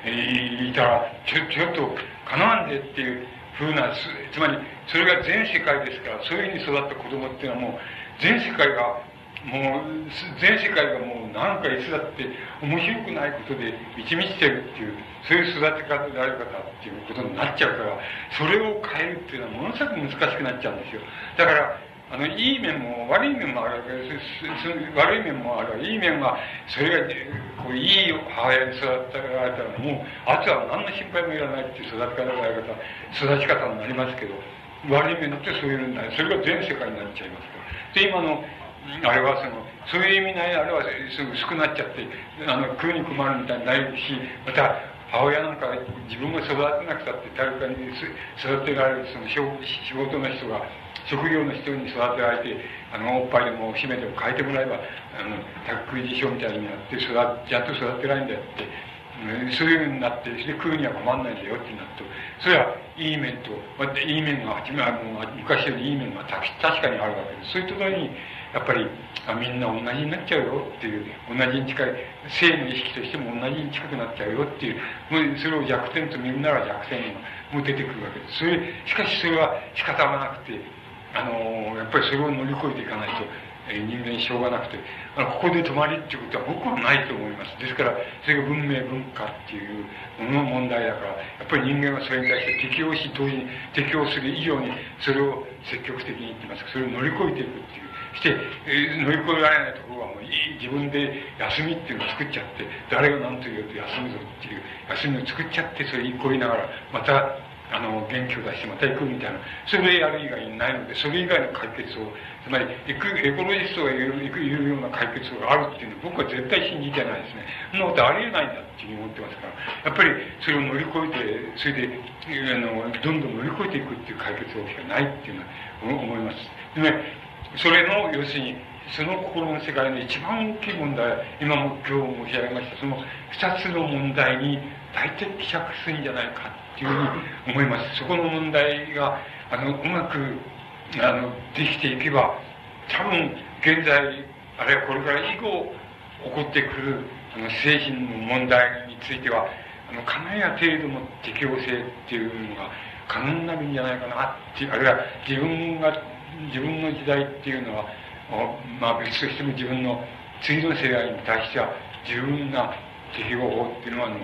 えー、いたら、ちょ、ちょっと、かなわんでっていうふうな、つまり、それが全世界ですから、そういうふうに育った子供っていうのはもう、全世界がもう全世界がもう何かいつだって面白くないことで満ち満ちてるっていうそういう育て方である方っていうことになっちゃうからそれを変えるっていうのはものすごく難しくなっちゃうんですよ。だからあのいい面も悪い面もあるわけです悪い面もあるいい面はそれがこういい母親に育てられたらもうあとは何の心配もいらないっていう育て方である方育ち方になりますけど悪い面ってそういうのになる。それが全世界になっちゃいますから。で今のあれはその、そういう意味ないあれはすぐ薄くなっちゃって、あの、食うに困るみたいになるし、また、母親なんか自分が育てなくたって誰かに育てられるその仕事の人が、職業の人に育てられて、あの、おっぱいでもお姫でも変えてもらえば、あの、宅食い事象みたいになって育、ちゃんと育てられんだよって、そういうふうになって、それで食うには困んないんだよってなると、それはいい面と、またいい面が、昔よりいい面が確かにあるわけです。そういうところに、やっぱりあみんな同じになっちゃうよっていう同じに近い性の意識としても同じに近くなっちゃうよっていうもうそれを弱点と見るなら弱点も出てくるわけです。それしかしそれは仕方がなくてあのやっぱりそれを乗り越えていかないと人間しょうがなくてあのここで止まりっていうことは僕はないと思います。ですからそれが文明文化っていうものの問題だからやっぱり人間はそれに対して適応し同時に適応する以上にそれを積極的に言ってます。それを乗り越えていくっていうして、乗り越えられないところはもう自分で休みっていうのを作っちゃって誰が何と言うと休むぞっていう休みを作っちゃってそれにこいながらまたあの元気を出してまた行くみたいなそれやる以外にないのでそれ以外の解決をつまり行くエコロジストが言う言うような解決があるっていうのは僕は絶対信じてないですね。そんなことありえないんだっていうふうに思ってますから。やっぱりそれを乗り越えてそれであのどんどん乗り越えていくっていう解決法しかないっていうのは思います。でねそれの要するにその心の世界の一番大きい問題今も今日申し上げましたその二つの問題に大体希釈するんじゃないかっていうふうに思います。そこの問題があのうまくあのできていけば多分現在あるいはこれから以後起こってくるあの精神の問題についてはあのかなりな程度の適応性っていうのが可能になるんじゃないかなっていうあるいは自分が自分の時代っていうのはまあ別としても自分の次の世代に対しては十分な適合法っていうのはあの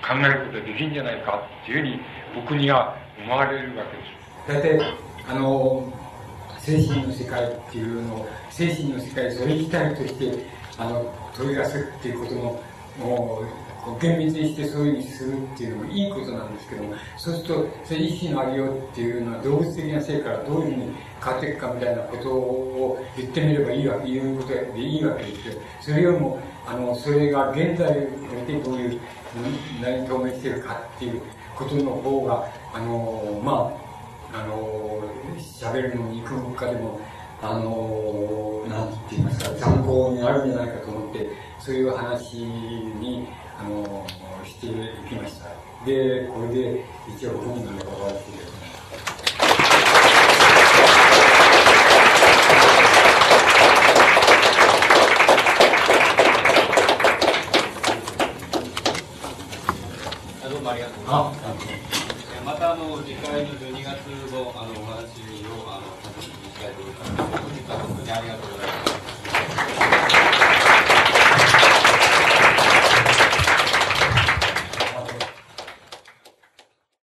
考えることができるんじゃないかっていうふうに僕には思われるわけです。大体あの精神の世界っていうのを精神の世界それ自体としてあの取り出すっていうことのもう厳密にしてそういうふうにするっていうのもいいことなんですけどもそうするとそれ意識のありようっていうのは動物的な性からどういうふうに変わっていくかみたいなことを言ってみればいいわけいうことでいいわけですけどそれよりもあのそれが現在においてどういう何に透明してるかっていうことの方があのまああの喋るのに行くかでもあのなんて言いますか参考になるんじゃないかと思ってそういう話にあのしていきましたでこれで一応本人の終わってあまたあの次回の12月のあのお話をあのさせていただきたいと思います。本日は本当にありがとうございます。